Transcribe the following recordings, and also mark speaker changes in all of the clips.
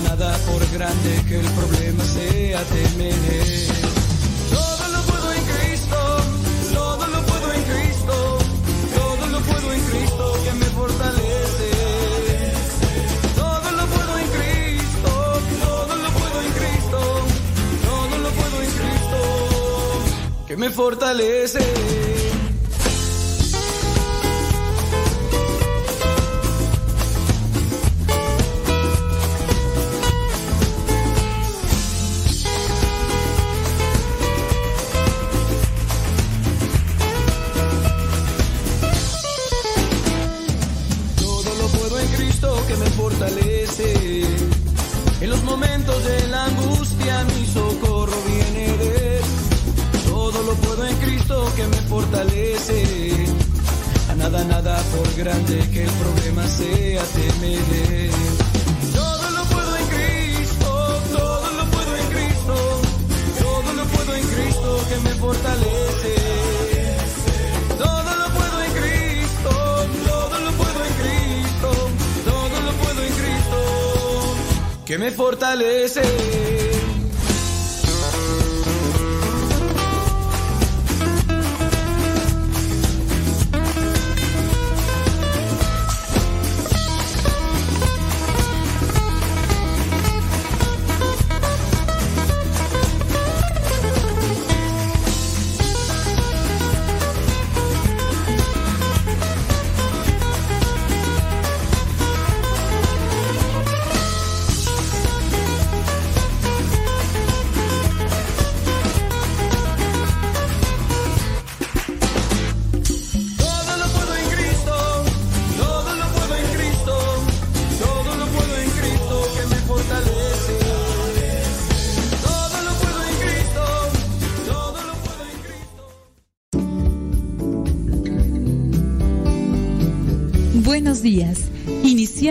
Speaker 1: nada, por grande que el problema sea temer. Todo lo puedo en Cristo, todo lo puedo en Cristo, todo lo puedo en Cristo que me fortalece. Todo lo puedo en Cristo, todo lo puedo en Cristo, todo lo puedo en Cristo que me fortalece. Nada, por grande que el problema sea temer. Todo lo puedo en Cristo, todo lo puedo en Cristo, todo lo puedo en Cristo que me fortalece. que me fortalece.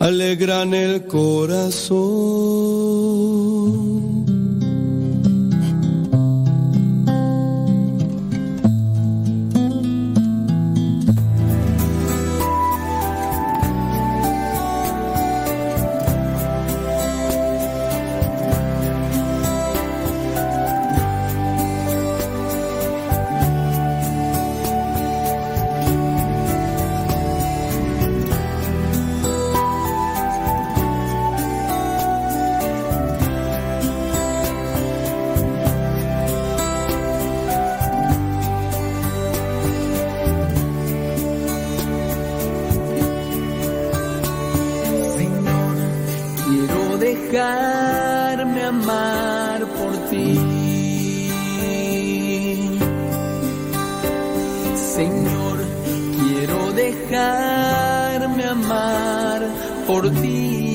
Speaker 1: alegran el corazón. Señor, quiero dejarme amar por ti.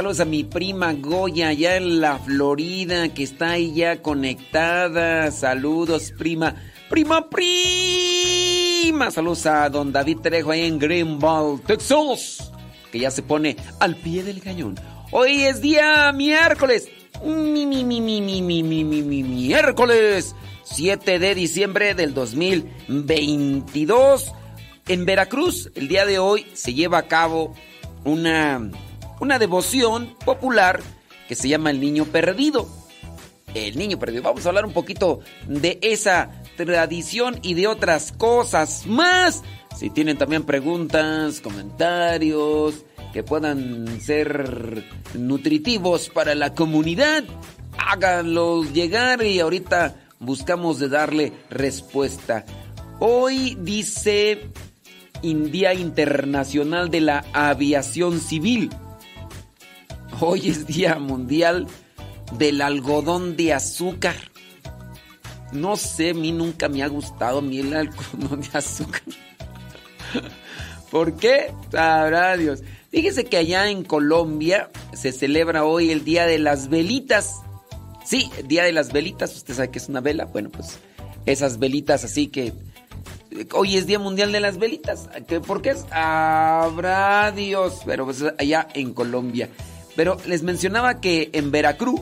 Speaker 2: A mi prima Goya allá en la Florida que está ahí ya conectada. Saludos, prima. Prima, prima prima. Saludos a don David Trejo ahí en Greenville, Texas. Que ya se pone al pie del cañón. Hoy es día miércoles. Mi, mi, mi, mi, mi, mi, mi, mi, mi, miércoles 7 de diciembre del 2022. En Veracruz, el día de hoy se lleva a cabo una, una devoción popular que se llama el Niño Perdido. El Niño Perdido. Vamos a hablar un poquito de esa tradición y de otras cosas más. Si tienen también preguntas, comentarios que puedan ser nutritivos para la comunidad, háganlos llegar y ahorita buscamos de darle respuesta. Hoy dice Día Internacional de la Aviación Civil. Hoy es Día Mundial del Algodón de Azúcar. No sé, a mí nunca me ha gustado a mí el algodón de azúcar. ¿Por qué? Sabrá Dios. Fíjese que allá en Colombia se celebra hoy el Día de las Velitas. Sí, Día de las Velitas. ¿Usted sabe que es una vela? Bueno, pues esas velitas así que Hoy es Día Mundial de las Velitas. ¿Por qué es? Habrá Dios. Pero pues allá en Colombia. Pero les mencionaba que en Veracruz,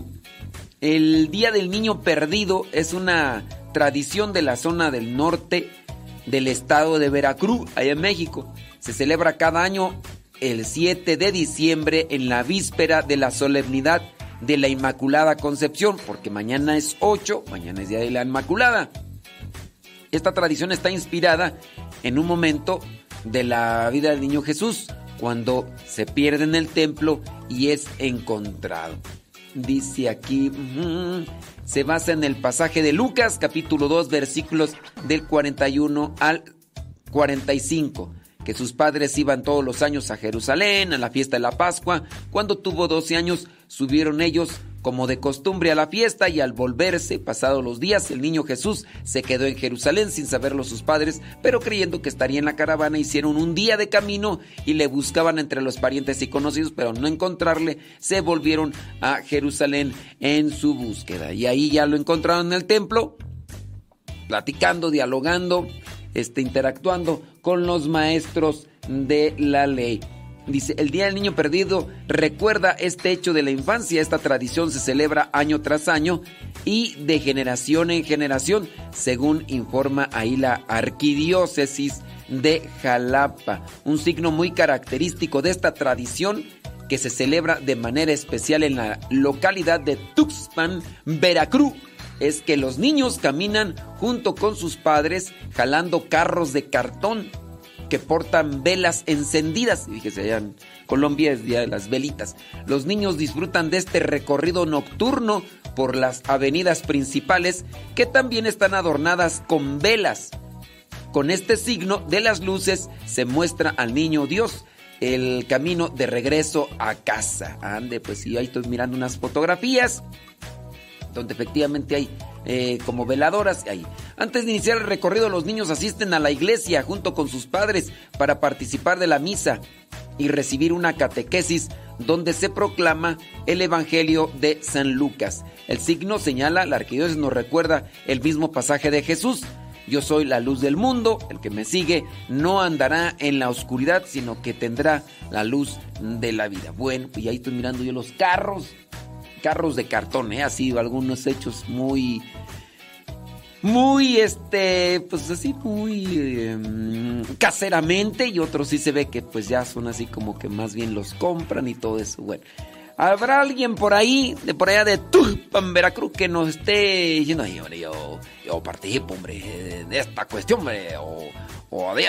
Speaker 2: el Día del Niño Perdido es una tradición de la zona del norte del estado de Veracruz, allá en México. Se celebra cada año el 7 de diciembre en la víspera de la solemnidad de la Inmaculada Concepción, porque mañana es 8, mañana es Día de la Inmaculada. Esta tradición está inspirada en un momento de la vida del niño Jesús, cuando se pierde en el templo y es encontrado. Dice aquí, se basa en el pasaje de Lucas capítulo 2 versículos del 41 al 45 que sus padres iban todos los años a Jerusalén a la fiesta de la Pascua. Cuando tuvo 12 años, subieron ellos como de costumbre a la fiesta y al volverse, pasados los días, el niño Jesús se quedó en Jerusalén sin saberlo sus padres, pero creyendo que estaría en la caravana, hicieron un día de camino y le buscaban entre los parientes y conocidos, pero no encontrarle, se volvieron a Jerusalén en su búsqueda. Y ahí ya lo encontraron en el templo, platicando, dialogando, este, interactuando con los maestros de la ley. Dice, el Día del Niño Perdido recuerda este hecho de la infancia. Esta tradición se celebra año tras año y de generación en generación, según informa ahí la Arquidiócesis de Jalapa. Un signo muy característico de esta tradición que se celebra de manera especial en la localidad de Tuxpan, Veracruz, es que los niños caminan junto con sus padres jalando carros de cartón que portan velas encendidas. Fíjese, allá en Colombia es Día de las Velitas. Los niños disfrutan de este recorrido nocturno por las avenidas principales que también están adornadas con velas. Con este signo de las luces se muestra al niño Dios el camino de regreso a casa. Ande, pues sí, ahí estoy mirando unas fotografías donde efectivamente hay eh, como veladoras ahí. Antes de iniciar el recorrido, los niños asisten a la iglesia junto con sus padres para participar de la misa y recibir una catequesis donde se proclama el Evangelio de San Lucas. El signo señala, la arquidiócesis nos recuerda el mismo pasaje de Jesús. Yo soy la luz del mundo, el que me sigue no andará en la oscuridad, sino que tendrá la luz de la vida. Bueno, y ahí estoy mirando yo los carros carros de cartón, ¿eh? Así, algunos hechos muy. Muy, este, pues así, muy em, caseramente y otros sí se ve que pues ya son así como que más bien los compran y todo eso. Bueno, ¿habrá alguien por ahí, de por allá de Tulpan, Veracruz, que nos esté diciendo, ay, hombre, yo, yo participo, hombre, de esta cuestión, hombre, o, o de,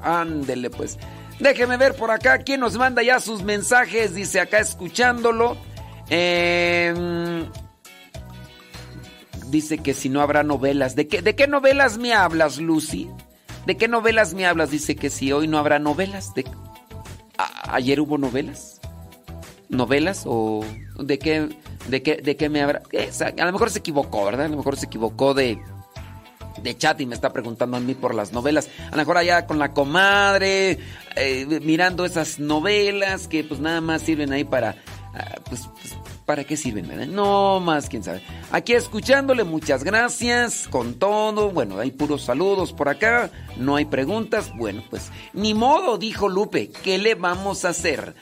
Speaker 2: ándele, pues. Déjeme ver por acá quién nos manda ya sus mensajes, dice acá escuchándolo. Em, dice que si no habrá novelas. ¿De qué, ¿De qué novelas me hablas, Lucy? ¿De qué novelas me hablas? Dice que si hoy no habrá novelas. De, ¿Ayer hubo novelas? ¿Novelas? ¿O de qué, de qué, de qué me habrá? A lo mejor se equivocó, ¿verdad? A lo mejor se equivocó de, de chat y me está preguntando a mí por las novelas. A lo mejor allá con la comadre, eh, mirando esas novelas que pues nada más sirven ahí para Ah, pues, pues, ¿para qué sirven? No más, quién sabe. Aquí escuchándole, muchas gracias con todo. Bueno, hay puros saludos por acá, no hay preguntas. Bueno, pues ni modo, dijo Lupe, ¿qué le vamos a hacer?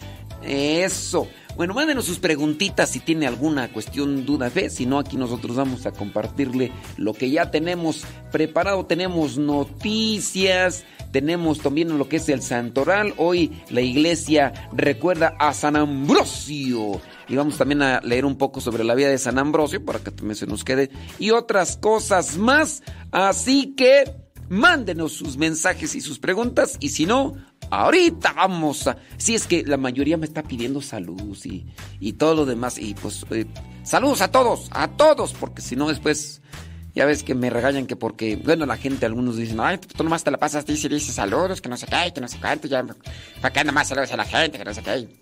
Speaker 2: Eso. Bueno, mándenos sus preguntitas si tiene alguna cuestión, duda, fe. Si no, aquí nosotros vamos a compartirle lo que ya tenemos preparado. Tenemos noticias, tenemos también lo que es el santoral. Hoy la iglesia recuerda a San Ambrosio. Y vamos también a leer un poco sobre la vida de San Ambrosio para que también se nos quede. Y otras cosas más. Así que mándenos sus mensajes y sus preguntas. Y si no, ahorita vamos a... Si es que la mayoría me está pidiendo salud y, y todo lo demás. Y pues eh, saludos a todos, a todos, porque si no después ya ves que me regañan que porque, bueno, la gente, algunos dicen, ay, tú nomás te la pasas, y dices saludos, que no sé qué, que no sé cuánto, ya, ¿para qué nomás saludos a la gente, que no sé qué?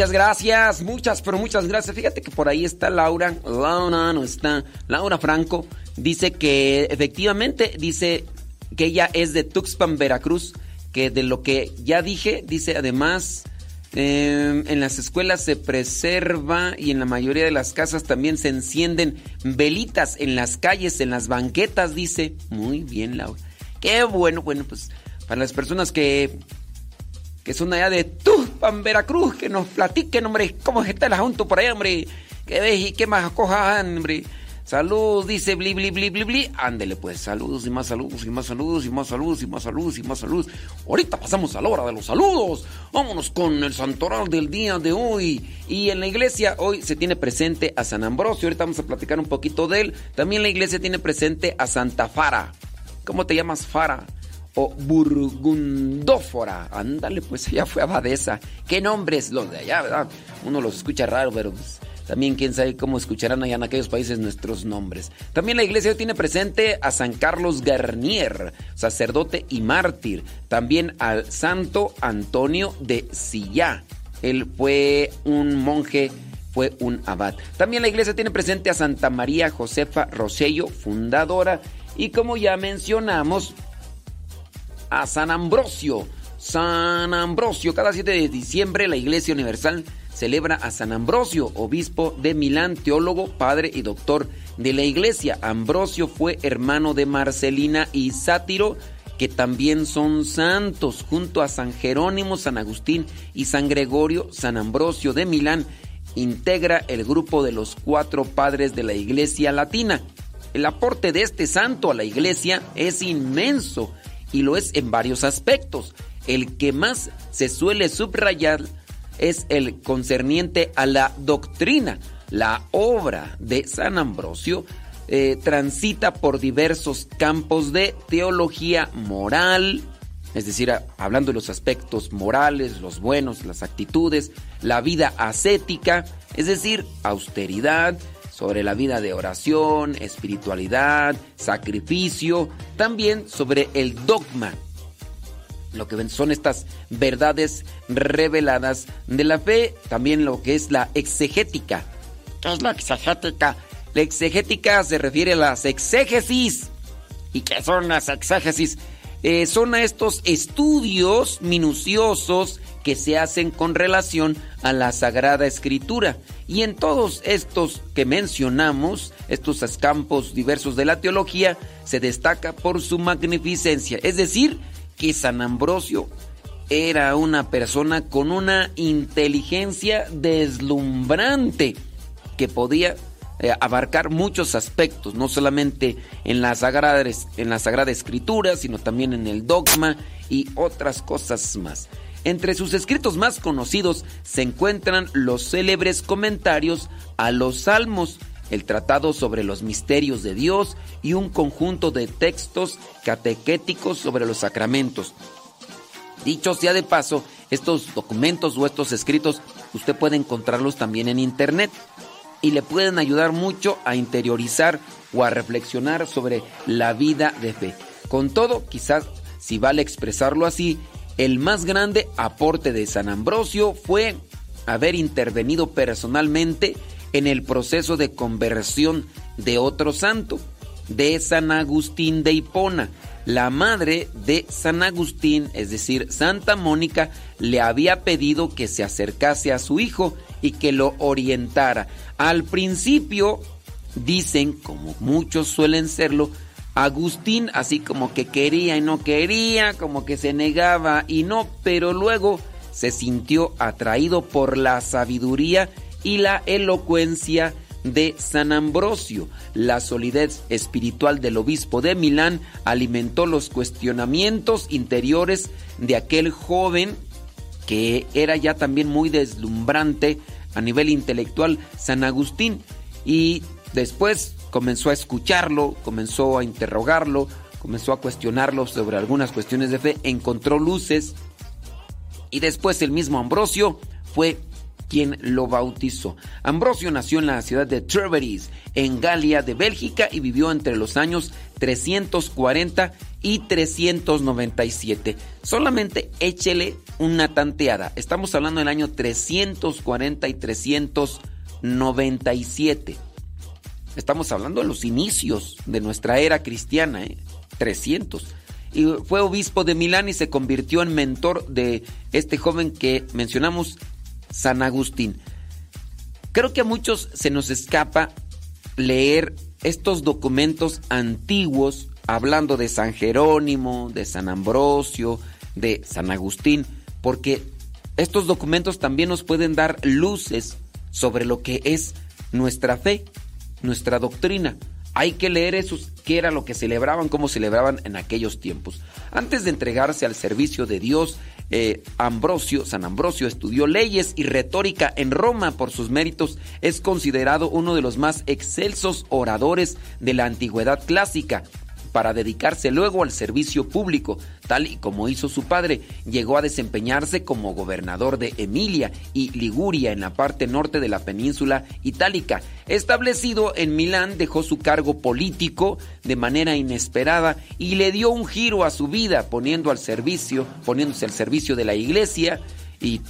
Speaker 2: Muchas gracias, muchas, pero muchas gracias. Fíjate que por ahí está Laura, Laura no está, Laura Franco, dice que efectivamente, dice que ella es de Tuxpan, Veracruz, que de lo que ya dije, dice además, eh, en las escuelas se preserva y en la mayoría de las casas también se encienden velitas en las calles, en las banquetas, dice. Muy bien, Laura. Qué bueno, bueno, pues para las personas que que son allá de Tuxpan, Veracruz, que nos platiquen, hombre, cómo está el asunto por allá, hombre. ¿Qué ves y qué más cosas, hombre? Salud, dice bli, bli, bli, bli, bli. Ándele, pues, saludos y más saludos y más saludos y más saludos y más saludos y más saludos. Ahorita pasamos a la hora de los saludos. Vámonos con el santoral del día de hoy. Y en la iglesia hoy se tiene presente a San Ambrosio. Ahorita vamos a platicar un poquito de él. También la iglesia tiene presente a Santa Fara. ¿Cómo te llamas, Fara? O Burgundófora. Ándale, pues ella fue abadesa. ¿Qué nombres los de allá, verdad? Uno los escucha raro, pero pues, también quién sabe cómo escucharán allá en aquellos países nuestros nombres. También la iglesia tiene presente a San Carlos Garnier, sacerdote y mártir. También al Santo Antonio de Sillá. Él fue un monje fue un abad. También la iglesia tiene presente a Santa María Josefa Rosello, fundadora, y como ya mencionamos, a San Ambrosio. San Ambrosio, cada 7 de diciembre la Iglesia Universal celebra a San Ambrosio, obispo de Milán, teólogo, padre y doctor de la Iglesia. Ambrosio fue hermano de Marcelina y Sátiro, que también son santos, junto a San Jerónimo, San Agustín y San Gregorio, San Ambrosio de Milán, integra el grupo de los cuatro padres de la Iglesia Latina. El aporte de este santo a la Iglesia es inmenso y lo es en varios aspectos. El que más se suele subrayar es el concerniente a la doctrina. La obra de San Ambrosio eh, transita por diversos campos de teología moral, es decir, hablando de los aspectos morales, los buenos, las actitudes, la vida ascética, es decir, austeridad, sobre la vida de oración, espiritualidad, sacrificio, también sobre el dogma, lo que son estas verdades reveladas de la fe, también lo que es la exegética. ¿Qué es la exegética? La exegética se refiere a las exégesis. ¿Y qué son las exégesis? Eh, son a estos estudios minuciosos que se hacen con relación a la Sagrada Escritura. Y en todos estos que mencionamos, estos campos diversos de la teología, se destaca por su magnificencia. Es decir, que San Ambrosio era una persona con una inteligencia deslumbrante que podía eh, abarcar muchos aspectos, no solamente en la, Sagrada, en la Sagrada Escritura, sino también en el dogma y otras cosas más. Entre sus escritos más conocidos se encuentran los célebres comentarios a los salmos, el tratado sobre los misterios de Dios y un conjunto de textos catequéticos sobre los sacramentos. Dicho sea de paso, estos documentos o estos escritos usted puede encontrarlos también en internet y le pueden ayudar mucho a interiorizar o a reflexionar sobre la vida de fe. Con todo, quizás si vale expresarlo así, el más grande aporte de San Ambrosio fue haber intervenido personalmente en el proceso de conversión de otro santo, de San Agustín de Hipona. La madre de San Agustín, es decir, Santa Mónica, le había pedido que se acercase a su hijo y que lo orientara. Al principio, dicen, como muchos suelen serlo, Agustín así como que quería y no quería, como que se negaba y no, pero luego se sintió atraído por la sabiduría y la elocuencia de San Ambrosio. La solidez espiritual del obispo de Milán alimentó los cuestionamientos interiores de aquel joven que era ya también muy deslumbrante a nivel intelectual, San Agustín, y después comenzó a escucharlo, comenzó a interrogarlo, comenzó a cuestionarlo sobre algunas cuestiones de fe, encontró luces y después el mismo Ambrosio fue quien lo bautizó. Ambrosio nació en la ciudad de Treveries, en Galia de Bélgica, y vivió entre los años 340 y 397. Solamente échele una tanteada. Estamos hablando del año 340 y 397. Estamos hablando de los inicios de nuestra era cristiana, 300. ¿eh? Y fue obispo de Milán y se convirtió en mentor de este joven que mencionamos, San Agustín. Creo que a muchos se nos escapa leer estos documentos antiguos hablando de San Jerónimo, de San Ambrosio, de San Agustín, porque estos documentos también nos pueden dar luces sobre lo que es nuestra fe nuestra doctrina. Hay que leer esos, qué era lo que celebraban, cómo celebraban en aquellos tiempos. Antes de entregarse al servicio de Dios, eh, Ambrosio, San Ambrosio estudió leyes y retórica en Roma por sus méritos. Es considerado uno de los más excelsos oradores de la antigüedad clásica para dedicarse luego al servicio público, tal y como hizo su padre. Llegó a desempeñarse como gobernador de Emilia y Liguria en la parte norte de la península itálica. Establecido en Milán, dejó su cargo político de manera inesperada y le dio un giro a su vida, poniendo al servicio, poniéndose al servicio de la iglesia y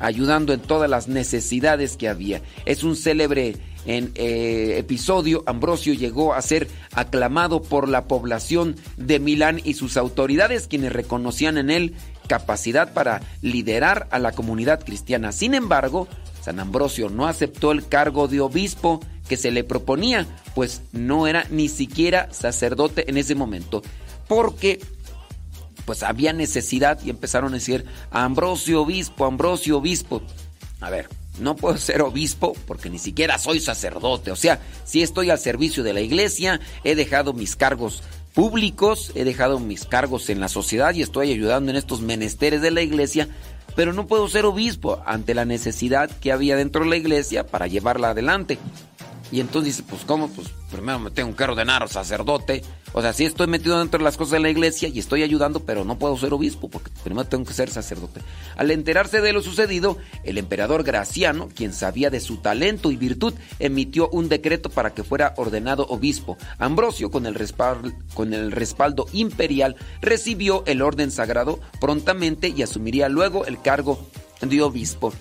Speaker 2: ayudando en todas las necesidades que había. Es un célebre en eh, episodio, Ambrosio llegó a ser aclamado por la población de Milán y sus autoridades, quienes reconocían en él capacidad para liderar a la comunidad cristiana. Sin embargo, San Ambrosio no aceptó el cargo de obispo que se le proponía, pues no era ni siquiera sacerdote en ese momento, porque pues había necesidad y empezaron a decir Ambrosio obispo, Ambrosio obispo. A ver, no puedo ser obispo porque ni siquiera soy sacerdote. O sea, si estoy al servicio de la iglesia, he dejado mis cargos públicos, he dejado mis cargos en la sociedad y estoy ayudando en estos menesteres de la iglesia, pero no puedo ser obispo ante la necesidad que había dentro de la iglesia para llevarla adelante. Y entonces dice, pues ¿cómo? Pues primero me tengo que ordenar sacerdote. O sea, sí estoy metido dentro de las cosas de la iglesia y estoy ayudando, pero no puedo ser obispo porque primero tengo que ser sacerdote. Al enterarse de lo sucedido, el emperador Graciano, quien sabía de su talento y virtud, emitió un decreto para que fuera ordenado obispo. Ambrosio, con el, respaldo, con el respaldo imperial, recibió el orden sagrado prontamente y asumiría luego el cargo de obispo.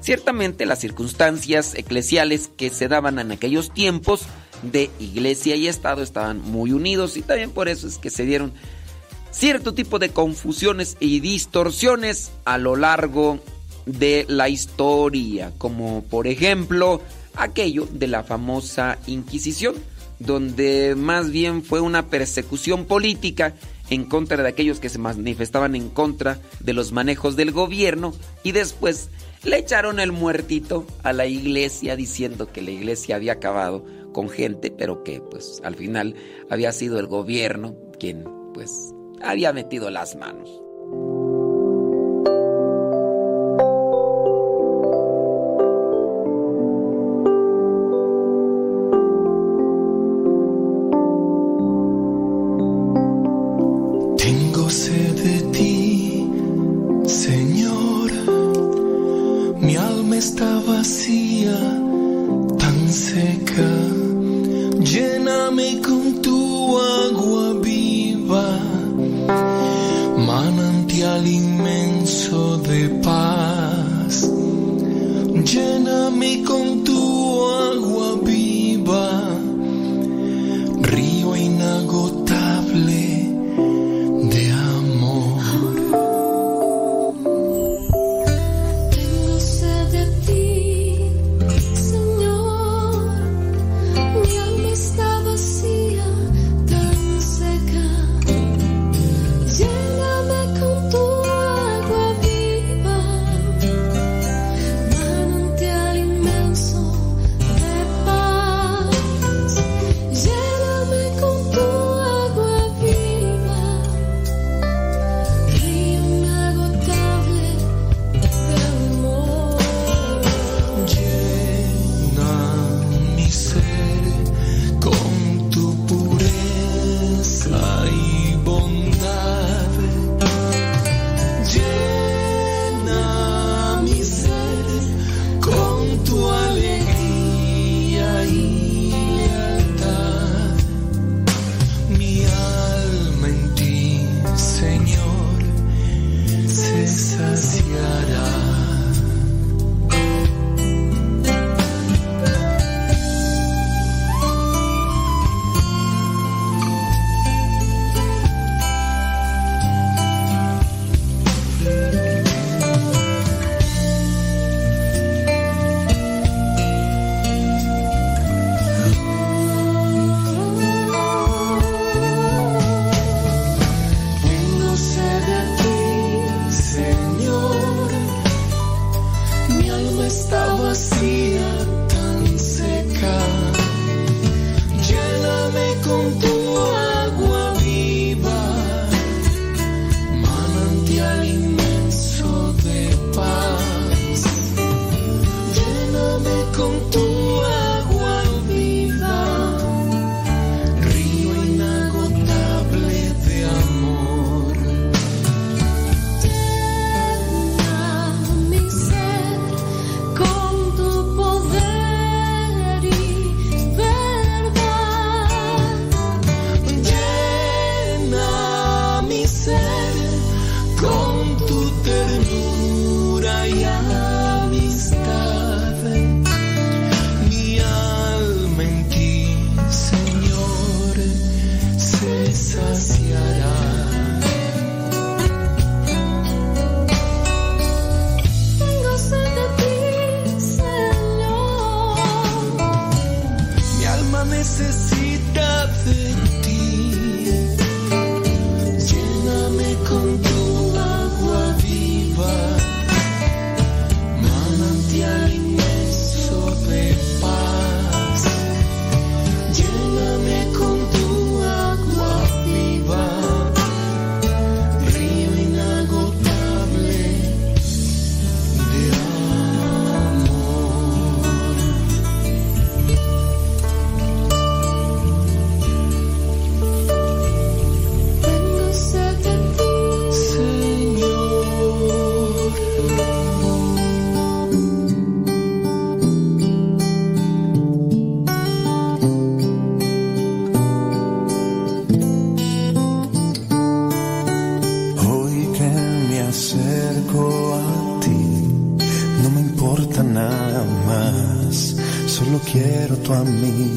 Speaker 2: Ciertamente las circunstancias eclesiales que se daban en aquellos tiempos de iglesia y Estado estaban muy unidos y también por eso es que se dieron
Speaker 1: cierto tipo de confusiones y distorsiones a lo largo de la historia, como por ejemplo aquello de la famosa Inquisición, donde más bien fue una persecución política en contra de aquellos que se manifestaban en contra de los manejos del gobierno y después le echaron el muertito a la iglesia diciendo que la iglesia había acabado con gente, pero que pues al final había sido el gobierno quien pues había metido las manos.
Speaker 3: vacía, tan seca.
Speaker 2: Quiero decirte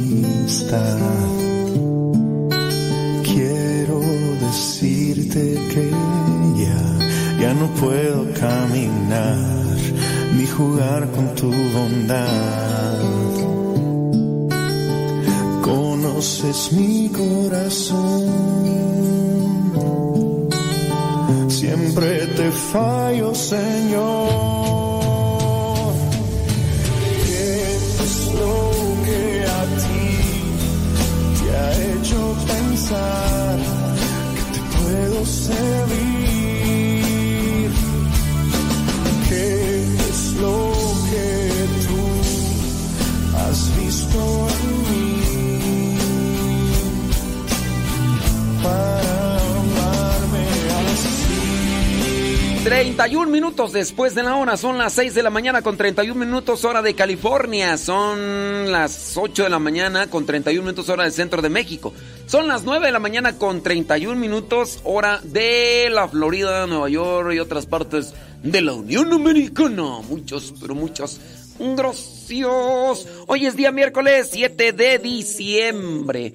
Speaker 2: después de la hora, son las 6 de la mañana con 31 minutos hora de California, son las 8 de la mañana con 31 minutos hora del centro de México. Son las 9 de la mañana con 31 minutos hora de la Florida, Nueva York y otras partes de la Unión Americana. Muchos, pero muchos gracias. Hoy es día miércoles 7 de diciembre.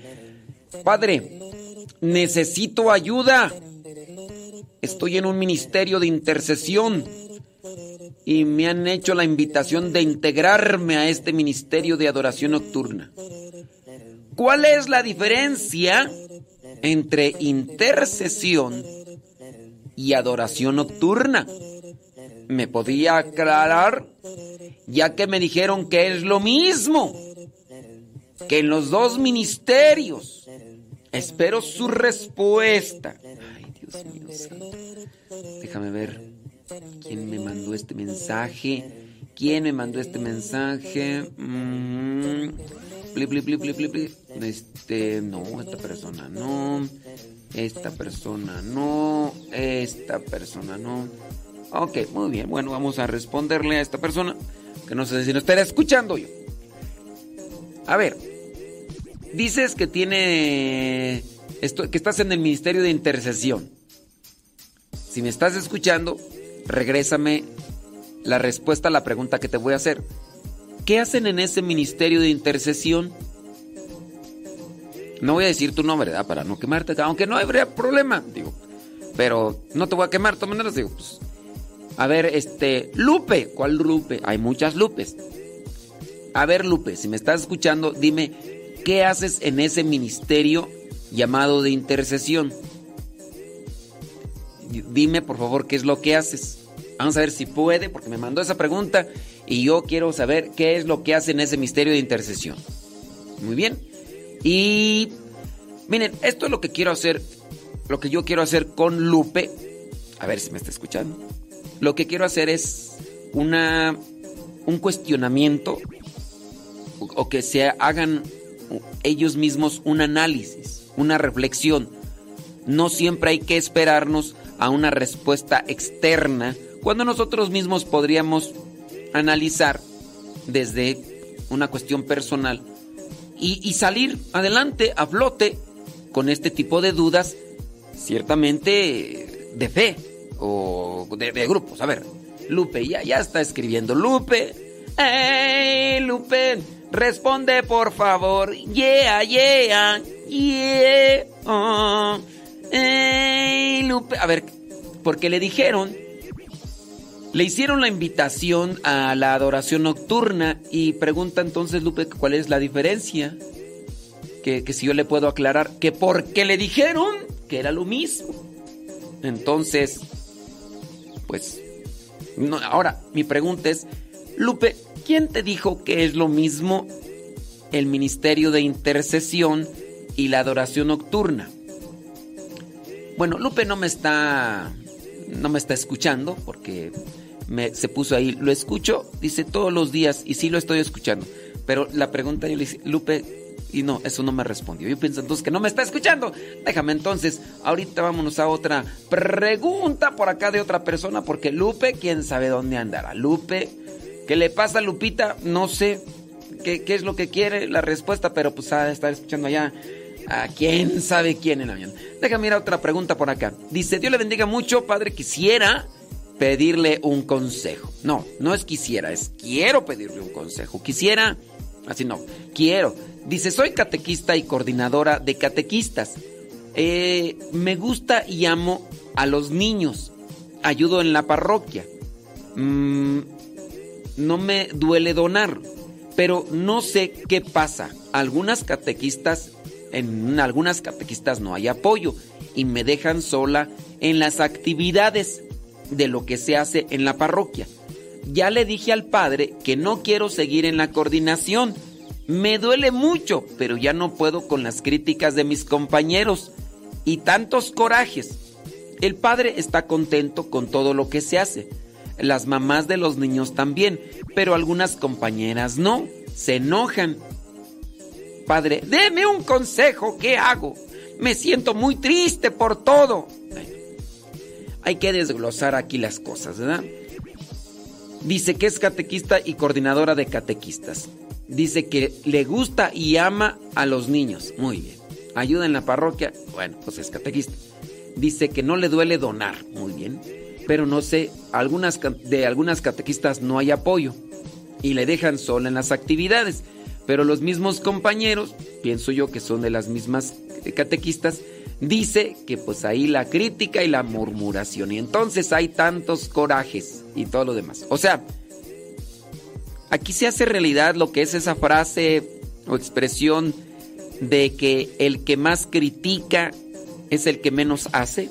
Speaker 2: Padre, necesito ayuda. Estoy en un ministerio de intercesión y me han hecho la invitación de integrarme a este ministerio de adoración nocturna. ¿Cuál es la diferencia entre intercesión y adoración nocturna? ¿Me podía aclarar? Ya que me dijeron que es lo mismo, que en los dos ministerios. Espero su respuesta. Ay, Dios mío santo. Déjame ver quién me mandó este mensaje. ¿Quién me mandó este mensaje? Mm, este, no, esta persona no. Esta persona no. Esta persona no. Ok, muy bien. Bueno, vamos a responderle a esta persona. Que no sé si nos estará escuchando yo. A ver. Dices que tiene. Esto, que estás en el ministerio de intercesión. Si me estás escuchando, regrésame la respuesta a la pregunta que te voy a hacer. ¿Qué hacen en ese ministerio de intercesión? No voy a decir tu nombre, ¿verdad? Para no quemarte, aunque no habría problema, digo. Pero no te voy a quemar, de todas digo, pues. A ver, este, Lupe, ¿cuál Lupe? Hay muchas Lupes. A ver, Lupe, si me estás escuchando, dime, ¿qué haces en ese ministerio llamado de intercesión? Dime, por favor, qué es lo que haces. Vamos a ver si puede, porque me mandó esa pregunta y yo quiero saber qué es lo que hace en ese misterio de intercesión. Muy bien. Y miren, esto es lo que quiero hacer, lo que yo quiero hacer con Lupe. A ver si me está escuchando. Lo que quiero hacer es una un cuestionamiento o que se hagan ellos mismos un análisis, una reflexión. No siempre hay que esperarnos a una respuesta externa cuando nosotros mismos podríamos analizar desde una cuestión personal y, salir adelante a flote con este tipo de dudas, ciertamente de fe o de, grupos. A ver, Lupe, ya, ya está escribiendo. Lupe, Lupe, responde por favor. Yeah, yeah, yeah. Oh. A ver, porque le dijeron le hicieron la invitación a la adoración nocturna y pregunta entonces Lupe cuál es la diferencia. Que, si yo le puedo aclarar que porque le dijeron que era lo mismo. Entonces, pues, no, ahora mi pregunta es, Lupe, ¿quién te dijo que es lo mismo el ministerio de intercesión y la adoración nocturna? Bueno, Lupe no me está no me está escuchando porque se puso ahí, lo escucho, dice todos los días y sí lo estoy escuchando. Pero la pregunta yo le hice, Lupe, y no, eso no me respondió. Yo pienso entonces que no me está escuchando. Déjame entonces, ahorita vámonos a otra pregunta por acá de otra persona, porque Lupe, quién sabe dónde andará. Lupe, ¿qué le pasa a Lupita? No sé qué, qué es lo que quiere la respuesta, pero pues a estar escuchando allá. A quién sabe quién en mañana. Déjame ir a otra pregunta por acá. Dice, Dios le bendiga mucho, padre, quisiera pedirle un consejo. No, no es quisiera, es quiero pedirle un consejo. Quisiera, así no, quiero. Dice, soy catequista y coordinadora de catequistas. Eh, me gusta y amo a los niños. Ayudo en la parroquia. Mm, no me duele donar, pero no sé qué pasa. Algunas catequistas, en algunas catequistas no hay apoyo y me dejan sola en las actividades de lo que se hace en la parroquia. Ya le dije al padre que no quiero seguir en la coordinación. Me duele mucho, pero ya no puedo con las críticas de mis compañeros y tantos corajes. El padre está contento con todo lo que se hace. Las mamás de los niños también, pero algunas compañeras no. Se enojan. Padre, deme un consejo, ¿qué hago? Me siento muy triste por todo. hay que desglosar aquí las cosas, ¿verdad? Dice que es catequista y coordinadora de catequistas. Dice que le gusta y ama a los niños. Muy bien. Ayuda en la parroquia. Bueno, pues es catequista. Dice que no le duele donar. Muy bien. Pero no sé, algunas, de algunas catequistas no hay apoyo. Y le dejan sola en las actividades. Pero los mismos compañeros, pienso yo que son de las mismas catequistas, dice que pues ahí la crítica y la murmuración. Y entonces hay tantos corajes y todo lo demás. O sea, aquí se hace realidad lo que es esa frase o expresión de que el que más critica es el que menos hace.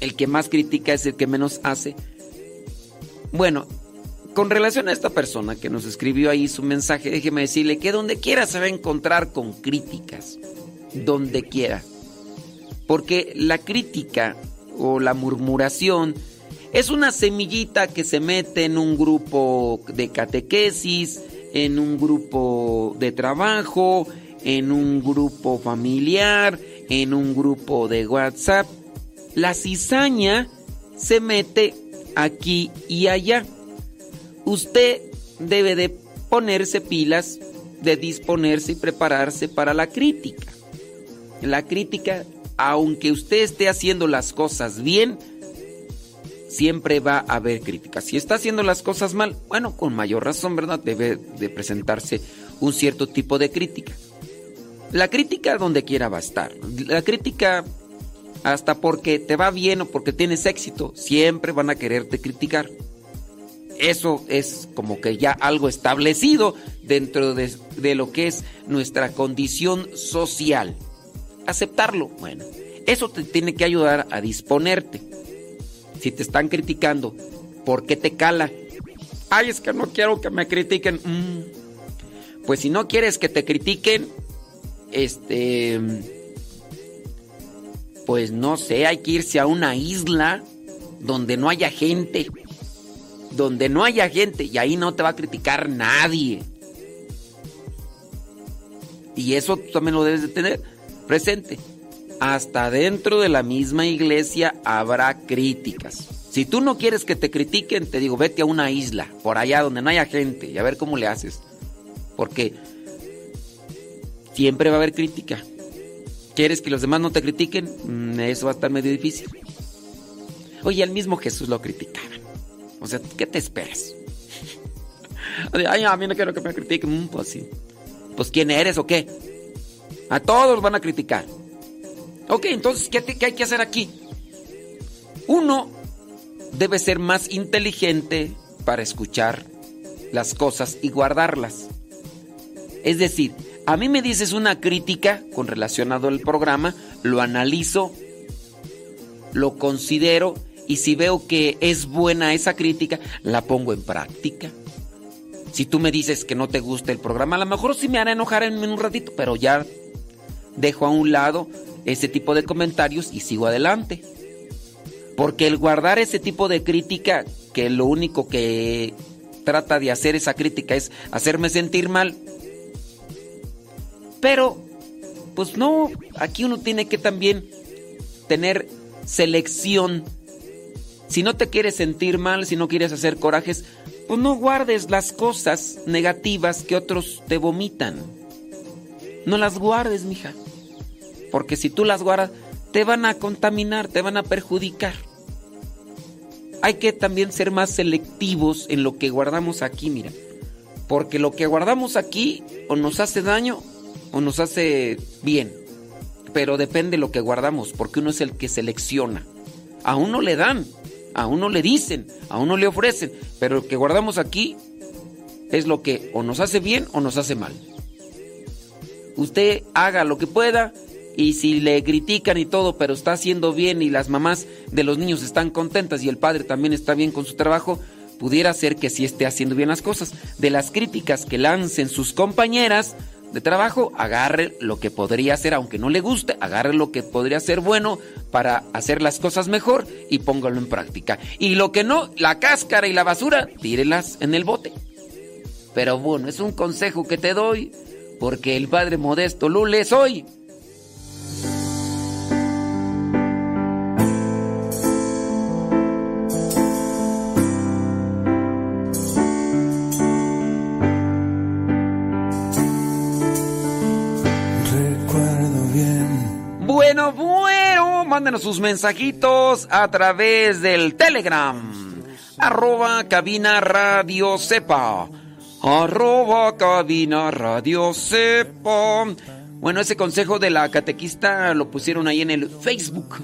Speaker 2: El que más critica es el que menos hace. Bueno, con relación a esta persona que nos escribió ahí su mensaje, déjeme decirle que donde quiera se va a encontrar con críticas donde quiera. Porque la crítica o la murmuración es una semillita que se mete en un grupo de catequesis, en un grupo de trabajo, en un grupo familiar, en un grupo de WhatsApp. La cizaña se mete aquí y allá. Usted debe de ponerse pilas, de disponerse y prepararse para la crítica. La crítica, aunque usted esté haciendo las cosas bien, siempre va a haber crítica. Si está haciendo las cosas mal, bueno, con mayor razón, ¿verdad? Debe de presentarse un cierto tipo de crítica. La crítica donde quiera va a estar. La crítica hasta porque te va bien o porque tienes éxito, siempre van a quererte criticar. Eso es como que ya algo establecido dentro de, de lo que es nuestra condición social aceptarlo. Bueno, eso te tiene que ayudar a disponerte. Si te están criticando, ¿por qué te cala? Ay, es que no quiero que me critiquen. Mm. Pues si no quieres que te critiquen, este, pues no sé, hay que irse a una isla donde no haya gente. Donde no haya gente y ahí no te va a criticar nadie. Y eso también lo debes de tener presente. Hasta dentro de la misma iglesia habrá críticas. Si tú no quieres que te critiquen, te digo, vete a una isla, por allá donde no haya gente, y a ver cómo le haces. Porque siempre va a haber crítica. ¿Quieres que los demás no te critiquen? Mm, eso va a estar medio difícil. Oye, al mismo Jesús lo criticaban. O sea, ¿qué te esperas? Ay, a mí no quiero que me critiquen. Mm, pues sí. Pues ¿quién eres o qué? A todos van a criticar. Ok, entonces, ¿qué, hay que hacer aquí? Uno debe ser más inteligente para escuchar las cosas y guardarlas. Es decir, a mí me dices una crítica con relacionado al programa, lo analizo, lo considero y si veo que es buena esa crítica, la pongo en práctica. Si tú me dices que no te gusta el programa, a lo mejor sí me hará enojar en un ratito, pero ya dejo a un lado ese tipo de comentarios y sigo adelante. Porque el guardar ese tipo de crítica, que lo único que trata de hacer esa crítica es hacerme sentir mal. Pero, pues no, aquí uno tiene que también tener selección. Si no te quieres sentir mal, si no quieres hacer corajes, pues no guardes las cosas negativas que otros te vomitan. No las guardes, mija. Porque si tú las guardas, te van a contaminar, te van a perjudicar. Hay que también ser más selectivos en lo que guardamos aquí, mira. Porque lo que guardamos aquí o nos hace daño o nos hace bien. pero depende lo que guardamos, porque uno es el que selecciona. A uno le dan, a uno le dicen, a uno le ofrecen, pero lo que guardamos aquí es lo que o nos hace bien o nos hace mal. Usted haga lo que pueda y si le critican y todo, pero está haciendo bien y las mamás de los niños están contentas y el padre también está bien con su trabajo, pudiera ser que sí esté haciendo bien las cosas. De las críticas que lancen sus compañeras de trabajo, agarre lo que podría hacer, aunque no le guste, agarre lo que podría ser bueno para hacer las cosas mejor y póngalo en práctica. Y lo que no, la cáscara y la basura, tírelas en el bote. Pero bueno, es un consejo que te doy, porque el padre modesto Lule soy. Bueno, bueno, mándenos sus mensajitos a través del Telegram. Arroba cabina radio sepa. Arroba cabina radio sepa. Bueno, ese consejo de la catequista lo pusieron ahí en el Facebook.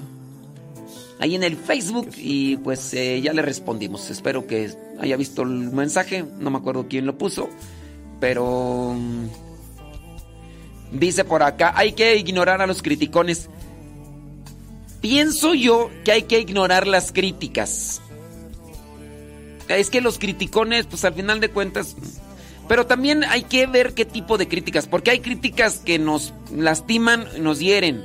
Speaker 2: Ahí en el Facebook y pues eh, ya le respondimos. Espero que haya visto el mensaje. No me acuerdo quién lo puso. Pero... Dice por acá, hay que ignorar a los criticones. Pienso yo que hay que ignorar las críticas. Es que los criticones, pues al final de cuentas... Pero también hay que ver qué tipo de críticas, porque hay críticas que nos lastiman, nos hieren.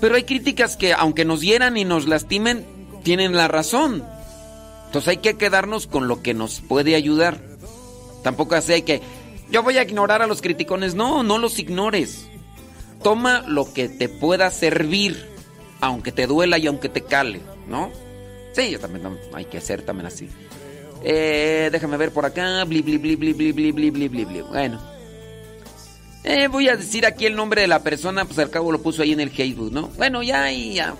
Speaker 2: Pero hay críticas que aunque nos hieran y nos lastimen, tienen la razón. Entonces hay que quedarnos con lo que nos puede ayudar. Tampoco así hay que yo voy a ignorar a los criticones. No, no los ignores. Toma lo que te pueda servir, aunque te duela y aunque te cale, ¿no? Sí, yo también hay que hacer también así. Eh, déjame ver por acá. Bli, bli, bli, bli, bli, bli, bli, bli, bli, Bueno. Eh, voy a decir aquí el nombre de la persona, pues al cabo lo puso ahí en el Facebook, ¿no? Bueno, ya, ya.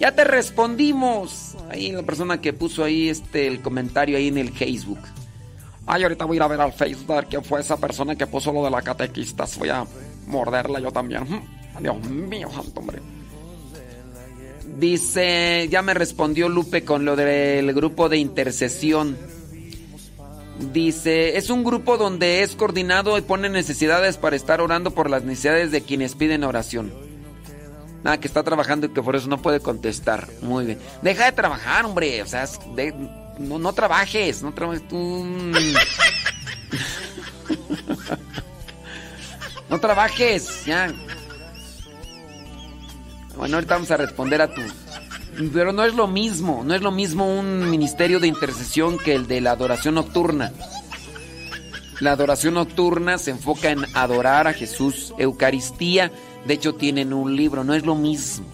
Speaker 2: Ya te respondimos. Ahí la persona que puso ahí este el comentario ahí en el Facebook. Ay, ahorita voy a ir a ver al Facebook a ver quién fue esa persona que puso lo de la catequista. Voy a morderla yo también. Dios mío, santo hombre. Dice, ya me respondió Lupe con lo del grupo de intercesión. Dice, es un grupo donde es coordinado y pone necesidades para estar orando por las necesidades de quienes piden oración. Nada, que está trabajando y que por eso no puede contestar. Muy bien. Deja de trabajar, hombre. O sea, de, no, no trabajes, no trabajes tú. no trabajes, ya. Bueno, ahorita vamos a responder a tu. Pero no es lo mismo, no es lo mismo un ministerio de intercesión que el de la adoración nocturna. La adoración nocturna se enfoca en adorar a Jesús, Eucaristía. De hecho, tienen un libro, no es lo mismo.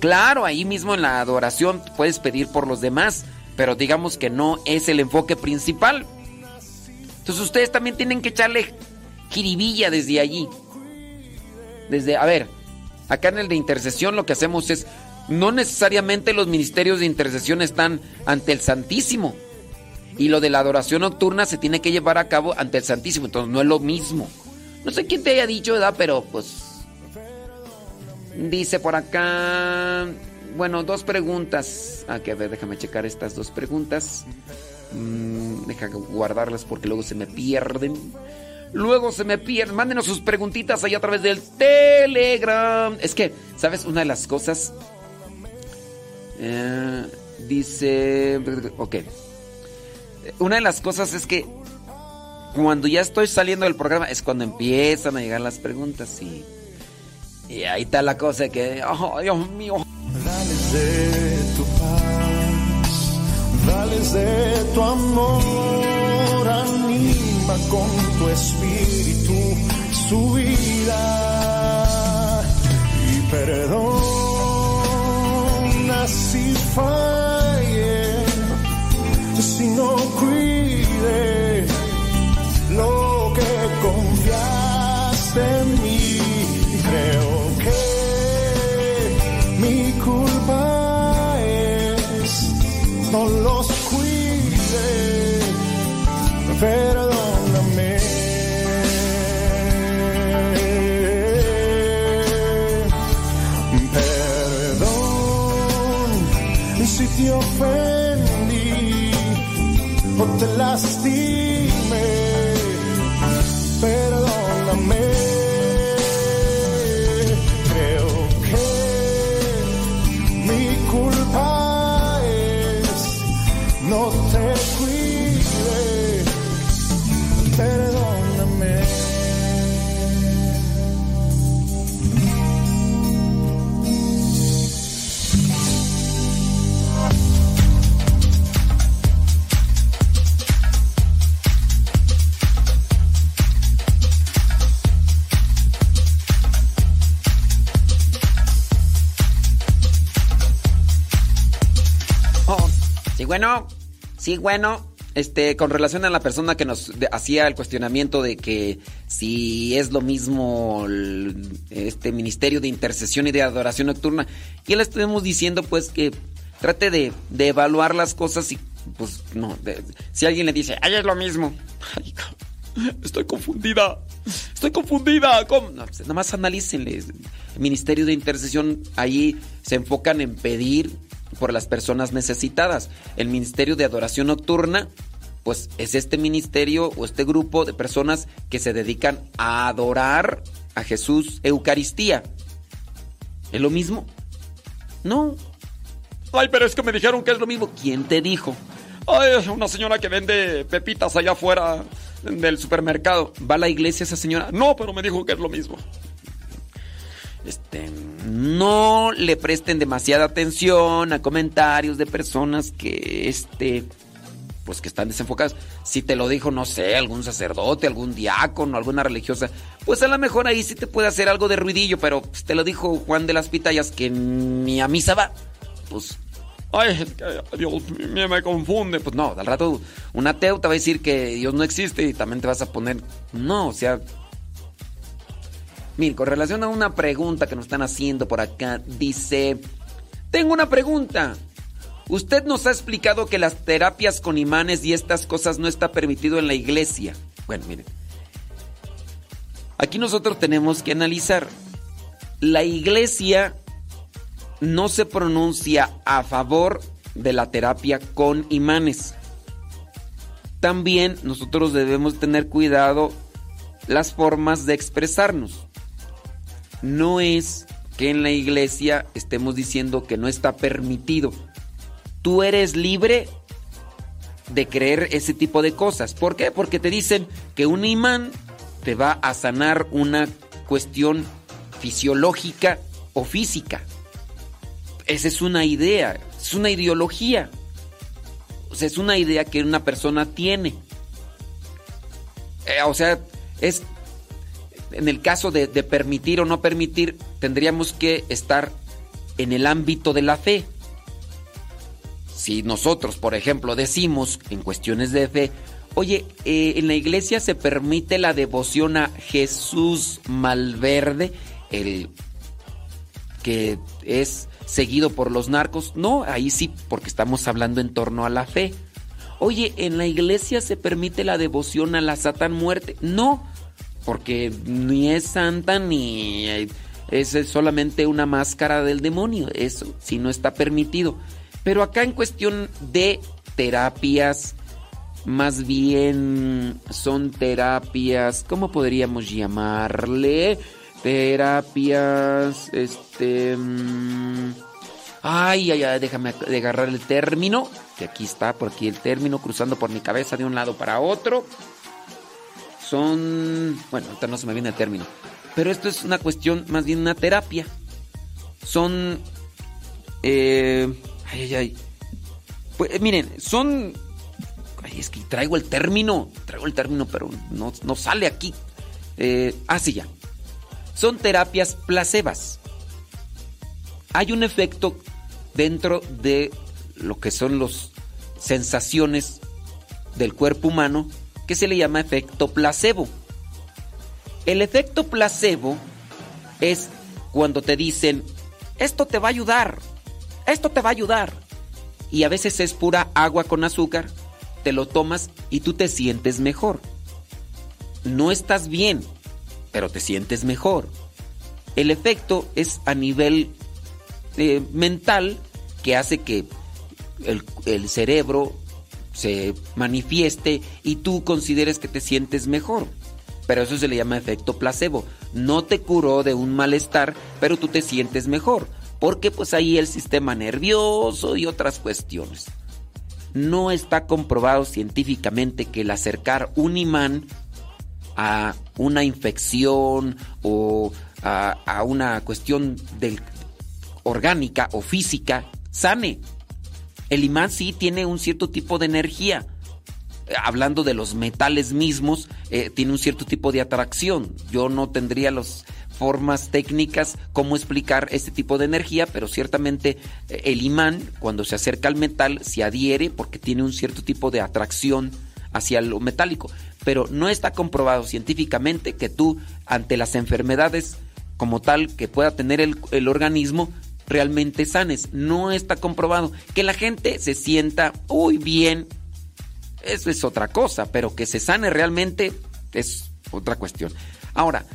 Speaker 2: Claro, ahí mismo en la adoración puedes pedir por los demás, pero digamos que no es el enfoque principal. Entonces ustedes también tienen que echarle jiribilla desde allí. Desde, a ver, acá en el de intercesión lo que hacemos es, no necesariamente los ministerios de intercesión están ante el Santísimo. Y lo de la adoración nocturna se tiene que llevar a cabo ante el Santísimo, entonces no es lo mismo. No sé quién te haya dicho, ¿verdad? Pero pues... Dice por acá... Bueno, dos preguntas. Ah, que a ver, déjame checar estas dos preguntas. Mm, deja guardarlas porque luego se me pierden. Luego se me pierden. Mándenos sus preguntitas ahí a través del Telegram. Es que, ¿sabes? Una de las cosas. Eh, dice. Ok. Una de las cosas es que. Cuando ya estoy saliendo del programa es cuando empiezan a llegar las preguntas y. Y ahí está la cosa que. ¡Oh, Dios mío!
Speaker 3: Dales de tu paz, dales de tu amor, anima con tu espíritu su vida y perdona si falle, si no cuide lo que confiaste en no los cuide, perdóname. Perdón si te ofendí o te lastimé, perdóname.
Speaker 2: Bueno, sí, bueno. Este, con relación a la persona que nos hacía el cuestionamiento de que si es lo mismo este ministerio de intercesión y de adoración nocturna, y le estuvimos diciendo pues que trate de, evaluar las cosas y pues no, de- si alguien le dice, ay, es lo mismo, estoy confundida, estoy confundida, ¿cómo? No, pues, analícenle. El ministerio de intercesión ahí se enfocan en pedir por las personas necesitadas. El ministerio de adoración nocturna, pues es este ministerio o este grupo de personas que se dedican a adorar a Jesús Eucaristía. ¿Es lo mismo? No. Ay, pero es que me dijeron que es lo mismo. ¿Quién te dijo? Ay, una señora que vende pepitas allá afuera del supermercado. ¿Va a la iglesia esa señora? No, pero me dijo que es lo mismo. Este, no le presten demasiada atención a comentarios de personas que, este, pues que están desenfocadas. Si te lo dijo, no sé, algún sacerdote, algún diácono, alguna religiosa, pues a lo mejor ahí sí te puede hacer algo de ruidillo, pero pues, te lo dijo Juan de las Pitayas que ni a misa va. Pues, ay, Dios me, me confunde. Pues no, al rato un ateo te va a decir que Dios no existe y también te vas a poner, no, o sea, Mire, con relación a una pregunta que nos están haciendo por acá, dice, tengo una pregunta. Usted nos ha explicado que las terapias con imanes y estas cosas no está permitido en la iglesia. Bueno, miren. Aquí nosotros tenemos que analizar. La iglesia no se pronuncia a favor de la terapia con imanes. También nosotros debemos tener cuidado las formas de expresarnos no es que en la iglesia estemos diciendo que no está permitido. Tú eres libre de creer ese tipo de cosas. ¿Por qué? Porque te dicen que un imán te va a sanar una cuestión fisiológica o física. Esa es una idea, es una ideología. O sea, es una idea que una persona tiene. Eh, o sea, es en el caso de, permitir o no permitir, tendríamos que estar en el ámbito de la fe. Si nosotros, por ejemplo, decimos en cuestiones de fe, oye, eh, en la iglesia se permite la devoción a Jesús Malverde, el que es seguido por los narcos. No, ahí sí, porque estamos hablando en torno a la fe. Oye, en la iglesia se permite la devoción a la Satán muerte. No, porque ni es santa ni es solamente una máscara del demonio, eso si no está permitido. Pero acá en cuestión de terapias, más bien son terapias, ¿cómo podríamos llamarle? Terapias, este... Mmm, ay, ay, ay, déjame agarrar el término, que aquí está, por aquí el término, cruzando por mi cabeza de un lado para otro son, bueno, ahorita no se me viene el término, pero esto es una cuestión, más bien una terapia. Son, eh, ay, ay, ay. Pues miren, son, ay, es que traigo el término, traigo el término, pero no, no sale aquí. Eh, ah, sí, ya. Son terapias placebas. Hay un efecto dentro de lo que son las sensaciones del cuerpo humano que se le llama efecto placebo. El efecto placebo es cuando te dicen, esto te va a ayudar, esto te va a ayudar. Y a veces es pura agua con azúcar, te lo tomas y tú te sientes mejor. No estás bien, pero te sientes mejor. El efecto es a nivel eh, mental que hace que el, cerebro se manifieste y tú consideres que te sientes mejor. Pero eso se le llama efecto placebo. No te curó de un malestar, pero tú te sientes mejor. Porque pues ahí el sistema nervioso y otras cuestiones. No está comprobado científicamente que el acercar un imán a una infección o a, una cuestión del, orgánica o física sane. El imán sí tiene un cierto tipo de energía. Eh, hablando de los metales mismos, eh, tiene un cierto tipo de atracción. Yo no tendría las formas técnicas cómo explicar este tipo de energía, pero ciertamente eh, el imán, cuando se acerca al metal, se adhiere porque tiene un cierto tipo de atracción hacia lo metálico. Pero no está comprobado científicamente que tú, ante las enfermedades como tal que pueda tener el, el organismo, realmente sanes. No está comprobado. Que la gente se sienta, muy bien, eso es otra cosa, pero que se sane realmente es otra cuestión. Ahora,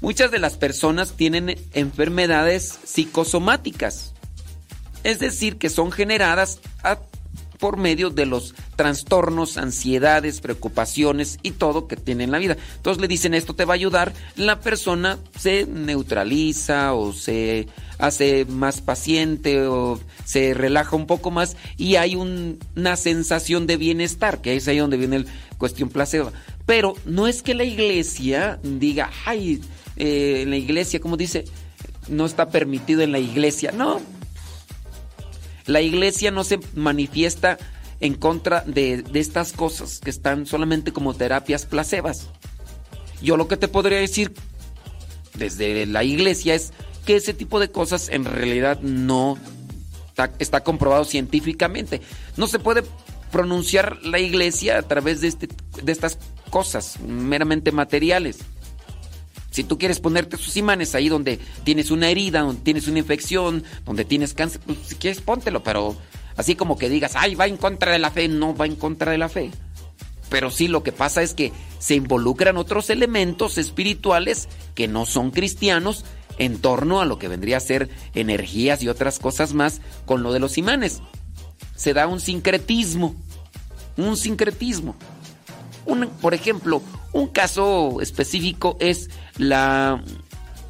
Speaker 2: muchas de las personas tienen enfermedades psicosomáticas, es decir, que son generadas a por medio de los trastornos, ansiedades, preocupaciones y todo que tiene en la vida. Entonces le dicen esto te va a ayudar, la persona se neutraliza o se hace más paciente o se relaja un poco más y hay una sensación de bienestar, que es ahí donde viene el cuestión placebo. Pero no es que la iglesia diga, ay, eh, en la iglesia, como dice, no está permitido en la iglesia. No, la iglesia no se manifiesta en contra de, estas cosas que están solamente como terapias placebas. Yo lo que te podría decir desde la iglesia es que ese tipo de cosas en realidad no está, comprobado científicamente. No se puede pronunciar la iglesia a través de, este, de estas cosas meramente materiales. Si tú quieres ponerte sus imanes ahí donde tienes una herida, donde tienes una infección, donde tienes cáncer, pues si quieres póntelo, pero así como que digas, ay, va en contra de la fe, no va en contra de la fe. Pero sí, lo que pasa es que se involucran otros elementos espirituales que no son cristianos en torno a lo que vendría a ser energías y otras cosas más con lo de los imanes. Se da un sincretismo, un sincretismo. Por ejemplo, un caso específico es la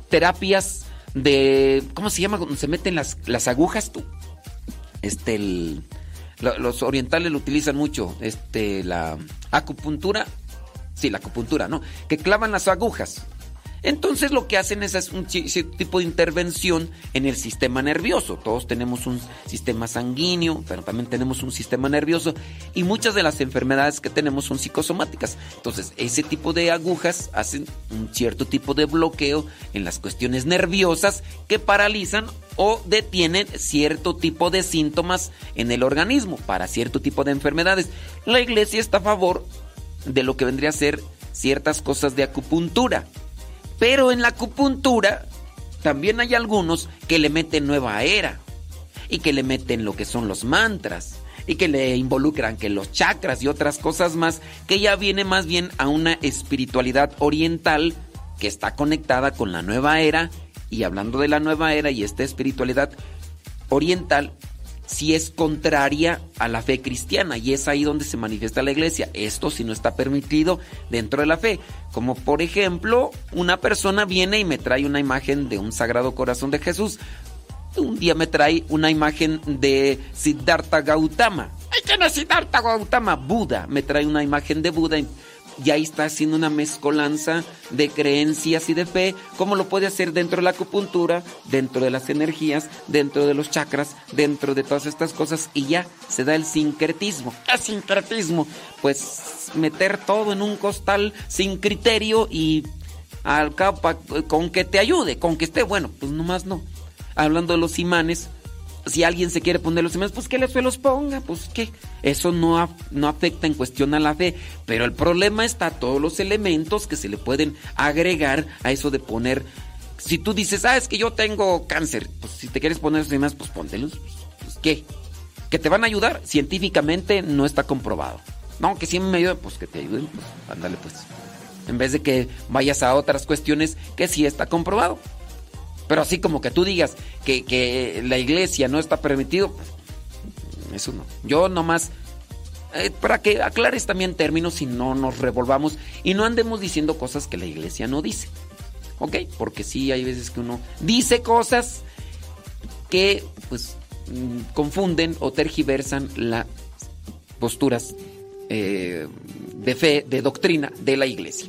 Speaker 2: terapias de ¿cómo se llama? Cuando se meten las, las agujas tú. Este los orientales lo utilizan mucho, este la acupuntura, sí, la acupuntura, ¿no? Que clavan las agujas. Entonces lo que hacen es, un tipo de intervención en el sistema nervioso. Todos tenemos un sistema sanguíneo, pero también tenemos un sistema nervioso y muchas de las enfermedades que tenemos son psicosomáticas. Entonces ese tipo de agujas hacen un cierto tipo de bloqueo en las cuestiones nerviosas que paralizan o detienen cierto tipo de síntomas en el organismo para cierto tipo de enfermedades. La iglesia está a favor de lo que vendría a ser ciertas cosas de acupuntura. Pero en la acupuntura también hay algunos que le meten nueva era y que le meten lo que son los mantras y que le involucran que los chakras y otras cosas más, que ya viene más bien a una espiritualidad oriental que está conectada con la nueva era. Y hablando de la nueva era y esta espiritualidad oriental, si es contraria a la fe cristiana y es ahí donde se manifiesta la iglesia. Esto si no está permitido dentro de la fe. Como por ejemplo, una persona viene y me trae una imagen de un sagrado corazón de Jesús. Un día me trae una imagen de Siddhartha Gautama. ¡Ay, quién es Siddhartha Gautama! Buda. Me trae una imagen de Buda ahí está haciendo una mezcolanza de creencias y de fe, como lo puede hacer dentro de la acupuntura, dentro de las energías, dentro de los chakras, dentro de todas estas cosas, y ya se da el sincretismo. ¿Qué sincretismo? Pues meter todo en un costal sin criterio y al cabo, con que te ayude, con que esté bueno, pues nomás no. Hablando de los imanes, si alguien se quiere poner los imanes, pues que se los ponga, pues que eso no, no afecta en cuestión a la fe. Pero el problema está todos los elementos que se le pueden agregar a eso de poner. Si tú dices, ah, es que yo tengo cáncer, pues si te quieres poner los imanes, pues póntelos. Pues, ¿qué? ¿Que te van a ayudar? Científicamente no está comprobado. No, que si me ayuda, pues que te ayuden, pues ándale pues. En vez de que vayas a otras cuestiones que sí está comprobado. Pero así como que tú digas que, la iglesia no está permitido, eso no. Yo nomás, eh, para que aclares también términos y no nos revolvamos y no andemos diciendo cosas que la iglesia no dice. ¿Ok? Porque sí, hay veces que uno dice cosas que pues mm, confunden o tergiversan las posturas eh, de fe, de doctrina de la iglesia.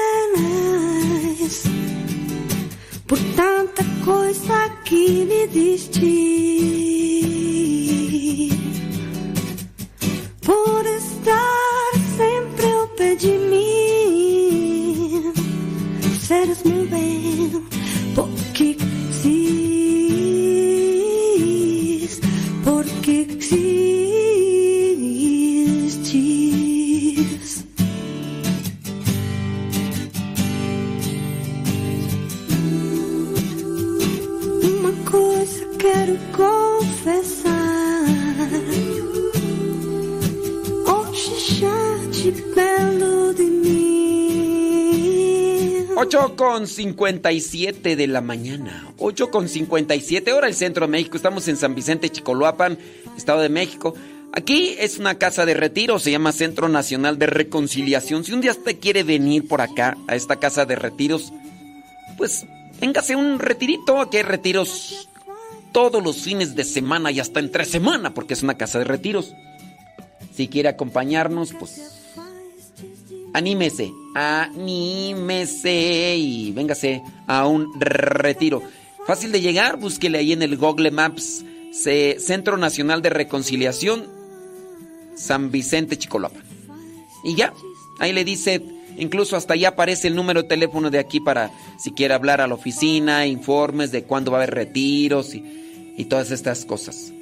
Speaker 4: por tanta coisa que me diste.
Speaker 2: 8 con 57 de la mañana. 8 con 57 hora el centro de México. Estamos en San Vicente, Chicoloapan, Estado de México. Aquí es una casa de retiro, se llama Centro Nacional de Reconciliación. Si un día usted quiere venir por acá, a esta casa de retiros, pues véngase un retirito. Aquí hay retiros todos los fines de semana y hasta entre semana, porque es una casa de retiros. Si quiere acompañarnos, pues anímese, anímese y véngase a un retiro. Fácil de llegar, búsquele ahí en el Google Maps, Centro Nacional de Reconciliación, San Vicente Chicolapan. Y ya, ahí le dice, incluso hasta allá aparece el número de teléfono de aquí para si quiere hablar a la oficina, informes de cuándo va a haber retiros y todas estas cosas.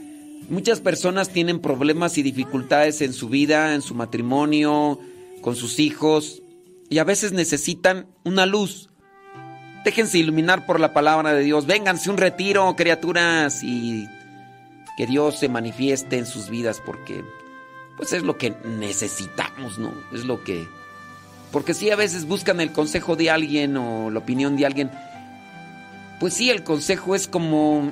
Speaker 2: Muchas personas tienen problemas y dificultades en su vida, en su matrimonio, con sus hijos, y a veces necesitan una luz. Déjense iluminar por la palabra de Dios. Vénganse un retiro, criaturas, y que Dios se manifieste en sus vidas, porque pues es lo que necesitamos, ¿no? Es lo que... Porque si a veces buscan el consejo de alguien o la opinión de alguien, pues sí, el consejo es como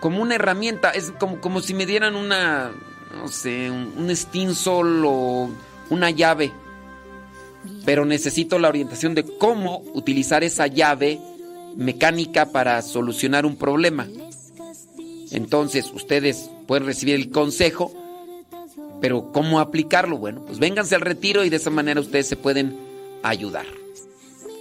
Speaker 2: como una herramienta, es como, como si me dieran una, no sé, un, un o una llave. Pero necesito la orientación de cómo utilizar esa llave mecánica para solucionar un problema. Entonces, ustedes pueden recibir el consejo, pero ¿cómo aplicarlo? Bueno, pues vénganse al retiro y de esa manera ustedes se pueden ayudar.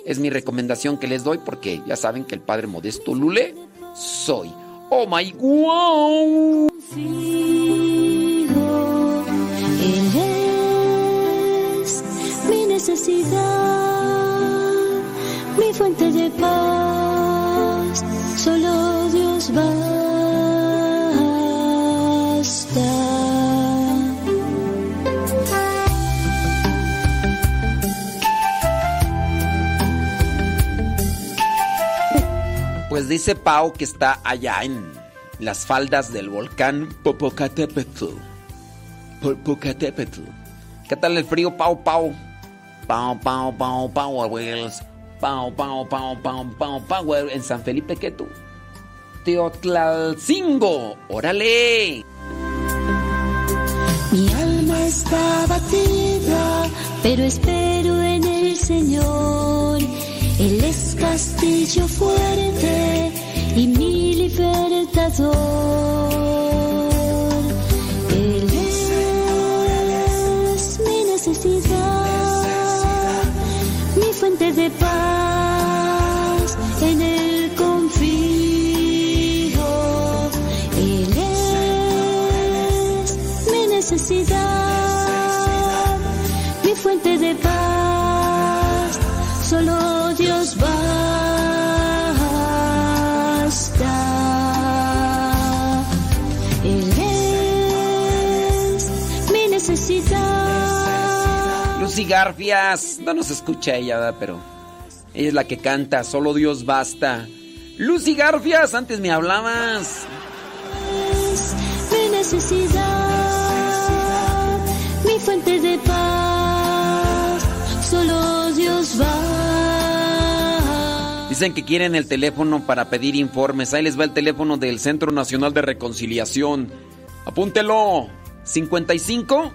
Speaker 2: Es mi recomendación que les doy porque ya saben que el Padre Modesto Lule soy. Oh my wow.
Speaker 4: Consigo, Él es mi necesidad, mi fuente de paz, solo Dios basta.
Speaker 2: Pues dice Pau que está allá en las faldas del volcán Popocatépetl. Popocatépetl. ¿Qué tal el frío, Pau, Pau? Pau, Pau, Pau, Powers. Pau, Pau, Pau, Pau, Pau, Power. En San Felipe, ¿qué tú? Teotlalcingo. ¡Órale!
Speaker 4: Mi alma está batida, pero espero en el Señor. Él es castillo fuerte y mi libertador.
Speaker 2: Lucy Garfias, no nos escucha ella, ¿verdad? pero ella es la que canta, solo Dios basta. Lucy Garfias, antes me hablabas.
Speaker 5: Mi necesidad, mi fuente de paz, solo Dios va.
Speaker 2: Dicen que quieren el teléfono para pedir informes. Ahí les va el teléfono del Centro Nacional de Reconciliación. Apúntelo. 55.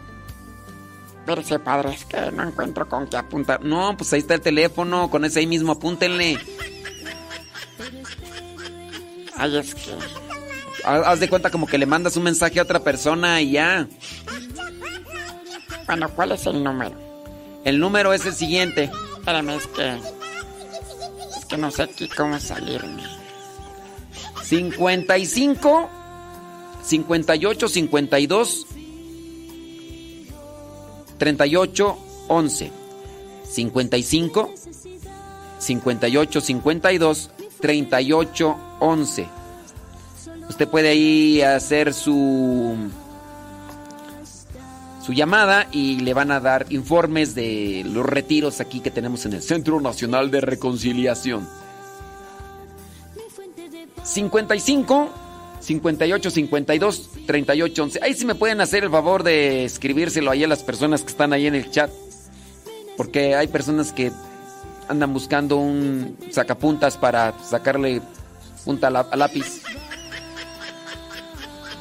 Speaker 2: Espérese, padre, es que no encuentro con qué apuntar. No, pues ahí está el teléfono. Con ese ahí mismo apúntenle. Ay, es que. Ha- Haz de cuenta como que le mandas un mensaje a otra persona y ya. Bueno, ¿cuál es el número? El número es el siguiente. Espérame, es que. Es que no sé aquí cómo salirme. 55 58 52 38 11 55 58 52 38 11 Usted puede ahí hacer su su llamada y le van a dar informes de los retiros aquí que tenemos en el Centro Nacional de Reconciliación. 55 58 52 38 11. Ahí sí me pueden hacer el favor de escribírselo ahí a las personas que están ahí en el chat. Porque hay personas que andan buscando un sacapuntas para sacarle punta a lápiz.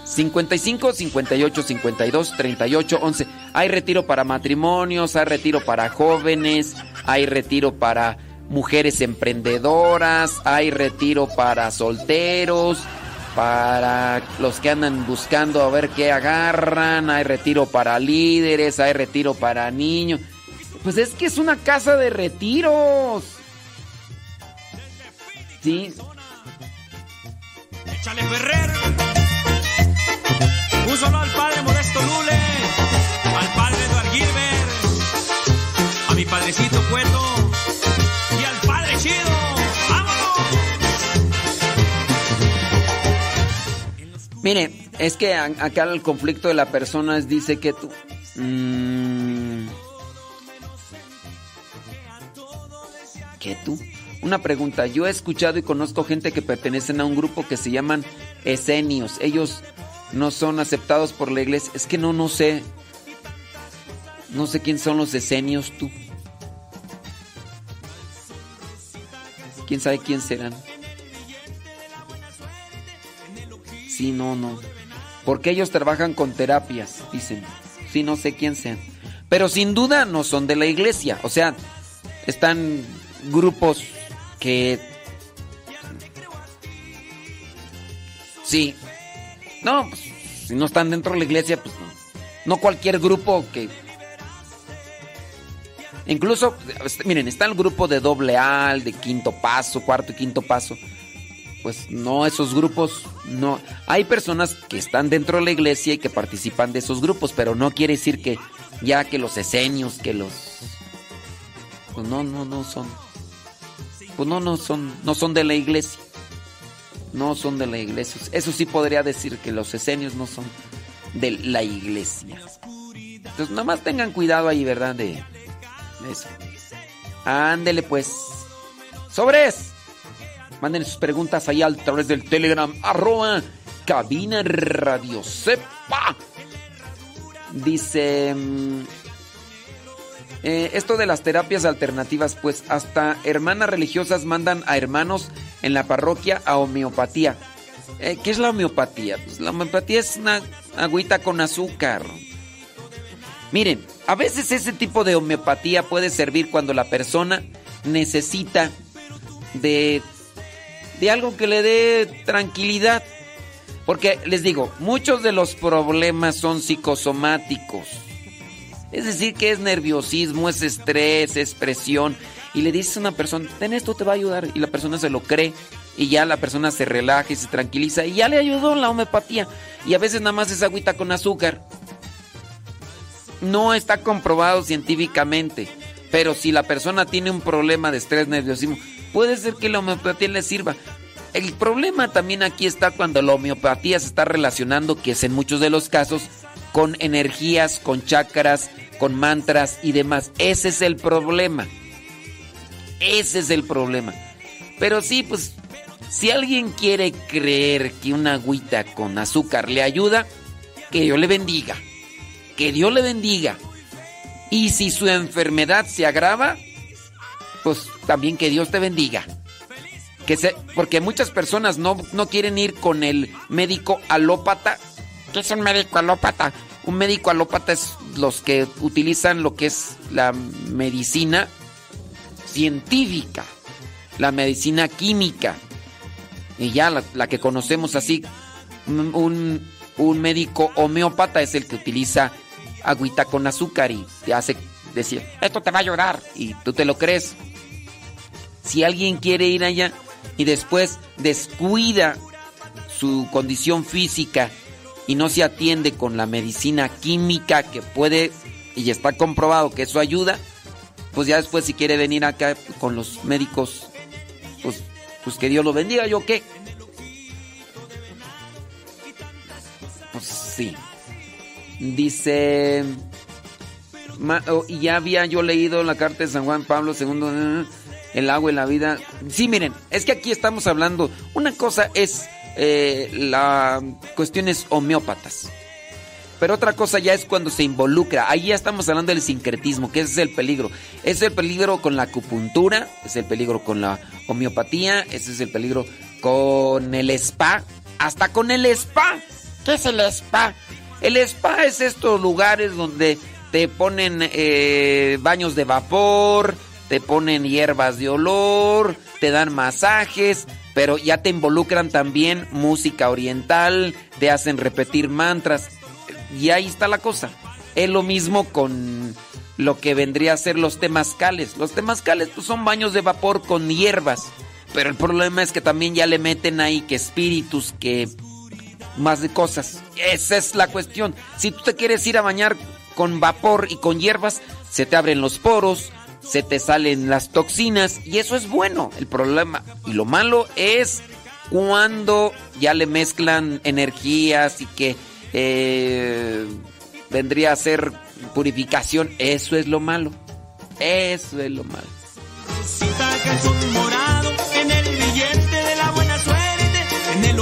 Speaker 2: 55 58 52 38 11. Hay retiro para matrimonios, hay retiro para jóvenes, hay retiro para mujeres emprendedoras, hay retiro para solteros, para los que andan buscando a ver qué agarran, hay retiro para líderes, hay retiro para niños. Pues es que es una casa de retiros. Sí,
Speaker 6: Échale Ferrer. Un solo al padre Modesto Lule, al padre Eduard Gilbert, a mi padrecito Cueto
Speaker 2: Mire, es que acá el conflicto de la persona es, dice que tú... mm, ¿Qué tú? Una pregunta, yo he escuchado y conozco gente que pertenecen a un grupo que se llaman esenios. Ellos no son aceptados por la iglesia. Es que no, no sé. No sé quién son los esenios tú. ¿Quién sabe quién serán? Sí, no, no. Porque ellos trabajan con terapias, dicen. Sí, no sé quién sean. Pero sin duda no son de la iglesia. O sea, están grupos que... Sí. No, pues, si no están dentro de la iglesia, pues no. No cualquier grupo que... Incluso, miren, está el grupo de doble A, el de quinto paso, cuarto y quinto paso pues no, esos grupos no. Hay personas que están dentro de la iglesia y que participan de esos grupos, pero no quiere decir que ya que los esenios, que los. Pues no, no, no son. Pues no, no son, no son de la iglesia. No son de la iglesia. Eso sí podría decir que los esenios no son de la iglesia. Entonces, nada más tengan cuidado ahí, ¿verdad? De, de eso. Ándele pues. ¡Sobres! Manden sus preguntas ahí a través del Telegram, arroba cabina radio sepa. Dice... mm, eh, esto de las terapias alternativas, pues hasta hermanas religiosas mandan a hermanos en la parroquia a homeopatía. Eh, ¿Qué es la homeopatía? Pues la homeopatía es una agüita con azúcar. Miren, a veces ese tipo de homeopatía puede servir cuando la persona necesita de de algo que le dé tranquilidad. Porque les digo, muchos de los problemas son psicosomáticos. Es decir, que es nerviosismo, es estrés, es presión. Y le dices a una persona, ten esto, te va a ayudar. Y la persona se lo cree. Y ya la persona se relaja y se tranquiliza. Y ya le ayudó la homeopatía. Y a veces nada más es agüita con azúcar. No está comprobado científicamente. Pero si la persona tiene un problema de estrés, nerviosismo, puede ser que la homeopatía le sirva. El problema también aquí está cuando la homeopatía se está relacionando, que es en muchos de los casos, con energías, con chakras, con mantras y demás. Ese es el problema. Ese es el problema. Pero sí, pues, si alguien quiere creer que una agüita con azúcar le ayuda, que Dios le bendiga. Que Dios le bendiga. Y si su enfermedad se agrava, pues también que Dios te bendiga. Que se, porque muchas personas no, no quieren ir con el médico alópata. ¿Qué es un médico alópata? Un médico alópata es los que utilizan lo que es la medicina científica, la medicina química. Y ya la, la que conocemos así, un, un médico homeópata es el que utiliza agüita con azúcar y te hace decir, esto te va a ayudar y tú te lo crees. Si alguien quiere ir allá y después descuida su condición física y no se atiende con la medicina química que puede y está comprobado que eso ayuda, pues ya después si quiere venir acá con los médicos, pues, pues que Dios lo bendiga, ¿yo qué? Pues sí. Dice... Oh, y ya había yo leído la carta de San Juan Pablo II, el agua y la vida. Sí, miren, es que aquí estamos hablando, una cosa es eh, la cuestiones homeópatas. Pero otra cosa ya es cuando se involucra. Ahí ya estamos hablando del sincretismo, que ese es el peligro. Ese es el peligro con la acupuntura, es el peligro con la homeopatía, ese es el peligro con el spa, hasta con el spa. ¿Qué es el spa? El spa es estos lugares donde te ponen eh, baños de vapor, te ponen hierbas de olor, te dan masajes, pero ya te involucran también música oriental, te hacen repetir mantras. Y ahí está la cosa. Es lo mismo con lo que vendría a ser los temazcales. Los temazcales pues, son baños de vapor con hierbas. Pero el problema es que también ya le meten ahí que espíritus, que más de cosas. Esa es la cuestión. Si tú te quieres ir a bañar con vapor y con hierbas, se te abren los poros, se te salen las toxinas y eso es bueno. El problema y lo malo es cuando ya le mezclan energías y que eh, vendría a ser purificación. Eso es lo malo. Eso es lo malo.
Speaker 7: morado en el de la buena suerte, en el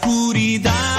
Speaker 7: En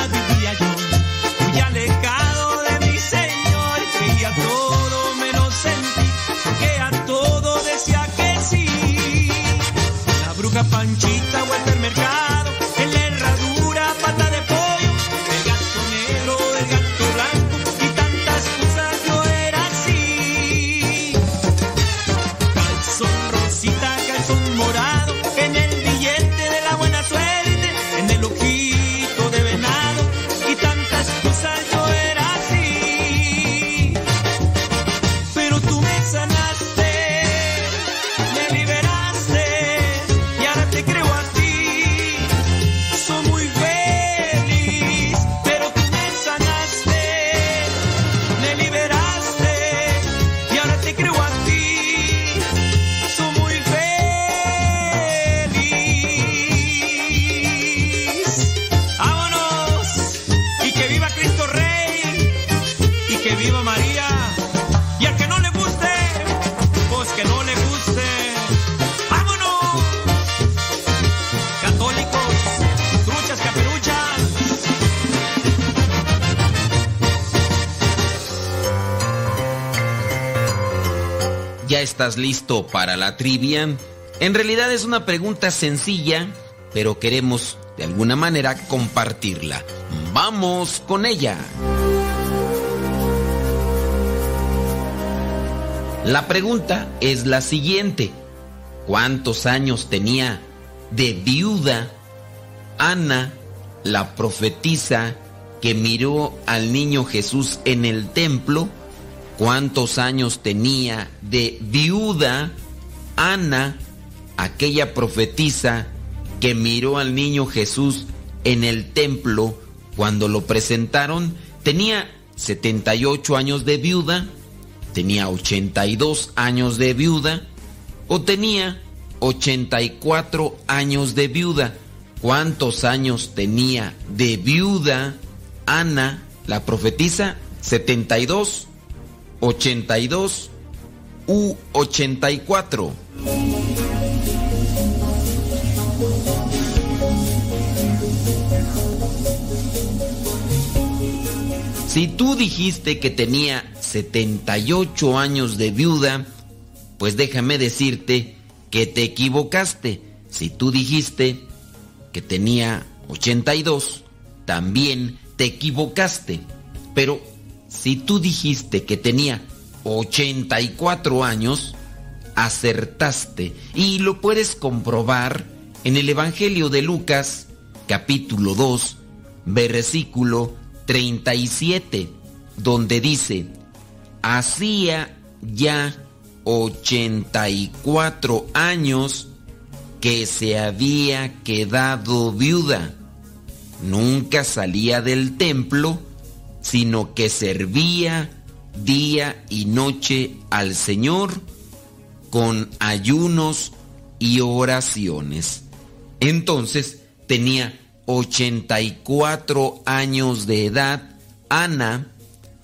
Speaker 8: estás listo para la trivia? En realidad es una pregunta sencilla, pero queremos
Speaker 2: de alguna manera compartirla. Vamos con ella. La pregunta es la siguiente. ¿Cuántos años tenía de viuda Ana, la profetisa que miró al niño Jesús en el templo? ¿Cuántos años tenía de viuda Ana, aquella profetisa que miró al niño Jesús en el templo cuando lo presentaron? Tenía 78 años de viuda tenía 82 años de viuda o tenía 84 años de viuda. ¿Cuántos años tenía de viuda Ana, la profetisa? 72, 82 u 84. Si tú dijiste que tenía 78 años de viuda, pues déjame decirte que te equivocaste. Si tú dijiste que tenía 82, también te equivocaste. Pero si tú dijiste que tenía 84 años, acertaste. Y lo puedes comprobar en el Evangelio de Lucas, capítulo 2, versículo 37, donde dice, hacía ya 84 años que se había quedado viuda. Nunca salía del templo, sino que servía día y noche al Señor con ayunos y oraciones. Entonces tenía 84 años de edad Ana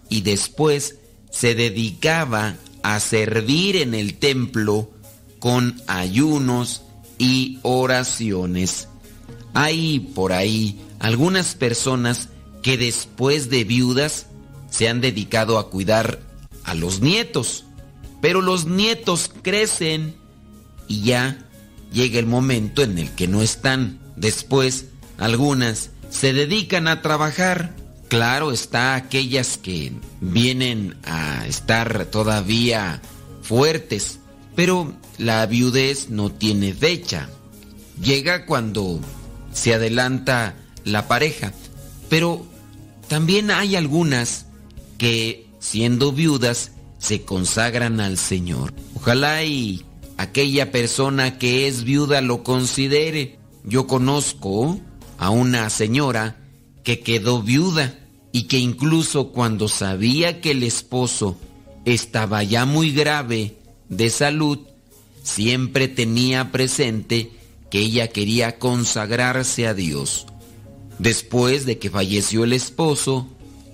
Speaker 2: y después se dedicaba a servir en el templo con ayunos y oraciones. Hay por ahí algunas personas que después de viudas se han dedicado a cuidar a los nietos, pero los nietos crecen y ya llega el momento en el que no están. Después, algunas se dedican a trabajar Claro está aquellas que vienen a estar todavía fuertes, pero la viudez no tiene fecha. Llega cuando se adelanta la pareja, pero también hay algunas que siendo viudas se consagran al Señor. Ojalá y aquella persona que es viuda lo considere. Yo conozco a una señora que quedó viuda y que incluso cuando sabía que el esposo estaba ya muy grave de salud, siempre tenía presente que ella quería consagrarse a Dios. Después de que falleció el esposo,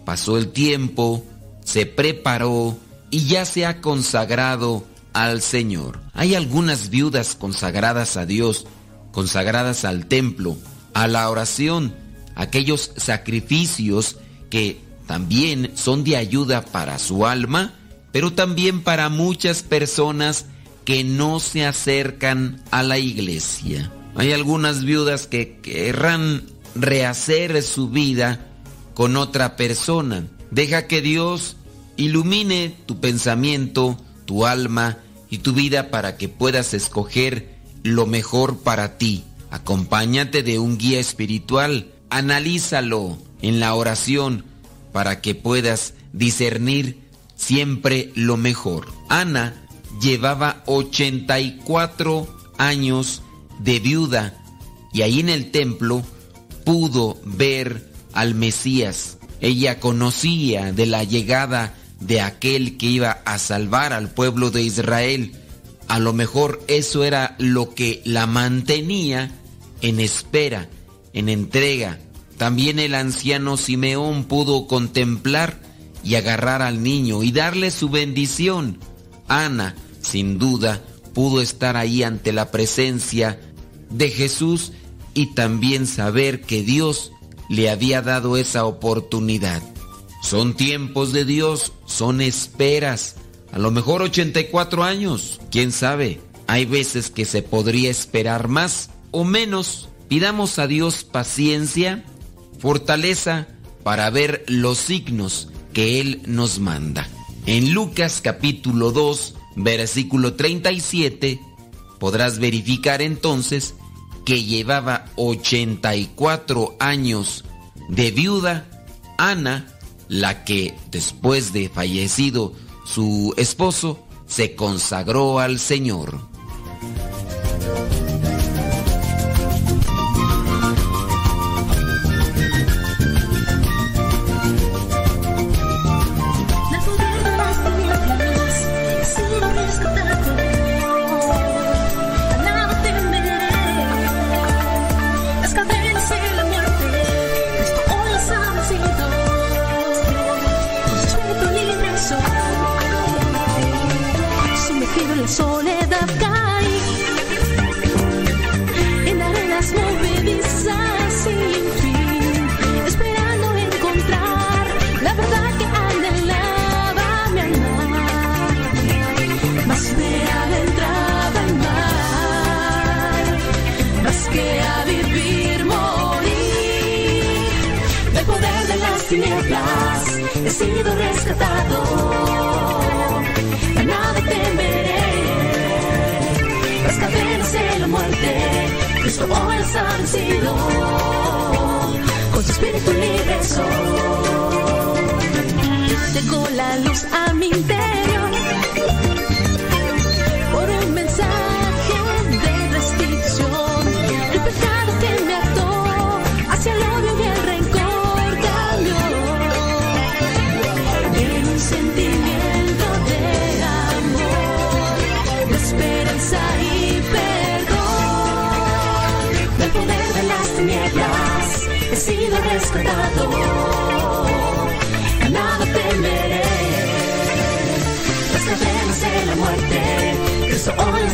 Speaker 2: pasó el tiempo, se preparó y ya se ha consagrado al Señor. Hay algunas viudas consagradas a Dios, consagradas al templo, a la oración, aquellos sacrificios que también son de ayuda para su alma, pero también para muchas personas que no se acercan a la iglesia. Hay algunas viudas que querrán rehacer su vida con otra persona. Deja que Dios ilumine tu pensamiento, tu alma y tu vida para que puedas escoger lo mejor para ti. Acompáñate de un guía espiritual, analízalo en la oración para que puedas discernir siempre lo mejor. Ana llevaba 84 años de viuda y ahí en el templo pudo ver al Mesías. Ella conocía de la llegada de aquel que iba a salvar al pueblo de Israel. A lo mejor eso era lo que la mantenía en espera, en entrega, también el anciano Simeón pudo contemplar y agarrar al niño y darle su bendición. Ana, sin duda, pudo estar ahí ante la presencia de Jesús y también saber que Dios le había dado esa oportunidad. Son tiempos de Dios, son esperas. A lo mejor 84 años, quién sabe. Hay veces que se podría esperar más o menos Pidamos a Dios paciencia, fortaleza para ver los signos que Él nos manda. En Lucas capítulo 2, versículo 37, podrás verificar entonces que llevaba 84 años de viuda Ana, la que después de fallecido su esposo, se consagró al Señor.
Speaker 9: He sido rescatado. A nada temeré, las cadenas de la muerte, Cristo hoy las ha vencido. Con su espíritu libre soy. Llegó la luz a mi interior.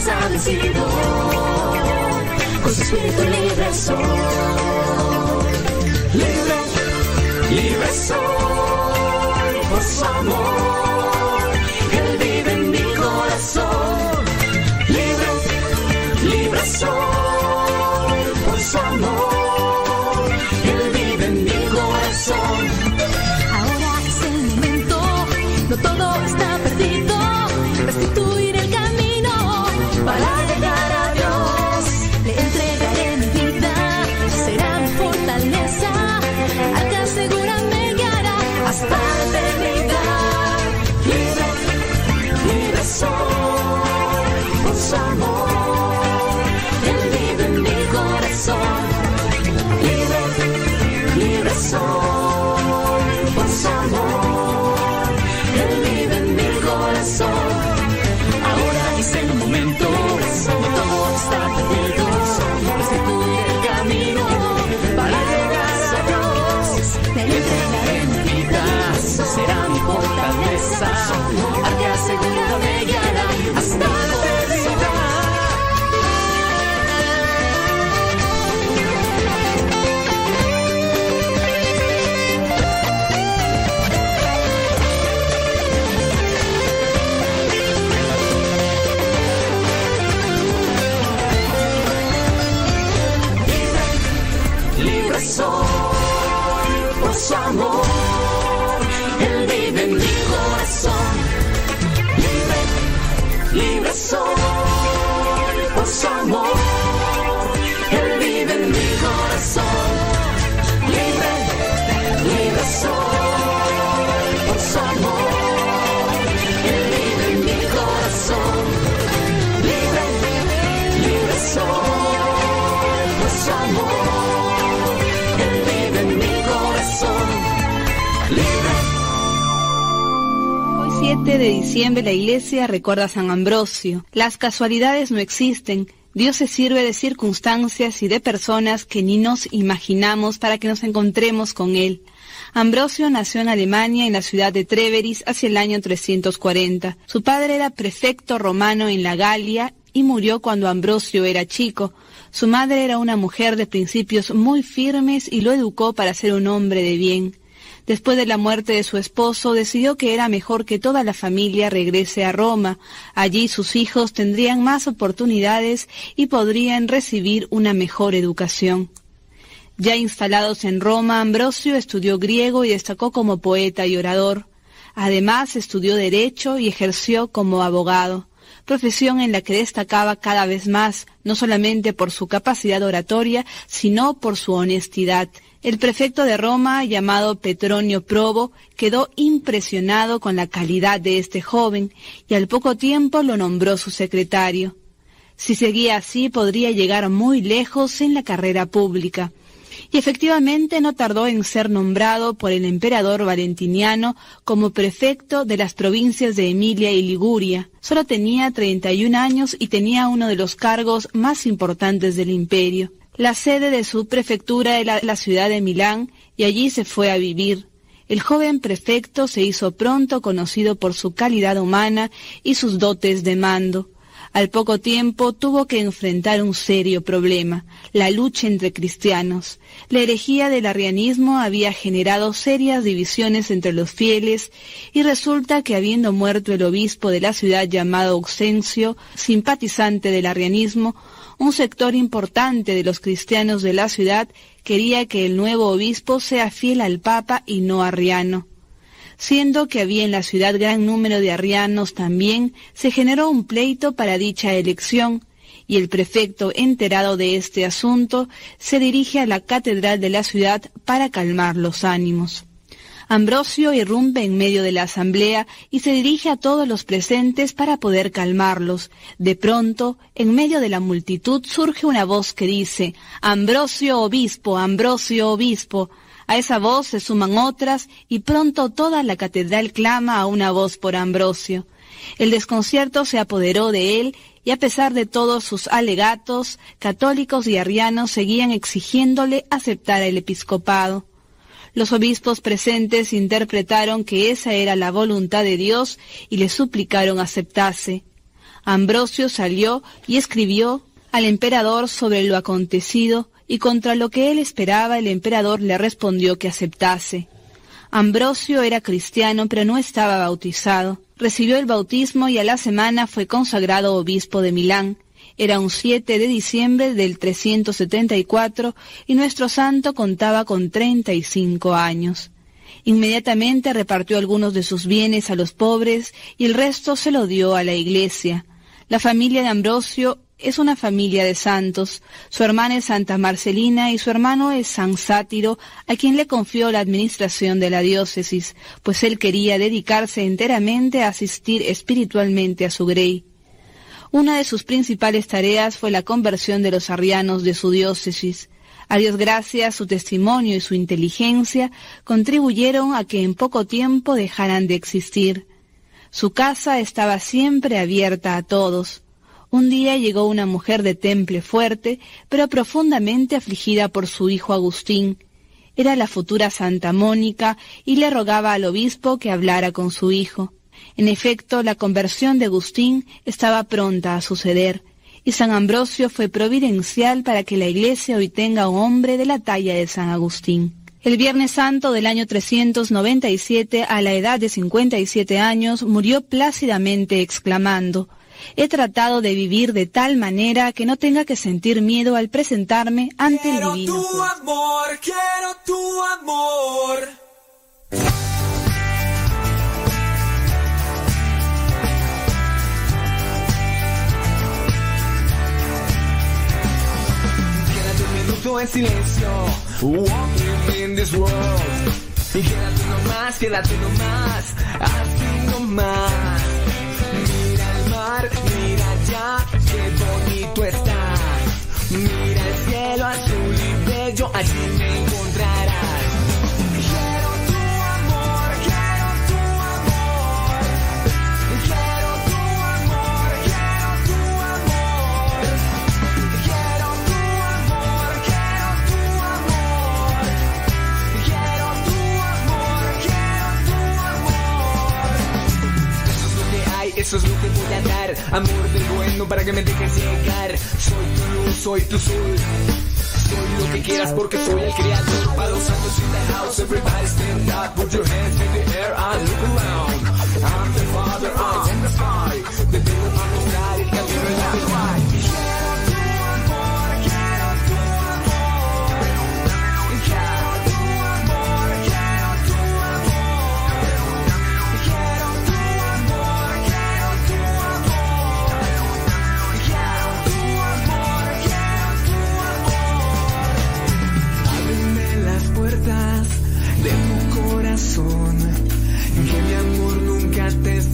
Speaker 9: Cristo hoy las ha vencido. Con su espíritu libre soy. Libre, libre soy por su amor. Fortaleza. Al que
Speaker 10: 7 de diciembre la iglesia recuerda a San Ambrosio. Las casualidades no existen. Dios se sirve de circunstancias y de personas que ni nos imaginamos para que nos encontremos con Él. Ambrosio nació en Alemania, en la ciudad de Treveris, hacia el año 340. Su padre era prefecto romano en la Galia y murió cuando Ambrosio era chico. Su madre era una mujer de principios muy firmes y lo educó para ser un hombre de bien. Después de la muerte de su esposo, decidió que era mejor que toda la familia regrese a Roma. Allí sus hijos tendrían más oportunidades y podrían recibir una mejor educación. Ya instalados en Roma, Ambrosio estudió griego y destacó como poeta y orador. Además, estudió derecho y ejerció como abogado profesión en la que destacaba cada vez más, no solamente por su capacidad oratoria, sino por su honestidad. El prefecto de Roma, llamado Petronio Probo, quedó impresionado con la calidad de este joven y al poco tiempo lo nombró su secretario. Si seguía así podría llegar muy lejos en la carrera pública y efectivamente no tardó en ser nombrado por el emperador Valentiniano como prefecto de las provincias de Emilia y Liguria. Solo tenía 31 años y tenía uno de los cargos más importantes del imperio. La sede de su prefectura era la ciudad de Milán y allí se fue a vivir. El joven prefecto se hizo pronto conocido por su calidad humana y sus dotes de mando. Al poco tiempo tuvo que enfrentar un serio problema, la lucha entre cristianos. La herejía del arrianismo había generado serias divisiones entre los fieles y resulta que habiendo muerto el obispo de la ciudad llamado Auxencio, simpatizante del arrianismo, un sector importante de los cristianos de la ciudad quería que el nuevo obispo sea fiel al Papa y no arriano. Siendo que había en la ciudad gran número de arrianos también, se generó un pleito para dicha elección, y el prefecto, enterado de este asunto, se dirige a la catedral de la ciudad para calmar los ánimos. Ambrosio irrumpe en medio de la asamblea y se dirige a todos los presentes para poder calmarlos. De pronto, en medio de la multitud surge una voz que dice, Ambrosio obispo, Ambrosio obispo. A esa voz se suman otras y pronto toda la catedral clama a una voz por Ambrosio. El desconcierto se apoderó de él y a pesar de todos sus alegatos, católicos y arrianos seguían exigiéndole aceptar el episcopado. Los obispos presentes interpretaron que esa era la voluntad de Dios y le suplicaron aceptase. Ambrosio salió y escribió al emperador sobre lo acontecido y contra lo que él esperaba el emperador le respondió que aceptase. Ambrosio era cristiano pero no estaba bautizado. Recibió el bautismo y a la semana fue consagrado obispo de Milán. Era un 7 de diciembre del 374 y nuestro santo contaba con 35 años. Inmediatamente repartió algunos de sus bienes a los pobres y el resto se lo dio a la iglesia. La familia de Ambrosio es una familia de santos. Su hermana es Santa Marcelina y su hermano es San Sátiro, a quien le confió la administración de la diócesis, pues él quería dedicarse enteramente a asistir espiritualmente a su grey. Una de sus principales tareas fue la conversión de los arrianos de su diócesis. A Dios gracias, su testimonio y su inteligencia contribuyeron a que en poco tiempo dejaran de existir. Su casa estaba siempre abierta a todos. Un día llegó una mujer de temple fuerte, pero profundamente afligida por su hijo Agustín. Era la futura Santa Mónica y le rogaba al obispo que hablara con su hijo. En efecto, la conversión de Agustín estaba pronta a suceder, y San Ambrosio fue providencial para que la iglesia hoy tenga un hombre de la talla de San Agustín. El Viernes Santo del año 397, a la edad de 57 años, murió plácidamente exclamando, He tratado de vivir de tal manera que no tenga que sentir miedo al presentarme ante el divino.
Speaker 9: Quiero tu amor, quiero tu amor.
Speaker 11: Minuto en silencio, walking in this world. Y quédate nomás, quédate nomás, así nomás. Mira el mar, mira allá, qué bonito está. Mira el cielo azul y bello, allí me encontrarás. Eso es lo que voy a dar, amor del bueno para que me dejes llegar. Soy tu luz, soy tu sol. Soy lo que quieras porque soy el creador. Para los santos in the house, everybody stand up. Put
Speaker 12: your hands in the air and look around. I'm the father, I'm the father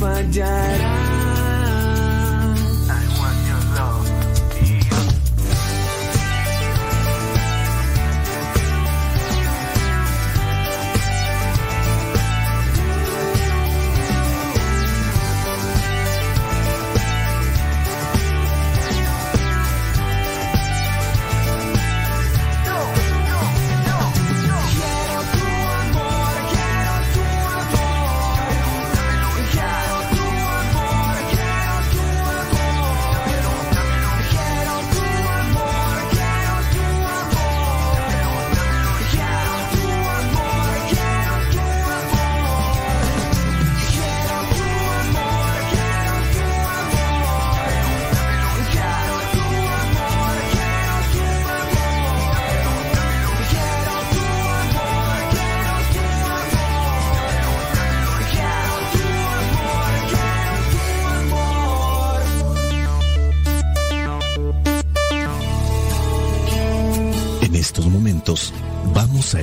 Speaker 12: wajar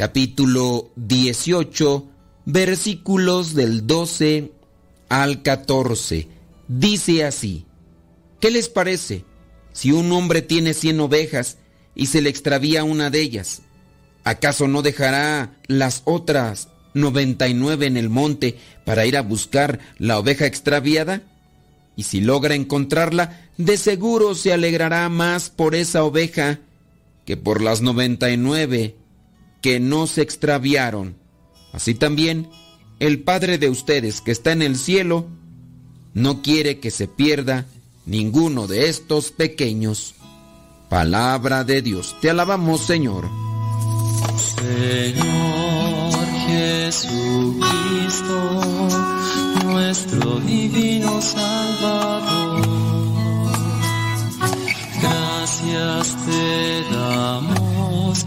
Speaker 2: capítulo 18, versículos del 12 al 14. Dice así, ¿qué les parece si un hombre tiene cien ovejas y se le extravía una de ellas? ¿Acaso no dejará las otras 99 en el monte para ir a buscar la oveja extraviada? Y si logra encontrarla, de seguro se alegrará más por esa oveja que por las 99 que no se extraviaron. Así también, el Padre de ustedes que está en el cielo no quiere que se pierda ninguno de estos pequeños. Palabra de Dios. Te alabamos, Señor.
Speaker 11: Señor Jesucristo, nuestro divino Salvador, gracias te damos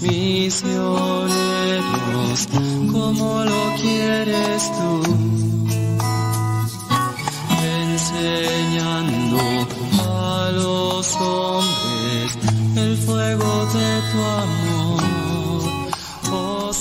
Speaker 11: misioneros como lo quieres tú enseñando a los hombres el fuego de tu amor. Oh.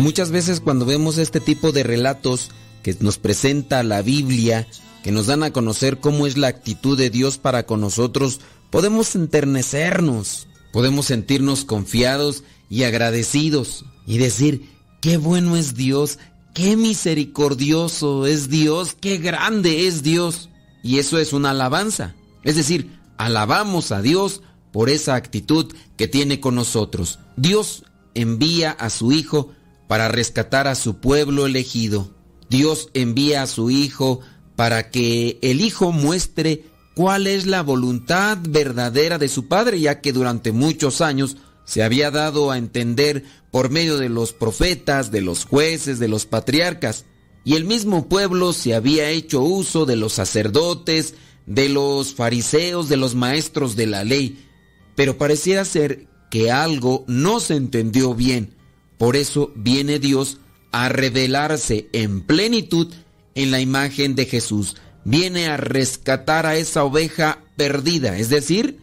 Speaker 2: Muchas veces cuando vemos este tipo de relatos que nos presenta la Biblia, que nos dan a conocer cómo es la actitud de Dios para con nosotros, podemos enternecernos, podemos sentirnos confiados y agradecidos y decir, qué bueno es Dios, qué misericordioso es Dios, qué grande es Dios. Y eso es una alabanza. Es decir, alabamos a Dios por esa actitud que tiene con nosotros. Dios envía a su Hijo para rescatar a su pueblo elegido. Dios envía a su Hijo para que el Hijo muestre cuál es la voluntad verdadera de su Padre, ya que durante muchos años se había dado a entender por medio de los profetas, de los jueces, de los patriarcas, y el mismo pueblo se había hecho uso de los sacerdotes, de los fariseos, de los maestros de la ley, pero pareciera ser que algo no se entendió bien. Por eso viene Dios a revelarse en plenitud en la imagen de Jesús. Viene a rescatar a esa oveja perdida, es decir,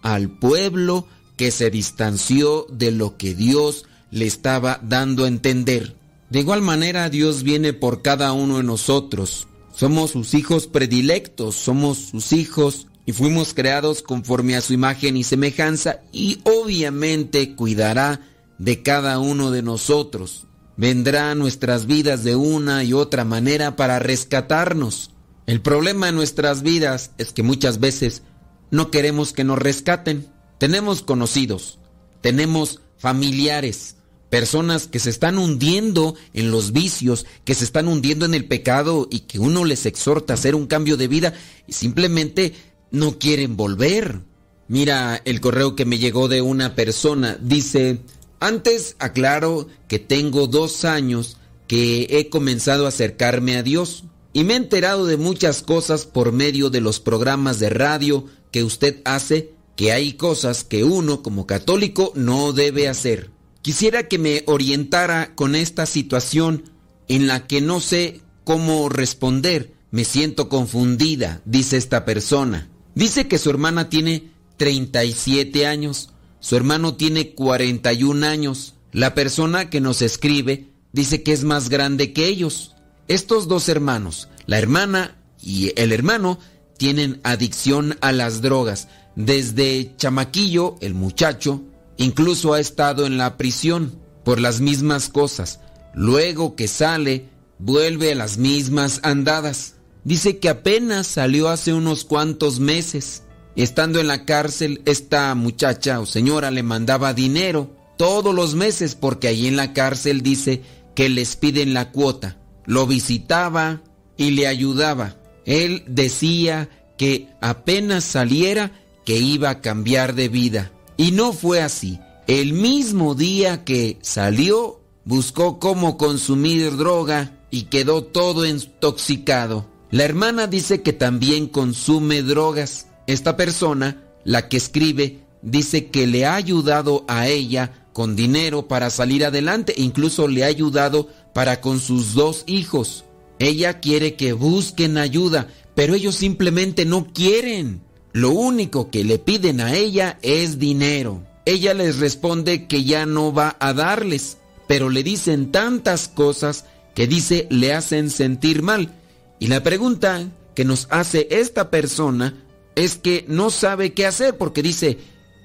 Speaker 2: al pueblo que se distanció de lo que Dios le estaba dando a entender. De igual manera Dios viene por cada uno de nosotros. Somos sus hijos predilectos, somos sus hijos y fuimos creados conforme a su imagen y semejanza y obviamente cuidará de cada uno de nosotros. Vendrá a nuestras vidas de una y otra manera para rescatarnos. El problema en nuestras vidas es que muchas veces no queremos que nos rescaten. Tenemos conocidos, tenemos familiares, personas que se están hundiendo en los vicios, que se están hundiendo en el pecado y que uno les exhorta a hacer un cambio de vida y simplemente no quieren volver. Mira el correo que me llegó de una persona. Dice, antes aclaro que tengo dos años que he comenzado a acercarme a Dios y me he enterado de muchas cosas por medio de los programas de radio que usted hace, que hay cosas que uno como católico no debe hacer. Quisiera que me orientara con esta situación en la que no sé cómo responder. Me siento confundida, dice esta persona. Dice que su hermana tiene 37 años, su hermano tiene 41 años. La persona que nos escribe dice que es más grande que ellos. Estos dos hermanos, la hermana y el hermano, tienen adicción a las drogas. Desde chamaquillo, el muchacho incluso ha estado en la prisión por las mismas cosas. Luego que sale, vuelve a las mismas andadas. Dice que apenas salió hace unos cuantos meses. Estando en la cárcel, esta muchacha o señora le mandaba dinero todos los meses porque allí en la cárcel dice que les piden la cuota. Lo visitaba y le ayudaba. Él decía que apenas saliera que iba a cambiar de vida. Y no fue así. El mismo día que salió, buscó cómo consumir droga y quedó todo intoxicado. La hermana dice que también consume drogas. Esta persona, la que escribe, dice que le ha ayudado a ella con dinero para salir adelante incluso le ha ayudado para con sus dos hijos. Ella quiere que busquen ayuda, pero ellos simplemente no quieren. Lo único que le piden a ella es dinero. Ella les responde que ya no va a darles, pero le dicen tantas cosas que dice le hacen sentir mal. Y la pregunta que nos hace esta persona es que no sabe qué hacer porque dice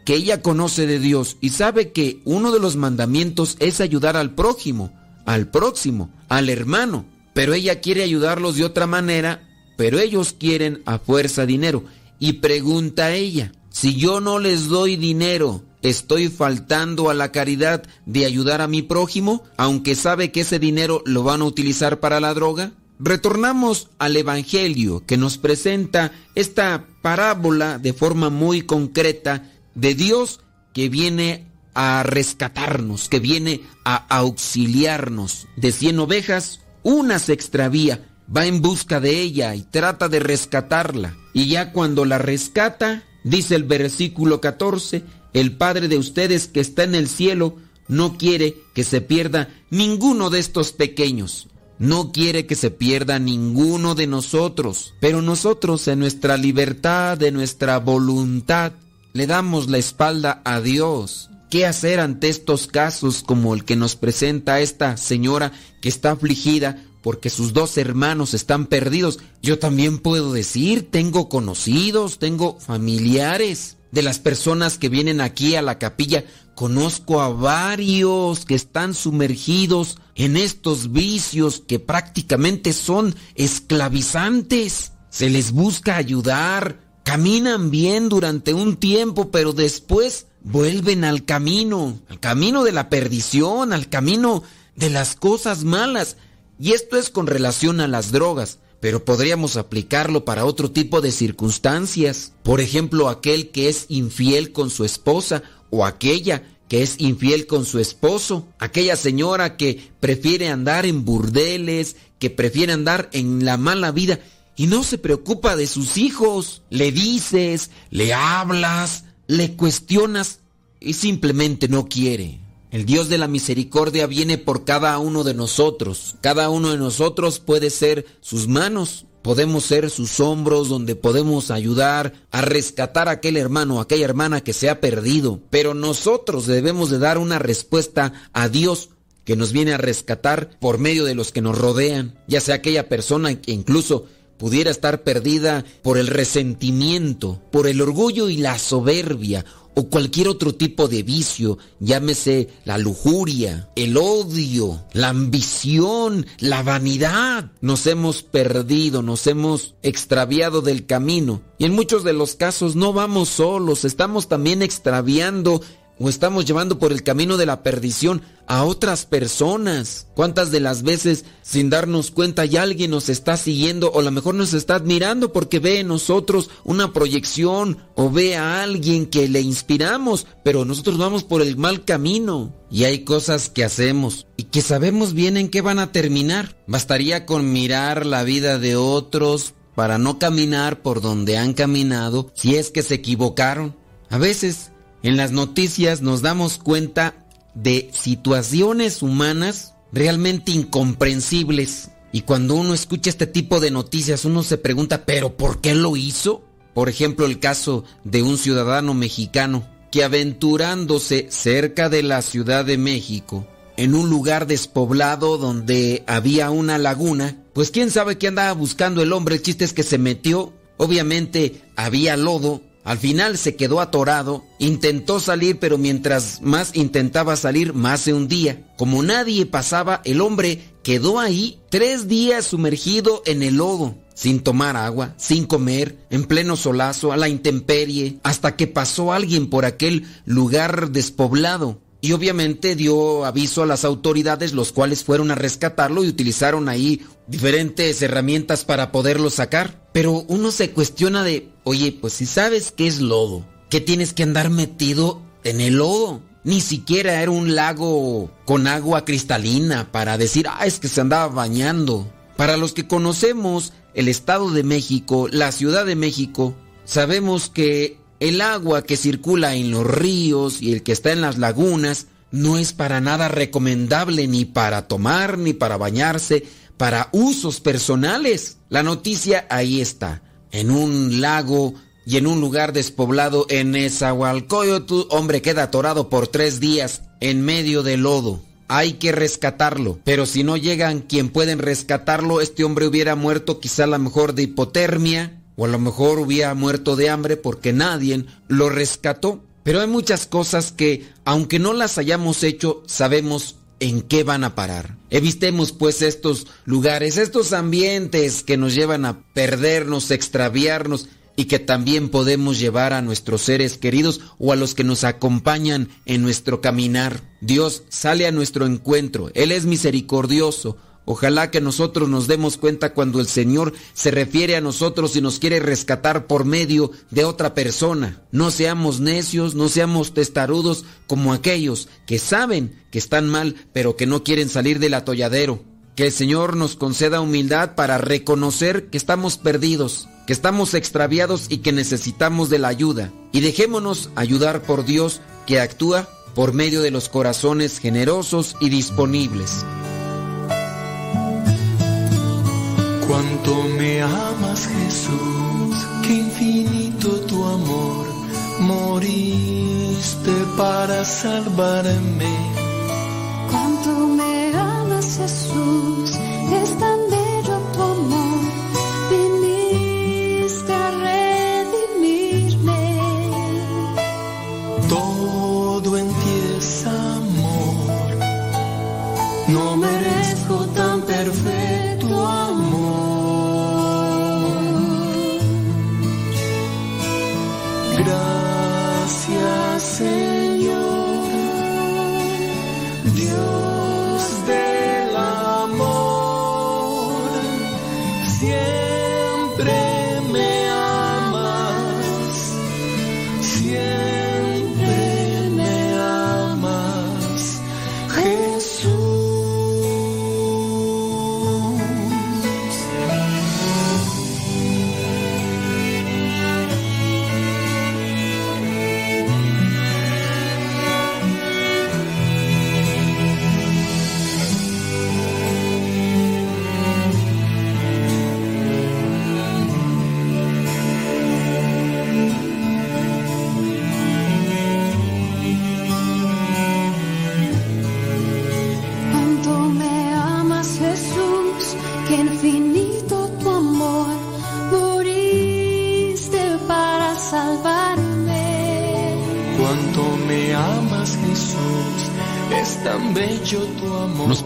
Speaker 2: que ella conoce de Dios y sabe que uno de los mandamientos es ayudar al prójimo, al próximo, al hermano. Pero ella quiere ayudarlos de otra manera, pero ellos quieren a fuerza dinero. Y pregunta a ella, si yo no les doy dinero, ¿estoy faltando a la caridad de ayudar a mi prójimo, aunque sabe que ese dinero lo van a utilizar para la droga? Retornamos al Evangelio que nos presenta esta parábola de forma muy concreta de Dios que viene a rescatarnos, que viene a auxiliarnos. De cien ovejas, una se extravía, va en busca de ella y trata de rescatarla. Y ya cuando la rescata, dice el versículo 14, el Padre de ustedes que está en el cielo no quiere que se pierda ninguno de estos pequeños no quiere que se pierda ninguno de nosotros, pero nosotros en nuestra libertad, de nuestra voluntad, le damos la espalda a Dios. ¿Qué hacer ante estos casos como el que nos presenta esta señora que está afligida porque sus dos hermanos están perdidos? Yo también puedo decir, tengo conocidos, tengo familiares de las personas que vienen aquí a la capilla Conozco a varios que están sumergidos en estos vicios que prácticamente son esclavizantes. Se les busca ayudar, caminan bien durante un tiempo, pero después vuelven al camino, al camino de la perdición, al camino de las cosas malas. Y esto es con relación a las drogas, pero podríamos aplicarlo para otro tipo de circunstancias. Por ejemplo, aquel que es infiel con su esposa o aquella que es infiel con su esposo, aquella señora que prefiere andar en burdeles, que prefiere andar en la mala vida y no se preocupa de sus hijos. Le dices, le hablas, le cuestionas y simplemente no quiere. El Dios de la misericordia viene por cada uno de nosotros. Cada uno de nosotros puede ser sus manos, podemos ser sus hombros donde podemos ayudar a rescatar a aquel hermano, aquella hermana que se ha perdido. Pero nosotros debemos de dar una respuesta a Dios que nos viene a rescatar por medio de los que nos rodean, ya sea aquella persona que incluso pudiera estar perdida por el resentimiento, por el orgullo y la soberbia, o cualquier otro tipo de vicio, llámese la lujuria, el odio, la ambición, la vanidad, nos hemos perdido, nos hemos extraviado del camino. Y en muchos de los casos no vamos solos, estamos también extraviando o estamos llevando por el camino de la perdición a otras personas. ¿Cuántas de las veces sin darnos cuenta ya alguien nos está siguiendo o a lo mejor nos está admirando porque ve en nosotros una proyección o ve a alguien que le inspiramos, pero nosotros vamos por el mal camino y hay cosas que hacemos y que sabemos bien en qué van a terminar. Bastaría con mirar la vida de otros para no caminar por donde han caminado si es que se equivocaron. A veces en las noticias nos damos cuenta de situaciones humanas realmente incomprensibles. Y cuando uno escucha este tipo de noticias, uno se pregunta, ¿pero por qué lo hizo? Por ejemplo, el caso de un ciudadano mexicano que aventurándose cerca de la Ciudad de México, en un lugar despoblado donde había una laguna, pues quién sabe qué andaba buscando el hombre, el chiste es que se metió, obviamente había lodo, al final se quedó atorado, intentó salir, pero mientras más intentaba salir, más se hundía. Como nadie pasaba, el hombre quedó ahí tres días sumergido en el lodo, sin tomar agua, sin comer, en pleno solazo, a la intemperie, hasta que pasó alguien por aquel lugar despoblado. Y obviamente dio aviso a las autoridades, los cuales fueron a rescatarlo y utilizaron ahí diferentes herramientas para poderlo sacar. Pero uno se cuestiona de, oye, pues si sabes qué es lodo, ¿qué tienes que andar metido en el lodo? Ni siquiera era un lago con agua cristalina para decir, ah, es que se andaba bañando. Para los que conocemos el Estado de México, la Ciudad de México, sabemos que el agua que circula en los ríos y el que está en las lagunas no es para nada recomendable ni para tomar ni para bañarse, para usos personales. La noticia ahí está, en un lago y en un lugar despoblado en Nezahualcóyotl, hombre queda atorado por tres días en medio del lodo. Hay que rescatarlo, pero si no llegan quien pueden rescatarlo, este hombre hubiera muerto quizá a lo mejor de hipotermia, o a lo mejor hubiera muerto de hambre porque nadie lo rescató. Pero hay muchas cosas que, aunque no las hayamos hecho, sabemos en qué van a parar. Evitemos pues estos lugares, estos ambientes que nos llevan a perdernos, extraviarnos y que también podemos llevar a nuestros seres queridos o a los que nos acompañan en nuestro caminar. Dios sale a nuestro encuentro, Él es misericordioso, Ojalá que nosotros nos demos cuenta cuando el Señor se refiere a nosotros y nos quiere rescatar por medio de otra persona. No seamos necios, no seamos testarudos como aquellos que saben que están mal, pero que no quieren salir del atolladero. Que el Señor nos conceda humildad para reconocer que estamos perdidos, que estamos extraviados y que necesitamos de la ayuda. Y dejémonos ayudar por Dios que actúa por medio de los corazones generosos y disponibles.
Speaker 3: Cuánto me amas Jesús, qué infinito tu amor, moriste para salvarme.
Speaker 5: Cuánto me amas Jesús, es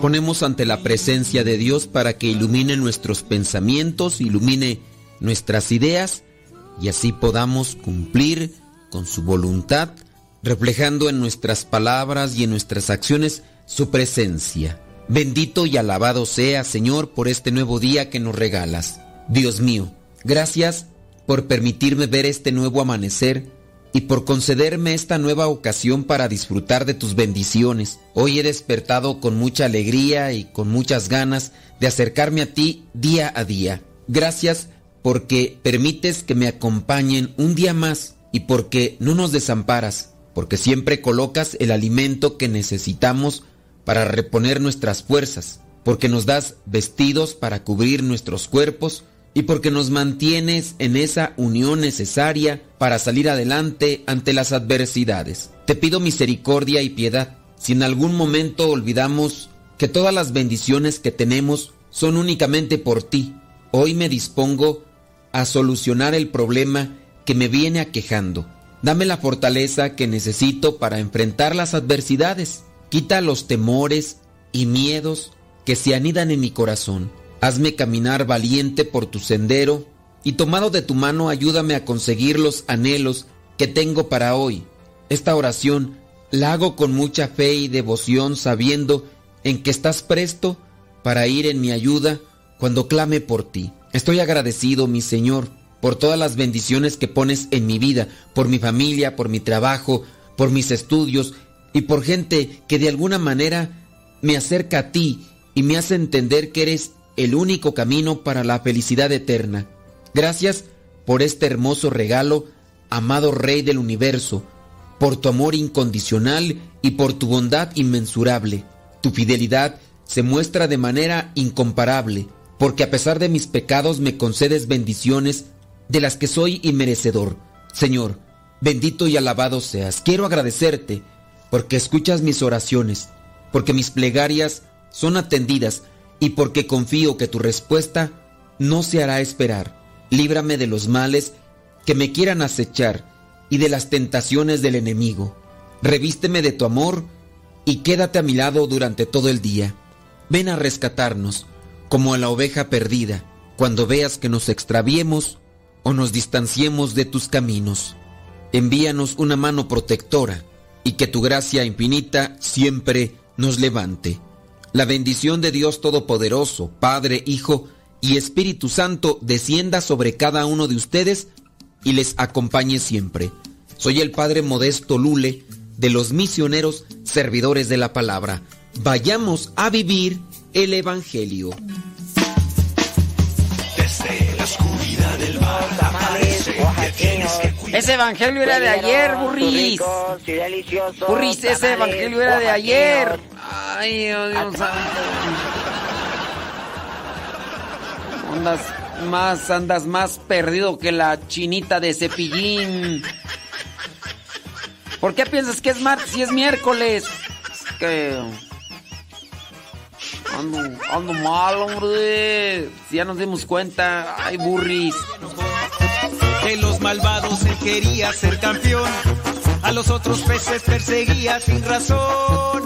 Speaker 2: ponemos ante la presencia de Dios para que ilumine nuestros pensamientos, ilumine nuestras ideas y así podamos cumplir con su voluntad, reflejando en nuestras palabras y en nuestras acciones su presencia. Bendito y alabado sea, Señor, por este nuevo día que nos regalas. Dios mío, gracias por permitirme ver este nuevo amanecer y por concederme esta nueva ocasión para disfrutar de tus bendiciones. Hoy he despertado con mucha alegría y con muchas ganas de acercarme a ti día a día. Gracias porque permites que me acompañen un día más y porque no nos desamparas, porque siempre colocas el alimento que necesitamos para reponer nuestras fuerzas, porque nos das vestidos para cubrir nuestros cuerpos y porque nos mantienes en esa unión necesaria para salir adelante ante las adversidades. Te pido misericordia y piedad. Si en algún momento olvidamos que todas las bendiciones que tenemos son únicamente por ti, hoy me dispongo a solucionar el problema que me viene aquejando. Dame la fortaleza que necesito para enfrentar las adversidades. Quita los temores y miedos que se anidan en mi corazón. Hazme caminar valiente por tu sendero y tomado de tu mano ayúdame a conseguir los anhelos que tengo para hoy. Esta oración la hago con mucha fe y devoción sabiendo en que estás presto para ir en mi ayuda cuando clame por ti. Estoy agradecido, mi Señor, por todas las bendiciones que pones en mi vida, por mi familia, por mi trabajo, por mis estudios y por gente que de alguna manera me acerca a ti y me hace entender que eres el único camino para la felicidad eterna. Gracias por este hermoso regalo, amado Rey del universo, por tu amor incondicional y por tu bondad inmensurable. Tu fidelidad se muestra de manera incomparable, porque a pesar de mis pecados me concedes bendiciones de las que soy inmerecedor. Señor, bendito y alabado seas. Quiero agradecerte porque escuchas mis oraciones, porque mis plegarias son atendidas y porque confío que tu respuesta no se hará esperar. Líbrame de los males que me quieran acechar y de las tentaciones del enemigo. Revísteme de tu amor y quédate a mi lado durante todo el día. Ven a rescatarnos como a la oveja perdida cuando veas que nos extraviemos o nos distanciemos de tus caminos. Envíanos una mano protectora y que tu gracia infinita siempre nos levante. La bendición de Dios Todopoderoso, Padre, Hijo y Espíritu Santo descienda sobre cada uno de ustedes y les acompañe siempre. Soy el Padre Modesto Lule de los misioneros servidores de la palabra. Vayamos a vivir el Evangelio.
Speaker 13: Desde la oscuridad del mar aparece que tienes que cuidar.
Speaker 14: Ese evangelio era de ayer, burris. Burris, ese evangelio era de ayer. Ay, oh, Dios santo. Andas más, andas más perdido que la chinita de cepillín. ¿Por qué piensas que es martes y es miércoles? Es que... Ando, ando mal, hombre. Si ya nos dimos cuenta. Ay, burris.
Speaker 7: De los malvados él quería ser campeón. A los otros peces perseguía sin razón.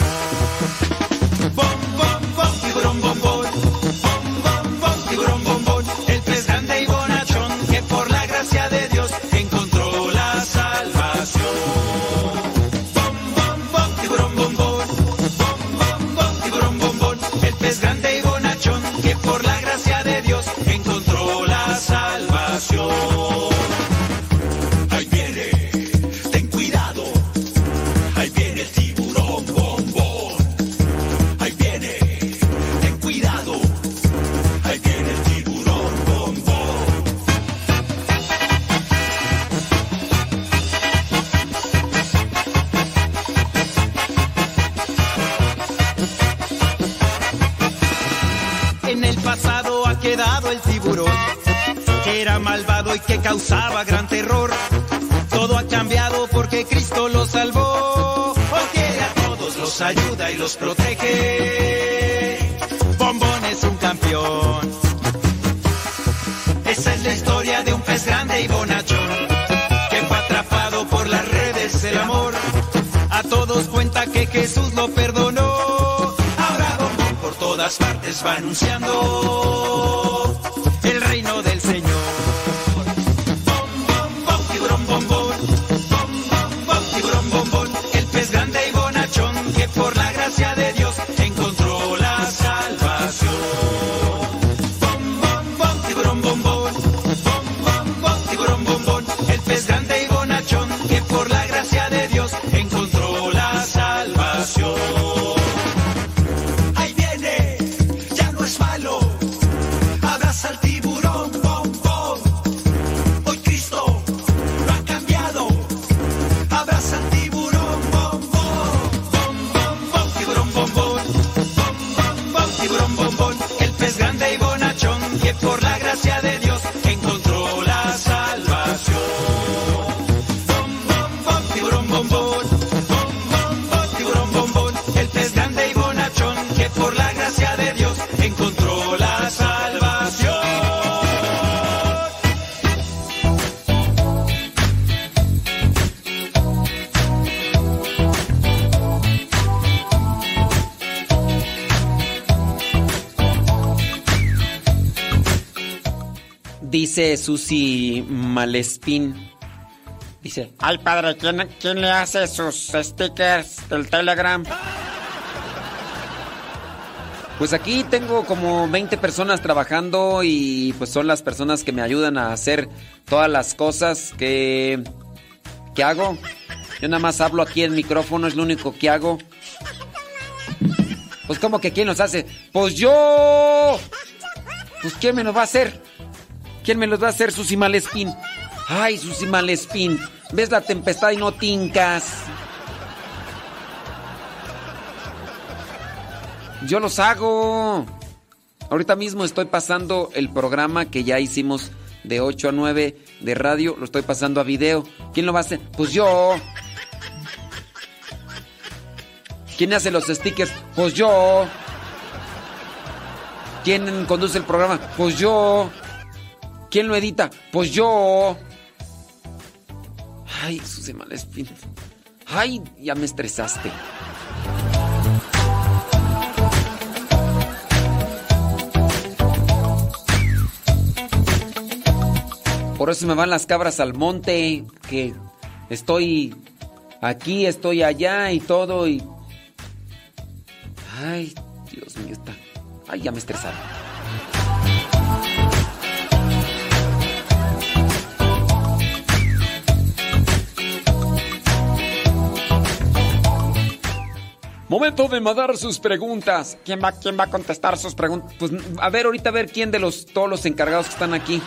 Speaker 7: El tiburón, que era malvado y que causaba gran terror. Todo ha cambiado porque Cristo lo salvó, porque a todos los ayuda y los protege. Bombón es un campeón. Esa es la historia de un pez grande y bonachón, que fue atrapado por las redes del amor. A todos cuenta que Jesús lo perdonó. Ahora Bombón por todas partes va anunciando
Speaker 2: Susi Malespín. Dice,
Speaker 15: Ay, padre, ¿quién, quién le hace sus stickers del Telegram?
Speaker 2: pues aquí tengo como 20 personas trabajando y pues son las personas que me ayudan a hacer todas las cosas que, que hago. Yo nada más hablo aquí en micrófono, es lo único que hago. Pues como que quién los hace? Pues yo. Pues quién me los va a hacer? ¿Quién me los va a hacer, Susi Malespín? Ay, Susi Malespín, ves la tempestad y no tincas. Yo los hago. Ahorita mismo estoy pasando el programa que ya hicimos de 8 a 9 de radio, lo estoy pasando a video. ¿Quién lo va a hacer? Pues yo. ¿Quién hace los stickers? Pues yo. ¿Quién conduce el programa? Pues yo. ¿Quién lo edita? Pues yo. Ay, Susi Malespín. Ay, ya me estresaste. Por eso me van las cabras al monte, que estoy aquí, estoy allá y todo y... Ay, Dios mío, está... Ay, ya me estresaron. Momento de mandar sus preguntas.
Speaker 15: ¿Quién va, quién va a contestar sus preguntas?
Speaker 2: Pues a ver, ahorita a ver quién de los todos los encargados que están aquí.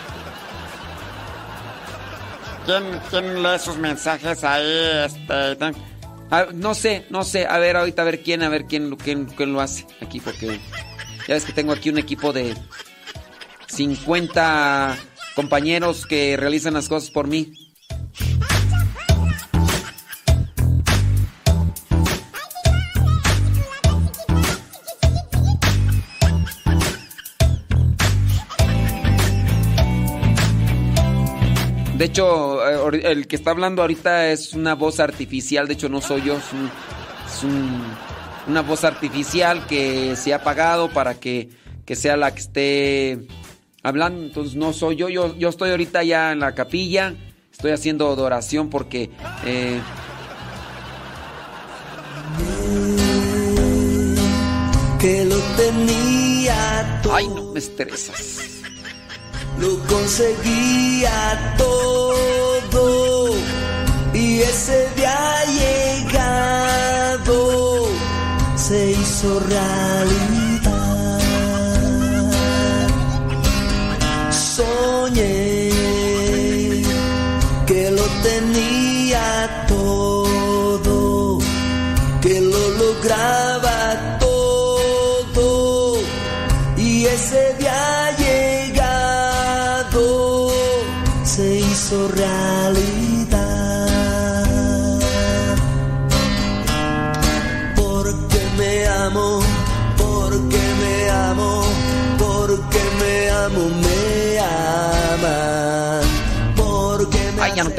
Speaker 15: ¿Quién, quién lee sus mensajes ahí? Este,
Speaker 2: Ah, no sé, no sé. A ver, ahorita a ver quién, a ver quién, quién, quién lo hace aquí, porque ya ves que tengo aquí un equipo de 50 compañeros que realizan las cosas por mí. De hecho, eh, el que está hablando ahorita es una voz artificial, de hecho no soy yo, es, un- es un- una voz artificial que se ha apagado para que, que sea la que esté hablando, entonces no soy yo, yo, yo estoy ahorita ya en la capilla, estoy haciendo adoración porque... eh,
Speaker 16: que lo tenía todo.
Speaker 2: Ay, no me estresas.
Speaker 16: Lo conseguía todo y ese día llegado se hizo realidad. Soñé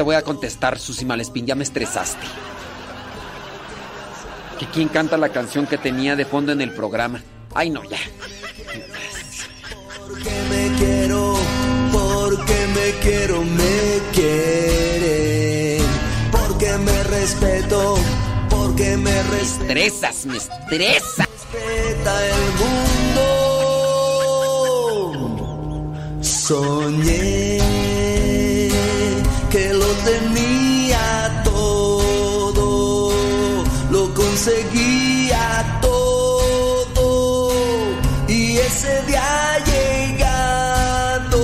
Speaker 2: voy a contestar, Susi Malespín, ya me estresaste. Que quién canta la canción que tenía de fondo en el programa. Ay, no, ya.
Speaker 16: Porque me quiero, porque me quiero, me quieren. Porque me respeto, porque me
Speaker 2: Estresas, me estresa.
Speaker 16: respeta el mundo. Soñé que lo tenía todo, lo conseguía todo y ese día llegando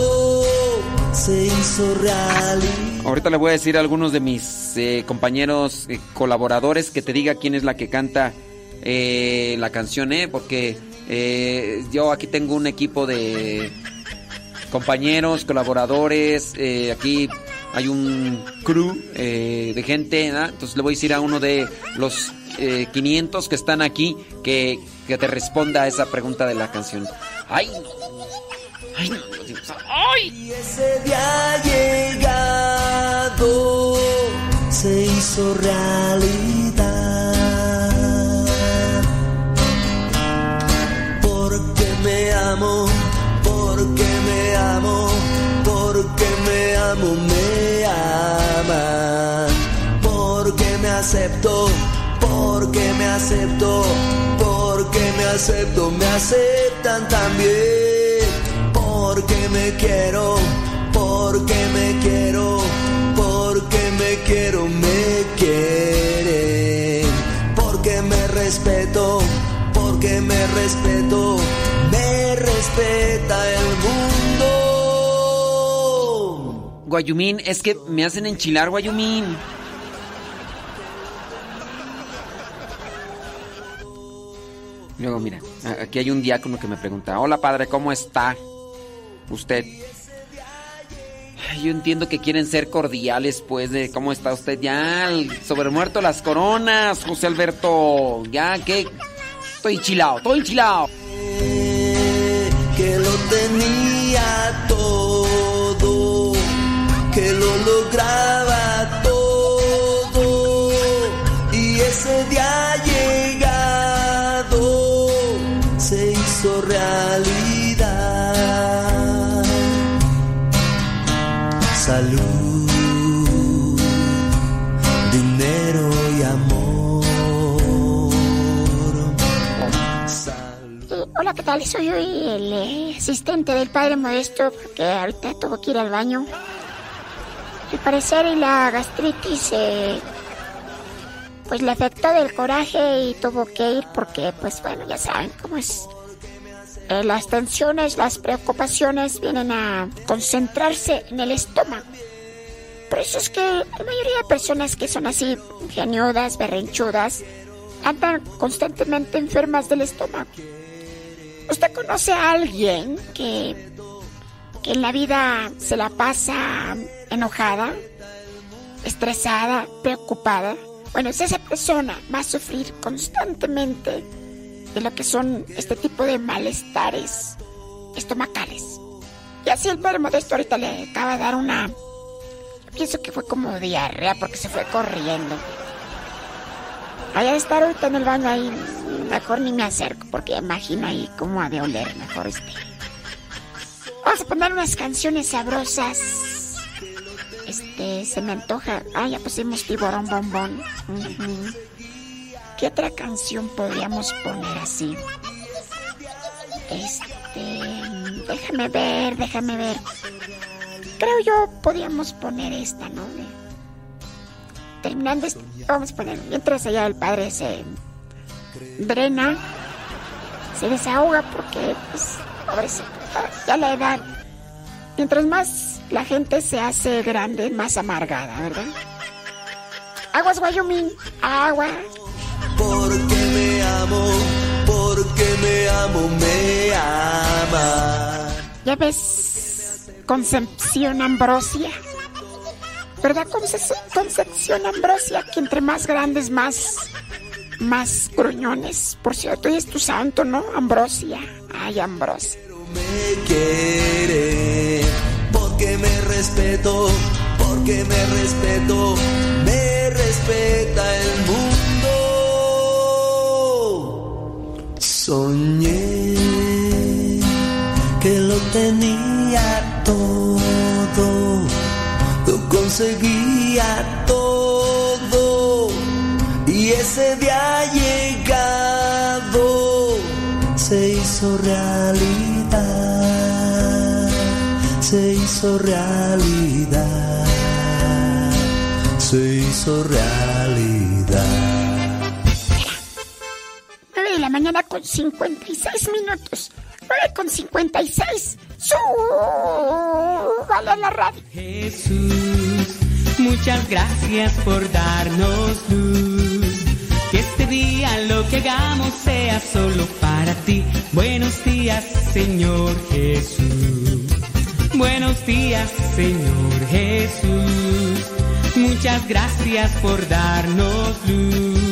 Speaker 16: se hizo realidad.
Speaker 2: Ahorita le voy a decir a algunos de mis eh, compañeros eh, colaboradores que te diga quién es la que canta eh, la canción, ¿eh? Porque eh, yo aquí tengo un equipo de compañeros, colaboradores, aquí hay un crew eh, de gente, ¿verdad? entonces le voy a decir a uno de los eh, 500 que están aquí que, que te responda a esa pregunta de la canción. ¡Ay! no. ¡Ay! no, mío.
Speaker 16: Y ese día llegado se hizo realidad. Porque me amo, porque me amo, porque me amo, acepto, porque me acepto, porque me acepto, me aceptan también. Porque me quiero, porque me quiero, porque me quiero, me quieren. Porque me respeto, porque me respeto, me respeta el mundo.
Speaker 2: Guayumín, es que me hacen enchilar, Guayumín. Luego, mira, aquí hay un diácono que me pregunta, hola padre, ¿cómo está usted? Yo entiendo que quieren ser cordiales, pues, de cómo está usted. Ya, sobremuerto las coronas, José Alberto. Ya, que estoy chilado, estoy enchilado.
Speaker 16: que lo tenía todo, que lo lograba todo, y ese día realidad. Salud, dinero y amor.
Speaker 17: Hola, ¿qué tal? Soy hoy el asistente del padre Modesto porque ahorita tuvo que ir al baño. Al parecer la gastritis eh, pues le afectó del coraje y tuvo que ir porque pues bueno, ya saben cómo es. Eh, las tensiones, las preocupaciones vienen a concentrarse en el estómago. Por eso es que la mayoría de personas que son así geniudas, berrinchudas, andan constantemente enfermas del estómago. ¿Usted conoce a alguien que, que en la vida se la pasa enojada, estresada, preocupada? Bueno, si esa persona va a sufrir constantemente de lo que son este tipo de malestares estomacales. Y así el padre Modesto ahorita le acaba de dar una... Pienso que fue como diarrea porque se fue corriendo. Vaya a estar ahorita en el baño ahí, mejor ni me acerco porque imagino ahí cómo ha de oler mejor este. Vamos a poner unas canciones sabrosas. Este, se me antoja. Ah, ya pusimos tiburón bombón. Ujú. ¿Qué otra canción podríamos poner así? Este, déjame ver, déjame ver. Creo yo podríamos poner esta, ¿no? Terminando este, vamos a poner, mientras allá el padre se drena, se desahoga porque, pues, pobrecito, ya la edad, mientras más la gente se hace grande, más amargada, ¿verdad? Aguas Wyoming, agua.
Speaker 16: Porque me amo, porque me amo, me ama.
Speaker 17: Ya ves, Concepción Ambrosia. ¿Verdad, Conce- Concepción Ambrosia? Que entre más grandes, más, más gruñones. Por cierto, hoy es tu santo, ¿no? Ambrosia. Ay, Ambrosia.
Speaker 16: Me quiere, porque me respeto, porque me respeto, me respeta el mundo. Soñé que lo tenía todo, lo conseguía todo y ese día llegado se hizo realidad, se hizo realidad, se hizo realidad.
Speaker 17: De la mañana con 56 minutos. 9 con 56. Súbale a la radio.
Speaker 18: Jesús, muchas gracias por darnos luz. Que este día lo que hagamos sea solo para ti. Buenos días, Señor Jesús. Buenos días, Señor Jesús. Muchas gracias por darnos luz.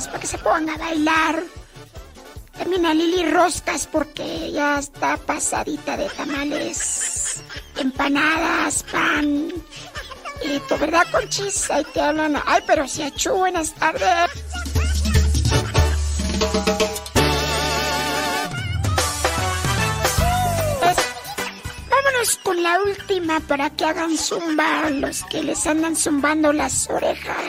Speaker 19: Rosas para que
Speaker 17: se ponga a bailar. También a Lili Roscas porque ya está pasadita de tamales, empanadas, pan. Y tu verdad, Conchis, ahí te hablan. Ay, pero si achú, buenas tardes. Vámonos con la última para que hagan zumbar los que les andan zumbando las orejas.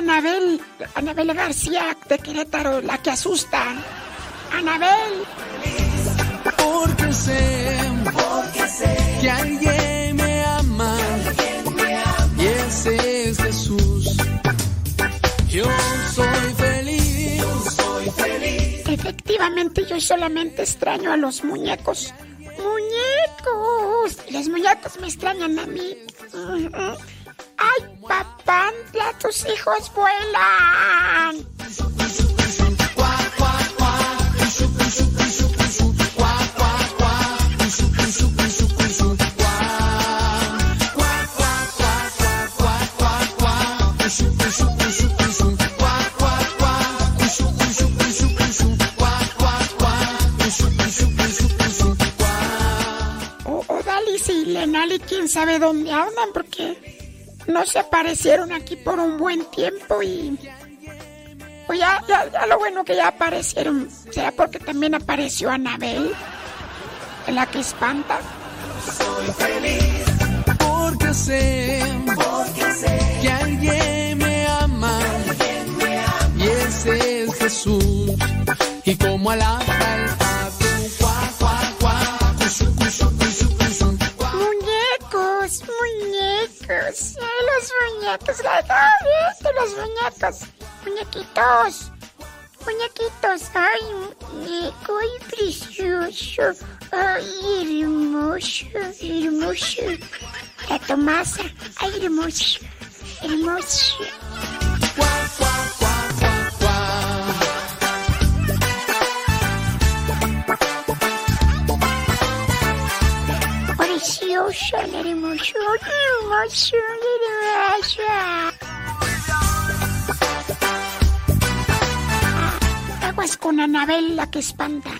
Speaker 17: Anabel, Anabel García de Querétaro, la que asusta. Anabel.
Speaker 20: Porque sé, porque sé que alguien me ama. Y ese es Jesús. Yo soy feliz. Yo soy feliz.
Speaker 17: Efectivamente, yo solamente extraño a los muñecos. Muñecos. Los muñecos me extrañan a mí. hijos vuelan. Oh, oh, o, y quién sabe dónde andan, porque no se aparecieron aquí por un buen tiempo y pues ya, ya, ya, lo bueno que ya aparecieron. ¿Será porque también apareció Anabel? La que espanta.
Speaker 20: Soy feliz porque sé, porque sé que alguien me ama. Alguien me ama. Y ese es Jesús. Y como
Speaker 17: alabanza los
Speaker 21: muñecos, la estaba los muñecos. Muñequitos. Muñequitos. Ay, muñeco y precioso. Ay, hermoso, hermoso. La Tomasa. Ay, hermoso. Hermoso. emocionaremos, emocionaremos. Aguas con Anabel, la que espanta.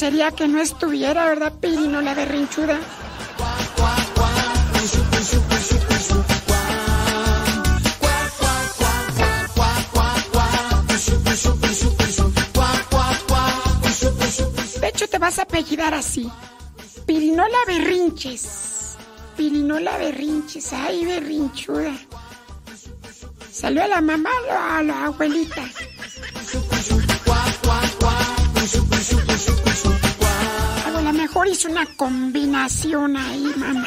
Speaker 21: sería que no estuviera, ¿verdad, Pirino, la berrinchuda? De hecho, te vas a apellidar así. Pirinola Berrinches. Pirinola Berrinches. Ay, berrinchuda. Salió a la mamá o a la abuelita. es una combinación ahí, mamá.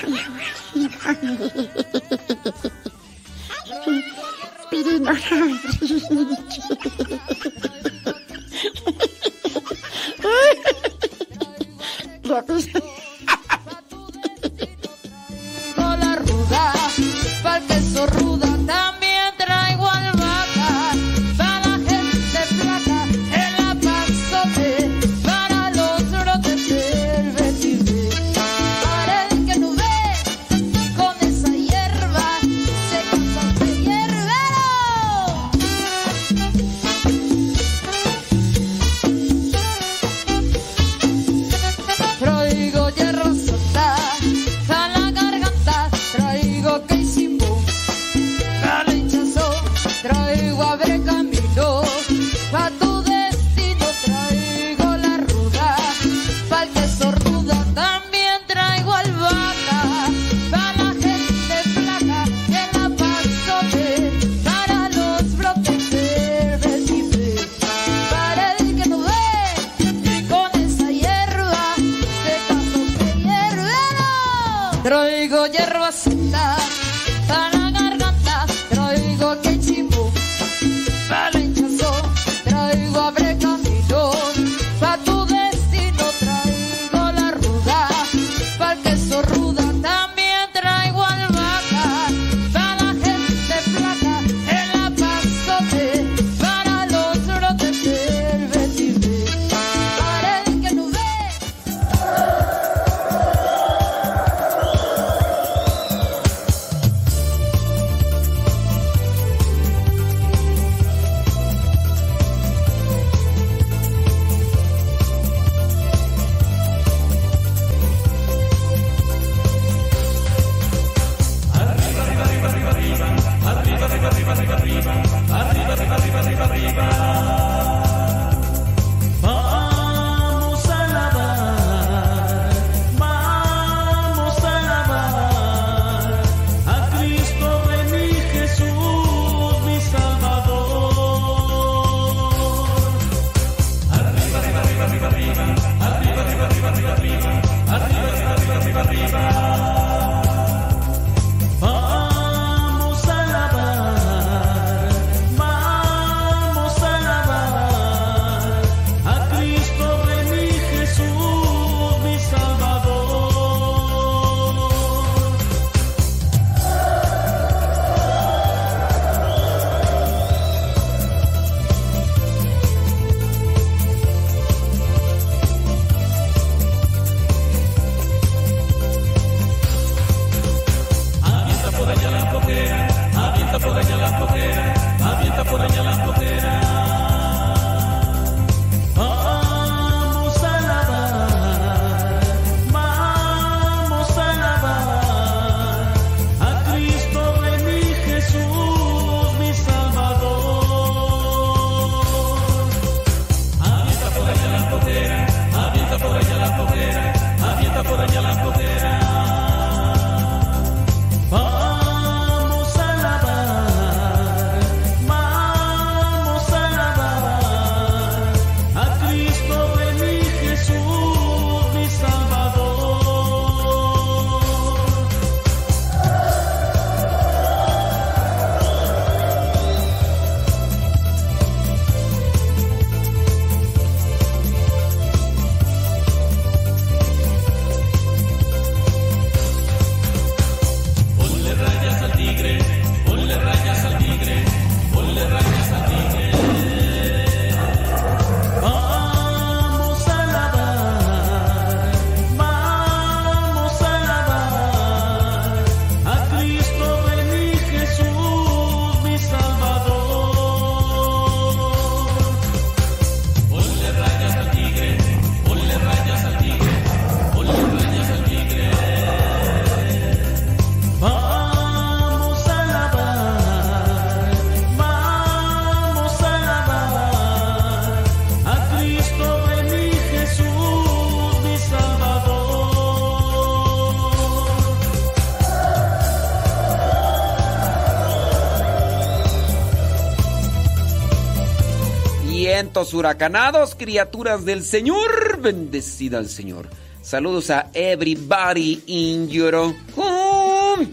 Speaker 2: Huracanados, criaturas del Señor, bendecida al Señor. Saludos a everybody in your home.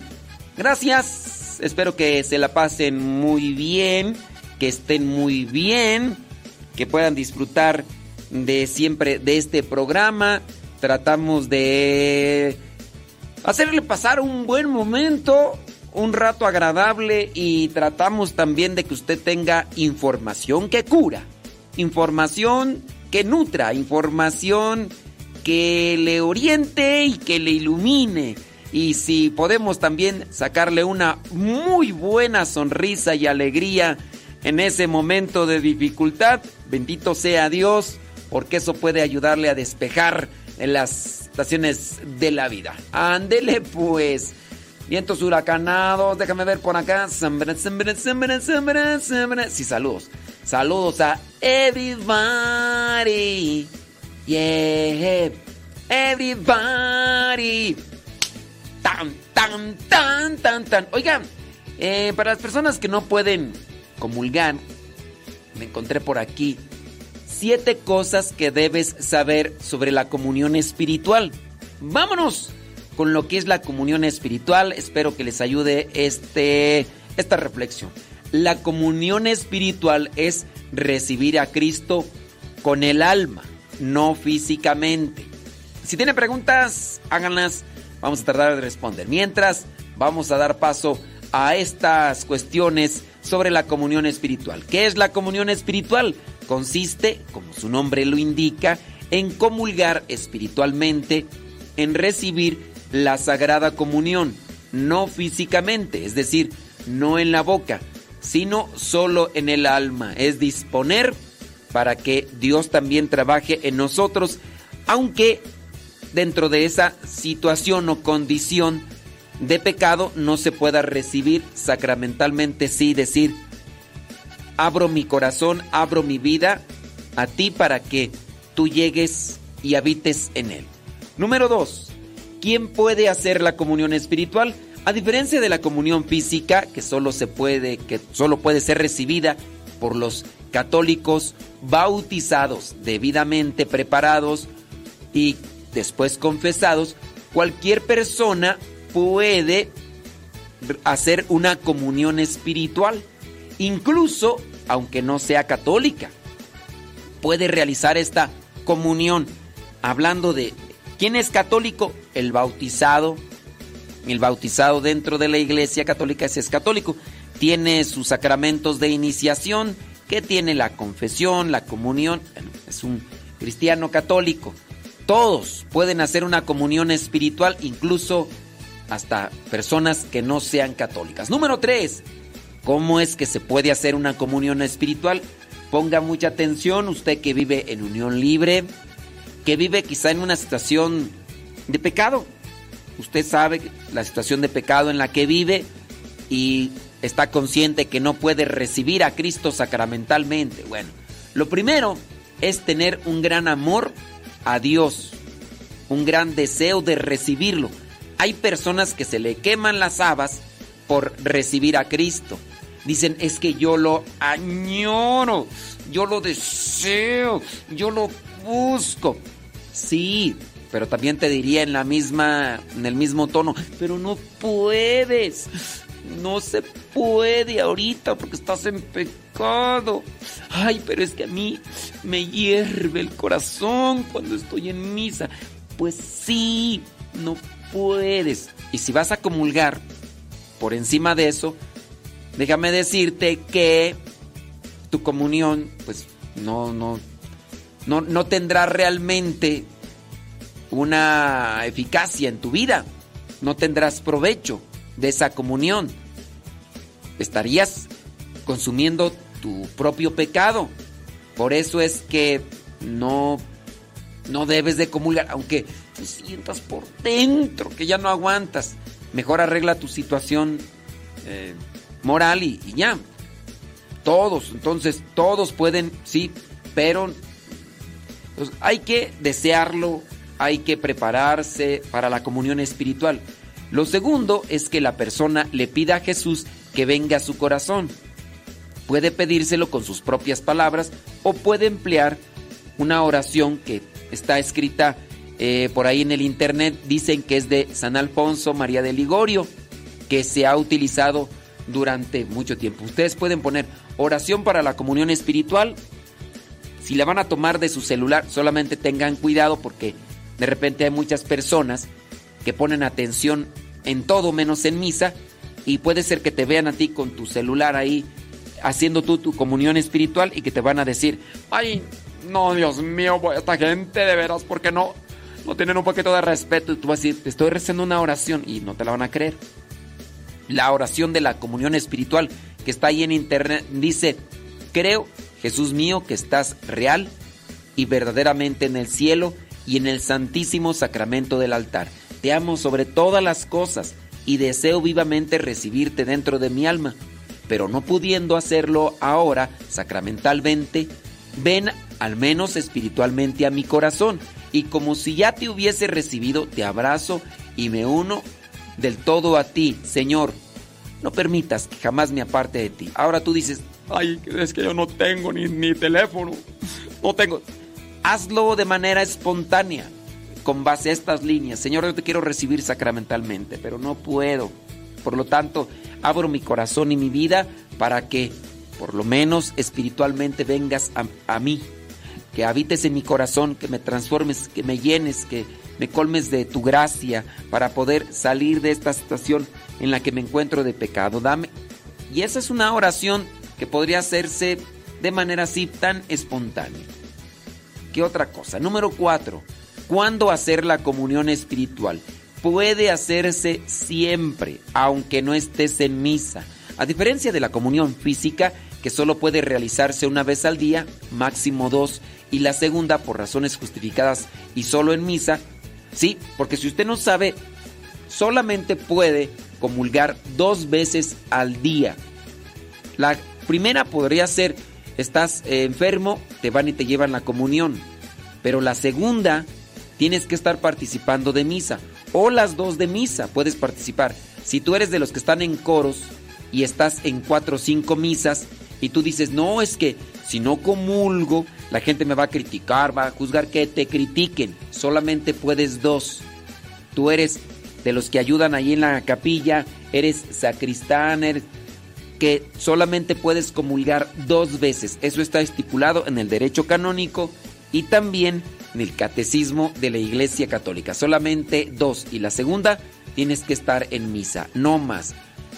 Speaker 2: Gracias. Espero que se la pasen muy bien, que estén muy bien, que puedan disfrutar de siempre de este programa. Tratamos de hacerle pasar un buen momento, un rato agradable y tratamos también de que usted tenga información que cura, información que nutra, información que le oriente y que le ilumine. Y si podemos también sacarle una muy buena sonrisa y alegría en ese momento de dificultad, bendito sea Dios, porque eso puede ayudarle a despejar en las estaciones de la vida. Ándele pues. Vientos huracanados, déjame ver por acá. Sí, saludos. Saludos a everybody. Yeah. Everybody. Tan, tan, tan, tan, tan. Oigan, eh, para las personas que no pueden comulgar, me encontré por aquí siete cosas que debes saber sobre la comunión espiritual. Vámonos con lo que es la comunión espiritual. Espero que les ayude este, esta reflexión. La comunión espiritual es recibir a Cristo con el alma, no físicamente. Si tienen preguntas, háganlas. Vamos a tratar de responder. Mientras, vamos a dar paso a estas cuestiones sobre la comunión espiritual. ¿Qué es la comunión espiritual? Consiste, como su nombre lo indica, en comulgar espiritualmente, en recibir la sagrada comunión, no físicamente, es decir, no en la boca, sino solo en el alma, es disponer para que Dios también trabaje en nosotros, aunque dentro de esa situación o condición de pecado no se pueda recibir sacramentalmente, sí decir, abro mi corazón, abro mi vida a ti para que tú llegues y habites en él. Número dos, ¿quién puede hacer la comunión espiritual? A diferencia de la comunión física, que solo se puede, que solo puede ser recibida por los católicos bautizados, debidamente preparados y después confesados, cualquier persona puede hacer una comunión espiritual. Incluso aunque no sea católica. Puede realizar esta comunión. Hablando de quién es católico, el bautizado. El bautizado dentro de la iglesia católica es católico. Tiene sus sacramentos de iniciación, que tiene la confesión, la comunión. es un cristiano católico. Todos pueden hacer una comunión espiritual, incluso hasta personas que no sean católicas. Número 3 ¿Cómo es que se puede hacer una comunión espiritual? Ponga mucha atención, usted que vive en unión libre, que vive quizá en una situación de pecado. Usted sabe la situación de pecado en la que vive y está consciente que no puede recibir a Cristo sacramentalmente. Bueno, lo primero es tener un gran amor a Dios, un gran deseo de recibirlo. Hay personas que se le queman las habas por recibir a Cristo. Dicen, es que yo lo añoro, yo lo deseo, yo lo busco. Sí, pero también te diría en la misma, en el mismo tono, pero no puedes. No se puede ahorita porque estás en pecado. Ay, pero es que a mí me hierve el corazón cuando estoy en misa. Pues sí, no puedes. Y si vas a comulgar por encima de eso, déjame decirte que tu comunión, pues no, no, no, no tendrá realmente una eficacia en tu vida. No tendrás provecho de esa comunión. Estarías consumiendo tu propio pecado. Por eso es que no, no debes de comulgar, aunque te sientas por dentro que ya no aguantas. Mejor arregla tu situación eh, moral y, ya. Todos, entonces todos pueden, sí, pero pues, hay que desearlo, hay que prepararse para la comunión espiritual. Lo segundo es que la persona le pida a Jesús que venga a su corazón. puede pedírselo con sus propias palabras o puede emplear una oración que está escrita eh, por ahí en el internet. Dicen que es de San Alfonso María de Ligorio, que se ha utilizado durante mucho tiempo. Ustedes pueden poner oración para la comunión espiritual. Si la van a tomar de su celular, solamente tengan cuidado porque de repente hay muchas personas que ponen atención en todo menos en misa y puede ser que te vean a ti con tu celular ahí haciendo tú tu comunión espiritual y que te van a decir, ay, no, Dios mío, esta gente de veras, ¿por qué no, no tienen un poquito de respeto? Y tú vas a decir, te estoy rezando una oración y no te la van a creer. La oración de la comunión espiritual que está ahí en internet dice, creo, Jesús mío, que estás real y verdaderamente en el cielo y en el santísimo sacramento del altar. Te amo sobre todas las cosas y deseo vivamente recibirte dentro de mi alma, pero no pudiendo hacerlo ahora sacramentalmente, ven al menos espiritualmente a mi corazón y como si ya te hubiese recibido, te abrazo y me uno del todo a ti, Señor. No permitas que jamás me aparte de ti. Ahora tú dices, ay, es que yo no tengo ni, ni teléfono, no tengo. Hazlo de manera espontánea con base a estas líneas. Señor, yo te quiero recibir sacramentalmente, pero no puedo. Por lo tanto, abro mi corazón y mi vida para que, por lo menos espiritualmente, vengas a, mí. Que habites en mi corazón, que me transformes, que me llenes, que me colmes de tu gracia para poder salir de esta situación en la que me encuentro de pecado. Dame. Y esa es una oración que podría hacerse de manera así tan espontánea. ¿Qué otra cosa? Número cuatro ¿Cuándo hacer la comunión espiritual? Puede hacerse siempre, aunque no estés en misa. A diferencia de la comunión física, que solo puede realizarse una vez al día, máximo dos, y la segunda por razones justificadas y solo en misa, sí, porque si usted no sabe, solamente puede comulgar dos veces al día. La primera podría ser, estás eh, enfermo, te van y te llevan la comunión, pero la segunda tienes que estar participando de misa. O las dos de misa puedes participar. Si tú eres de los que están en coros y estás en cuatro o cinco misas y tú dices, no, es que si no comulgo, la gente me va a criticar, va a juzgar que te critiquen. Solamente puedes dos. Tú eres de los que ayudan ahí en la capilla, eres sacristán, que solamente puedes comulgar dos veces. Eso está estipulado en el derecho canónico y también en el catecismo de la Iglesia Católica. Solamente dos. Y la segunda, tienes que estar en misa, no más.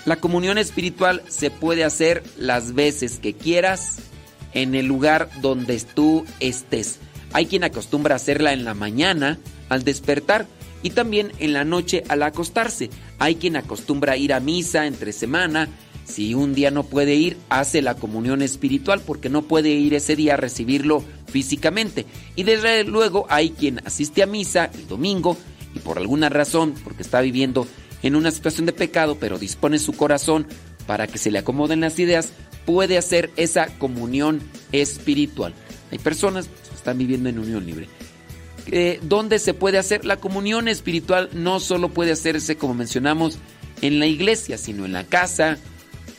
Speaker 2: La comunión espiritual se puede hacer las veces que quieras en el lugar donde tú estés. Hay quien acostumbra hacerla en la mañana al despertar y también en la noche al acostarse. Hay quien acostumbra ir a misa entre semana si un día no puede ir, hace la comunión espiritual porque no puede ir ese día a recibirlo físicamente. Y desde luego hay quien asiste a misa el domingo y por alguna razón, porque está viviendo en una situación de pecado, pero dispone su corazón para que se le acomoden las ideas, puede hacer esa comunión espiritual. Hay personas que están viviendo en unión libre. Eh, ¿Dónde se puede hacer? La comunión espiritual no solo puede hacerse, como mencionamos, en la iglesia, sino en la casa,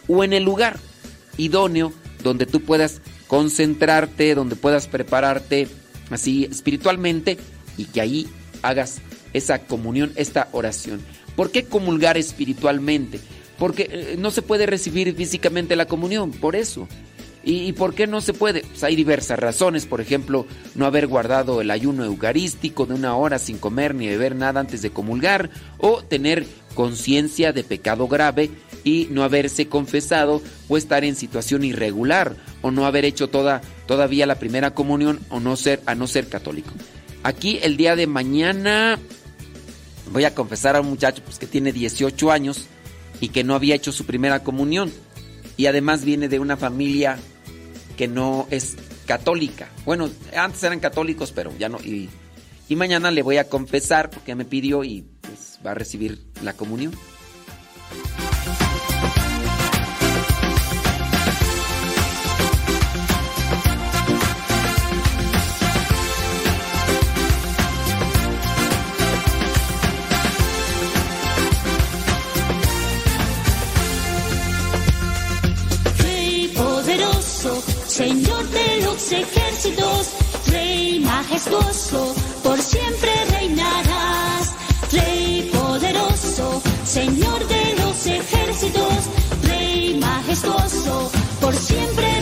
Speaker 2: o en el lugar idóneo donde tú puedas concentrarte, donde puedas prepararte así espiritualmente y que ahí hagas esa comunión, esta oración. ¿Por qué comulgar espiritualmente? Porque eh, no se puede recibir físicamente la comunión, por eso. ¿Y, por qué no se puede? Pues hay diversas razones, por ejemplo, no haber guardado el ayuno eucarístico de una hora sin comer ni beber nada antes de comulgar, o tener conciencia de pecado grave y no haberse confesado o estar en situación irregular o no haber hecho toda, todavía la primera comunión o no ser, a no ser católico. Aquí el día de mañana voy a confesar a un muchacho pues, que tiene 18 años y que no había hecho su primera comunión y además viene de una familia que no es católica. Bueno, antes eran católicos, pero ya no. Y, mañana le voy a confesar porque me pidió y pues va a recibir la comunión.
Speaker 5: Ejércitos, Rey majestuoso, por siempre reinarás. Rey poderoso, Señor de los ejércitos, Rey majestuoso, por siempre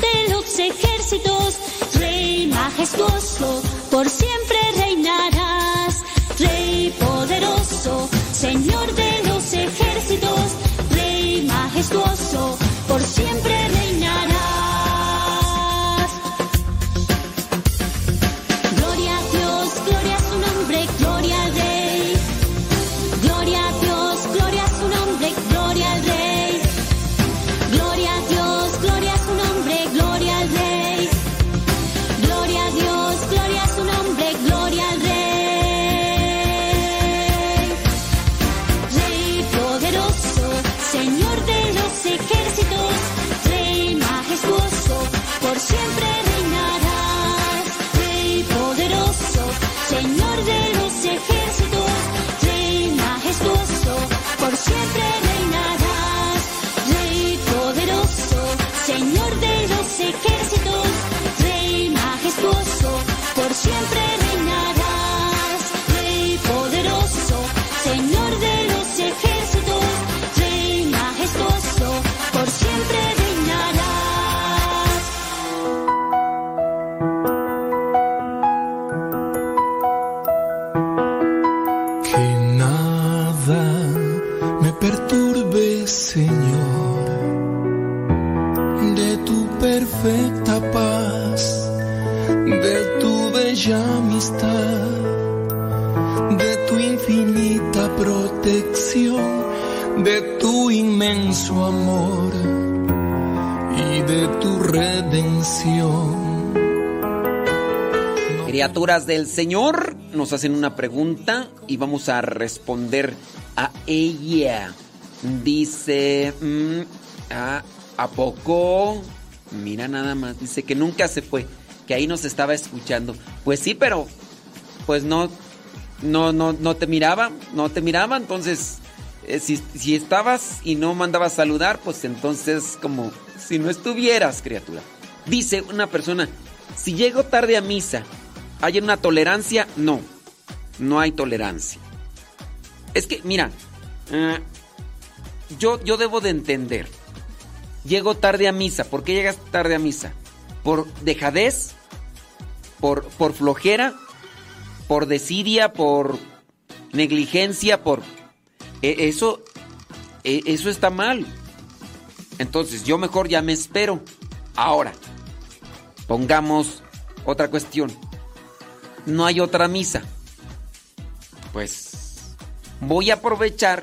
Speaker 5: de los ejércitos, Rey majestuoso, por siempre reinarás. Rey poderoso, Señor de los ejércitos, Rey majestuoso, por siempre reinarás.
Speaker 2: Del Señor nos hacen una pregunta y vamos a responder a ella. Dice, mm, ¿a, ¿a poco? Mira nada más, dice que nunca se fue, que ahí nos estaba escuchando. Pues sí, pero pues no, no, no, no te miraba, no te miraba, entonces eh, si, si estabas y no mandabas saludar, pues entonces como si no estuvieras, criatura. Dice una persona, si llego tarde a misa, ¿hay una tolerancia? No, no hay tolerancia. Es que, mira, eh, yo, yo debo de entender. Llego tarde a misa. ¿Por qué llegas tarde a misa? ¿Por dejadez? ¿Por, por flojera? ¿Por desidia? ¿Por negligencia? ¿Por... e- eso, e- eso está mal. Entonces yo mejor ya me espero. Ahora, pongamos otra cuestión. No hay otra misa. Pues voy a aprovechar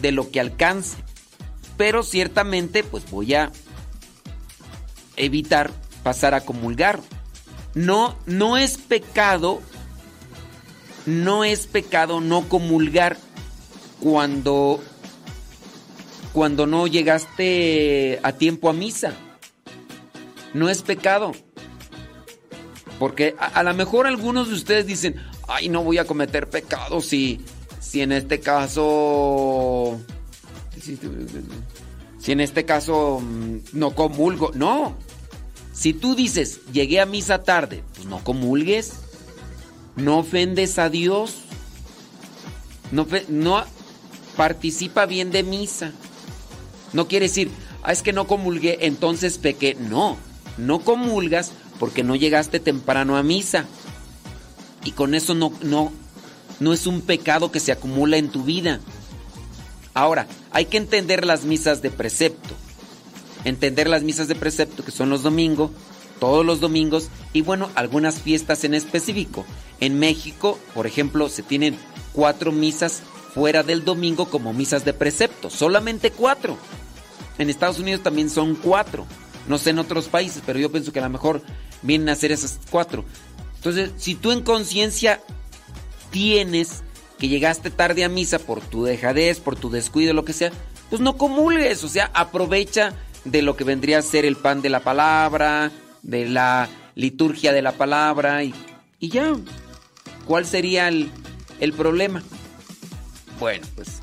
Speaker 2: de lo que alcance. Pero ciertamente pues voy a evitar pasar a comulgar. No, no es pecado, no es pecado no comulgar cuando cuando no llegaste a tiempo a misa. No es pecado. Porque a, a lo mejor algunos de ustedes dicen, ay, no voy a cometer pecado si, si en este caso... Si en este caso mm, no comulgo. No. Si tú dices, llegué a misa tarde, pues no comulgues. No ofendes a Dios. No, no participa bien de misa. No quiere decir, ah, es que no comulgué, entonces pequé. No, no comulgas porque no llegaste temprano a misa. Y con eso no, no, no es un pecado que se acumula en tu vida. Ahora, hay que entender las misas de precepto. Entender las misas de precepto que son los domingos, todos los domingos y bueno, algunas fiestas en específico. En México, por ejemplo, se tienen cuatro misas fuera del domingo como misas de precepto, solamente cuatro. En Estados Unidos también son cuatro. No sé en otros países, pero yo pienso que a lo mejor vienen a ser esas cuatro. Entonces, si tú en conciencia tienes que llegaste tarde a misa por tu dejadez, por tu descuido, lo que sea, pues no comulgues, o sea, aprovecha de lo que vendría a ser el pan de la palabra, de la liturgia de la palabra y, y ya. ¿Cuál sería el, el problema? Bueno, pues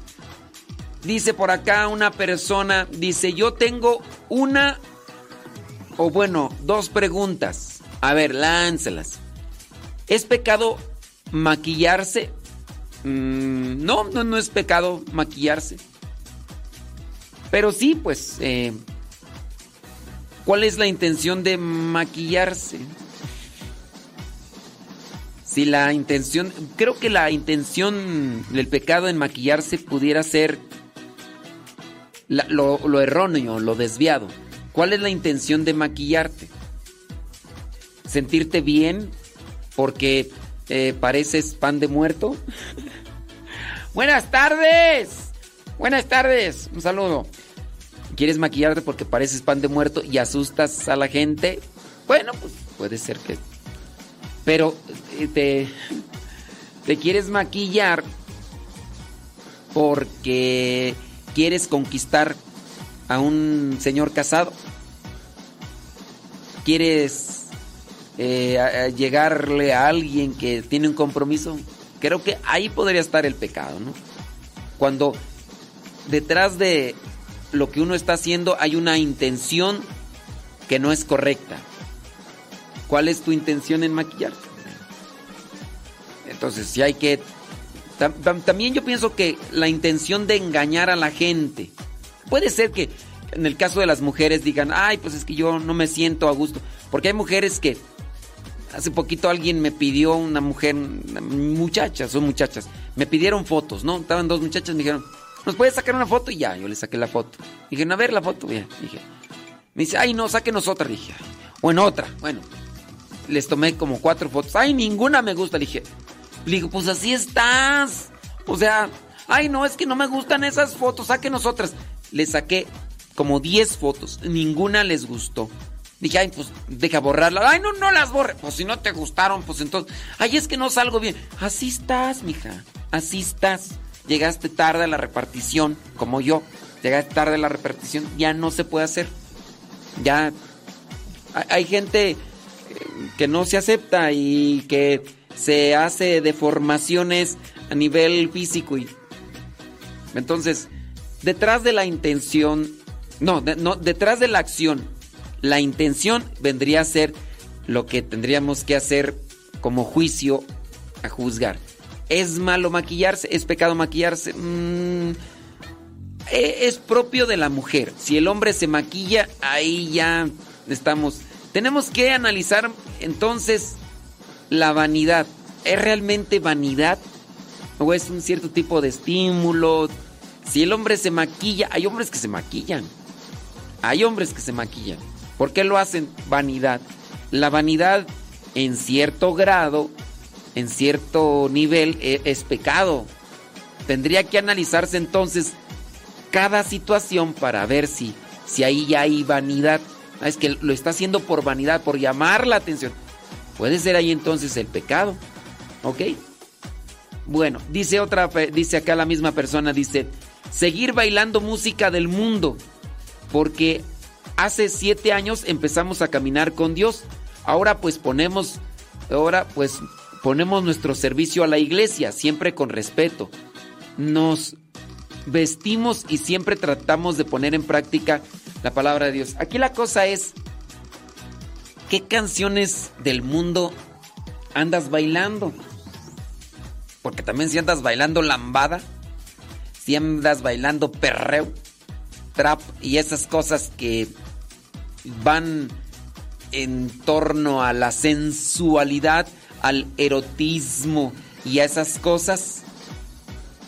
Speaker 2: dice por acá una persona, dice, yo tengo una, o bueno, dos preguntas. A ver, láncelas. ¿Es pecado maquillarse? Mm, no, no, no es pecado maquillarse. Pero sí, pues, eh, ¿cuál es la intención de maquillarse? Si la intención, creo que la intención del pecado en maquillarse pudiera ser lo erróneo, lo desviado. ¿Cuál es la intención de maquillarte? ¿Sentirte bien porque eh, pareces pan de muerto? Buenas tardes. Buenas tardes. Un saludo. ¿Quieres maquillarte porque pareces pan de muerto y asustas a la gente? Bueno, pues puede ser que... Pero eh, te, te quieres maquillar porque quieres conquistar a un señor casado. Quieres eh, llegarle a alguien que tiene un compromiso. Creo que ahí podría estar el pecado, ¿no? Cuando detrás de lo que uno está haciendo hay una intención que no es correcta. ¿Cuál es tu intención en maquillarte? Entonces, si hay que... tam- tam- también yo pienso que la intención de engañar a la gente. Puede ser que en el caso de las mujeres digan, ay, pues es que yo no me siento a gusto. Porque hay mujeres que... Hace poquito alguien me pidió, una mujer, muchachas, son muchachas, me pidieron fotos, ¿no? Estaban dos muchachas, me dijeron, ¿nos puedes sacar una foto? Y ya, yo le saqué la foto. Dije, a ver la foto, ya. Dije, me dice, ay, no, sáquenos otra. Dije, o en otra. Bueno, les tomé como cuatro fotos. Ay, ninguna me gusta. Dije, le digo, pues así estás. O sea, ay, no, es que no me gustan esas fotos, sáquenos otras. Le saqué como 10 fotos, ninguna les gustó. Dije, ay, pues deja borrarla. Ay, no, no las borre. Pues si no te gustaron, pues entonces. Ay, es que no salgo bien. Así estás, mija. Así estás. Llegaste tarde a la repartición, como yo. Llegaste tarde a la repartición, ya no se puede hacer. Ya. Hay, gente eh, que no se acepta y que se hace deformaciones a nivel físico y entonces detrás de la intención no, no detrás de la acción la intención vendría a ser lo que tendríamos que hacer como juicio a juzgar es malo maquillarse es pecado maquillarse Mm, e- es propio de la mujer si el hombre se maquilla ahí ya estamos tenemos que analizar entonces la vanidad. ¿Es realmente vanidad? ¿O es un cierto tipo de estímulo? Si el hombre se maquilla, hay hombres que se maquillan. Hay hombres que se maquillan. ¿Por qué lo hacen? Vanidad. La vanidad en cierto grado, en cierto nivel, e- es pecado. Tendría que analizarse entonces cada situación para ver si, si ahí ya hay vanidad. Ah, Es que lo está haciendo por vanidad, por llamar la atención. Puede ser ahí entonces el pecado. ¿Ok? Bueno, dice otra, dice acá la misma persona, dice, seguir bailando música del mundo, porque hace siete años empezamos a caminar con Dios. Ahora pues ponemos, ahora pues ponemos nuestro servicio a la iglesia, siempre con respeto. Nos vestimos y siempre tratamos de poner en práctica la palabra de Dios. Aquí la cosa es, ¿qué canciones del mundo andas bailando? Porque también si andas bailando lambada, si andas bailando perreo, trap y esas cosas que van en torno a la sensualidad, al erotismo y a esas cosas,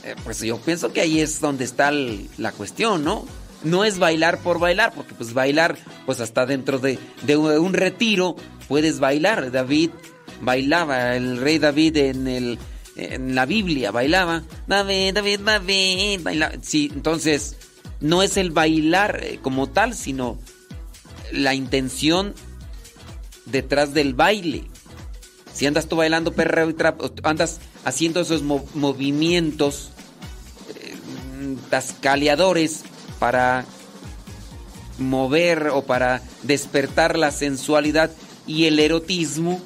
Speaker 2: eh, pues yo pienso que ahí es donde está la cuestión, ¿no? No es bailar por bailar, porque pues bailar, pues hasta dentro de, de un retiro puedes bailar. David bailaba, el rey David en el en la Biblia bailaba. David, David, David, bailaba. Sí, entonces no es el bailar eh, como tal, sino la intención detrás del baile. Si andas tú bailando perreo y trap, andas haciendo esos mo- movimientos eh, tascaleadores para mover o para despertar la sensualidad y el erotismo,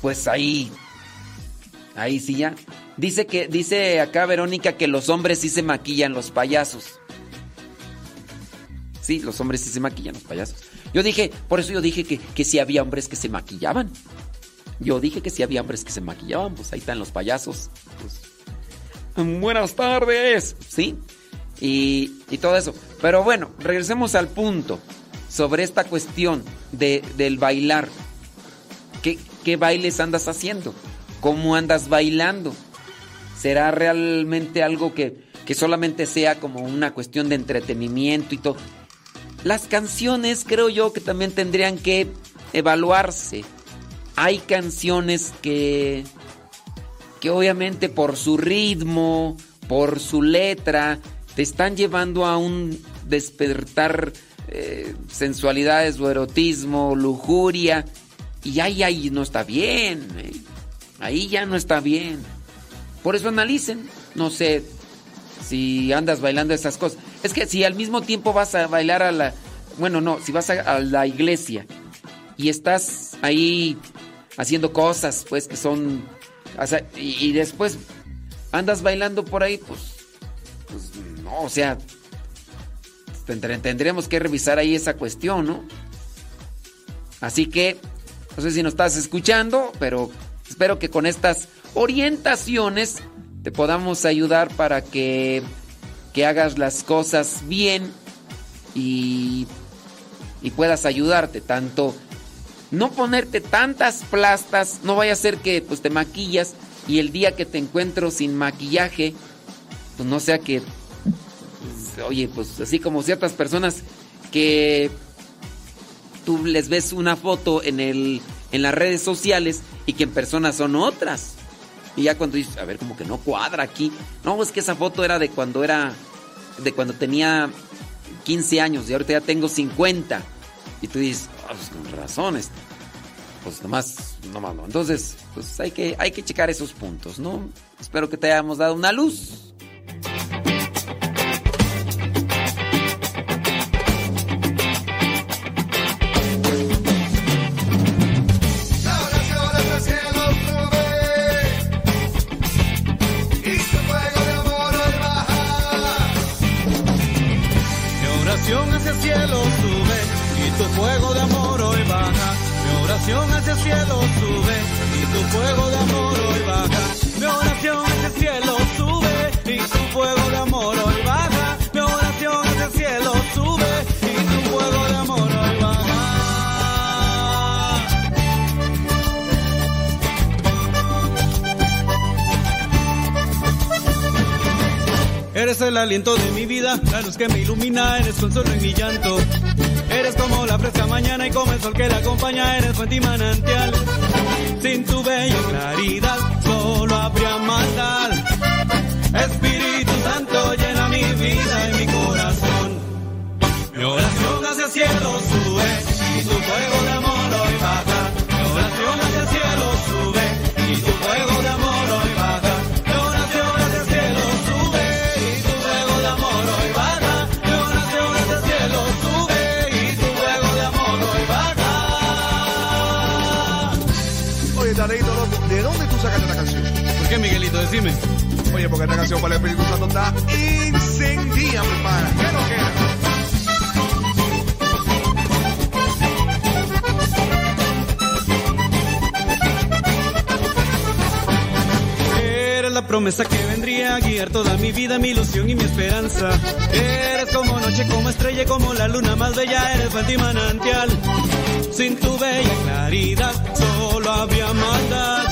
Speaker 2: pues ahí, ahí sí ya. Dice que, dice acá Verónica que los hombres sí se maquillan los payasos. Sí, los hombres sí se maquillan los payasos. Yo dije, por eso yo dije que, que sí había hombres que se maquillaban. Yo dije que sí había hombres que se maquillaban, pues ahí están los payasos. Pues, buenas tardes. Sí, y, y todo eso. Pero bueno, regresemos al punto sobre esta cuestión de, del bailar. ¿Qué, ¿Qué bailes andas haciendo? ¿Cómo andas bailando? ¿Será realmente algo que, que solamente sea como una cuestión de entretenimiento y todo? Las canciones creo yo que también tendrían que evaluarse. Hay canciones que, que obviamente por su ritmo, por su letra, te están llevando a un despertar eh, sensualidades o erotismo, lujuria. Y ahí, ahí no está bien. eh. Ahí ya no está bien. Por eso analicen. No sé si andas bailando esas cosas. Es que si al mismo tiempo vas a bailar a la... Bueno, no, si vas a, la iglesia y estás ahí haciendo cosas, pues, que son... y, y después andas bailando por ahí, pues... Pues no, o sea... Tendremos que revisar ahí esa cuestión, ¿no? Así que, no sé si nos estás escuchando, pero espero que con estas orientaciones te podamos ayudar para que, que hagas las cosas bien y, y puedas ayudarte. Tanto no ponerte tantas plastas, no vaya a ser que pues te maquillas y el día que te encuentro sin maquillaje, pues no sea que, oye, pues así como ciertas personas que tú les ves una foto en el en las redes sociales y que en persona son otras. Y ya cuando dices, a ver, como que no cuadra aquí. No, es que esa foto era de cuando era de cuando tenía 15 años y ahorita ya tengo 50. Y tú dices, "Ah, pues con razones. Pues nomás, nomás no. Entonces, pues hay que, hay que checar esos puntos, ¿no? Espero que te hayamos dado una luz.
Speaker 7: Tu fuego de amor hoy baja. Mi oración hacia el cielo sube y tu fuego de amor hoy baja. Mi oración hacia el cielo sube y tu fuego de amor hoy baja. Mi oración hacia el cielo sube y tu fuego de amor hoy baja. Eres el aliento de mi vida, la luz que me ilumina, eres consuelo en mi llanto. Eres como la fresca mañana y como el sol que la acompaña, eres fuente y manantial. Sin tu bella claridad, solo habría maldad. Espíritu Santo llena mi vida y mi corazón. Mi oración hacia el cielo sube y tu fuego Decime.
Speaker 22: Oye, porque esta canción para el Espíritu Santo está incendida, mi pana. ¿Qué queda?
Speaker 7: Eres eras la promesa que vendría a guiar toda mi vida, mi ilusión y mi esperanza. Eres como noche, como estrella, como la luna más bella, eres fuente y manantial. Sin tu bella claridad solo habría maldad.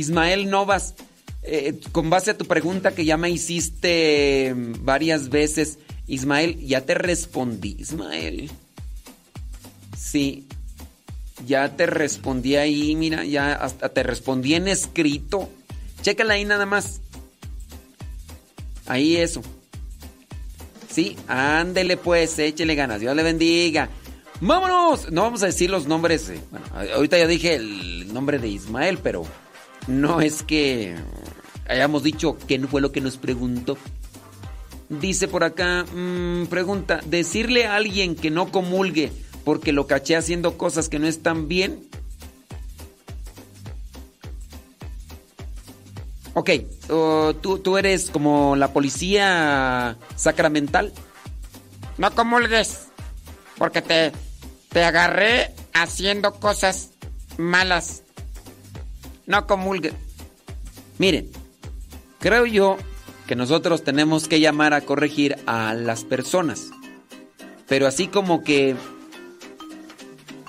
Speaker 2: Ismael Novas, eh, con base a tu pregunta que ya me hiciste varias veces, Ismael, ya te respondí, Ismael. Sí, ya te respondí ahí, mira, ya hasta te respondí en escrito. Chécala ahí nada más. Ahí eso. Sí, ándele pues, échele ganas, Dios le bendiga. ¡Vámonos! No vamos a decir los nombres. eh, Bueno, ahorita ya dije el nombre de Ismael, pero no es que hayamos dicho no fue lo que nos preguntó. Dice por acá, mm, pregunta, decirle a alguien que no comulgue porque lo caché haciendo cosas que no están bien. Ok, oh, ¿tú, tú eres como la policía sacramental.
Speaker 15: No comulgues, porque te, te agarré haciendo cosas malas.
Speaker 2: No comulgue. Miren, creo yo que nosotros tenemos que llamar a corregir a las personas. Pero así como que.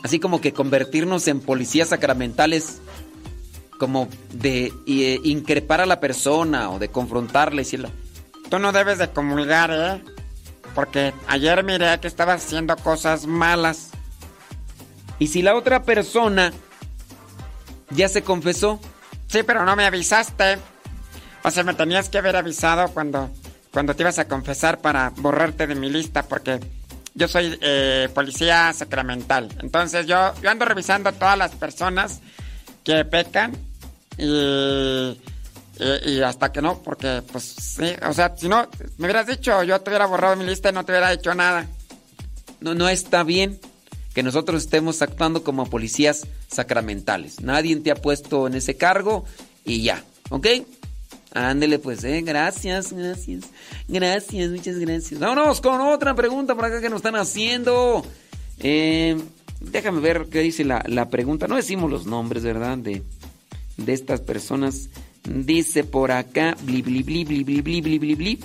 Speaker 2: Así como que convertirnos en policías sacramentales. Como de eh, increpar a la persona o de confrontarle y decirle.
Speaker 15: Tú no debes de comulgar, ¿eh? Porque ayer miré que estabas haciendo cosas malas.
Speaker 2: Y si la otra persona ya se confesó.
Speaker 15: Sí, pero no me avisaste. O sea, me tenías que haber avisado cuando, cuando te ibas a confesar para borrarte de mi lista, porque yo soy eh, policía sacramental. Entonces yo, yo ando revisando a todas las personas que pecan y, y, y hasta que no, porque pues sí, o sea, si no, me hubieras dicho, yo te hubiera borrado mi lista y no te hubiera hecho nada.
Speaker 2: No, no está bien que nosotros estemos actuando como policías sacramentales. Nadie te ha puesto en ese cargo y ya, ¿ok? Ándele pues, eh, gracias, gracias, gracias, muchas gracias. Vámonos con otra pregunta por acá que nos están haciendo. Eh, déjame ver qué dice la, la pregunta. No decimos los nombres, ¿verdad? De, de estas personas. Dice por acá, bli, bli, bli, bli, bli, bli, bli, bli, bli.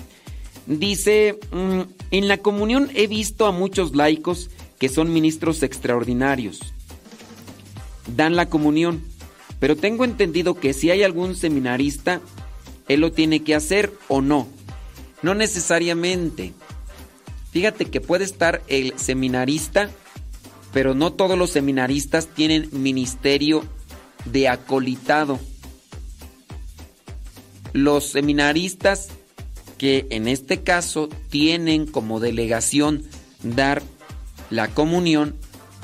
Speaker 2: Dice, mm, en la comunión he visto a muchos laicos que son ministros extraordinarios. Dan la comunión, pero tengo entendido que si hay algún seminarista, él lo tiene que hacer o no. No necesariamente. Fíjate que puede estar el seminarista, pero no todos los seminaristas tienen ministerio de acolitado. Los seminaristas que en este caso tienen como delegación dar la comunión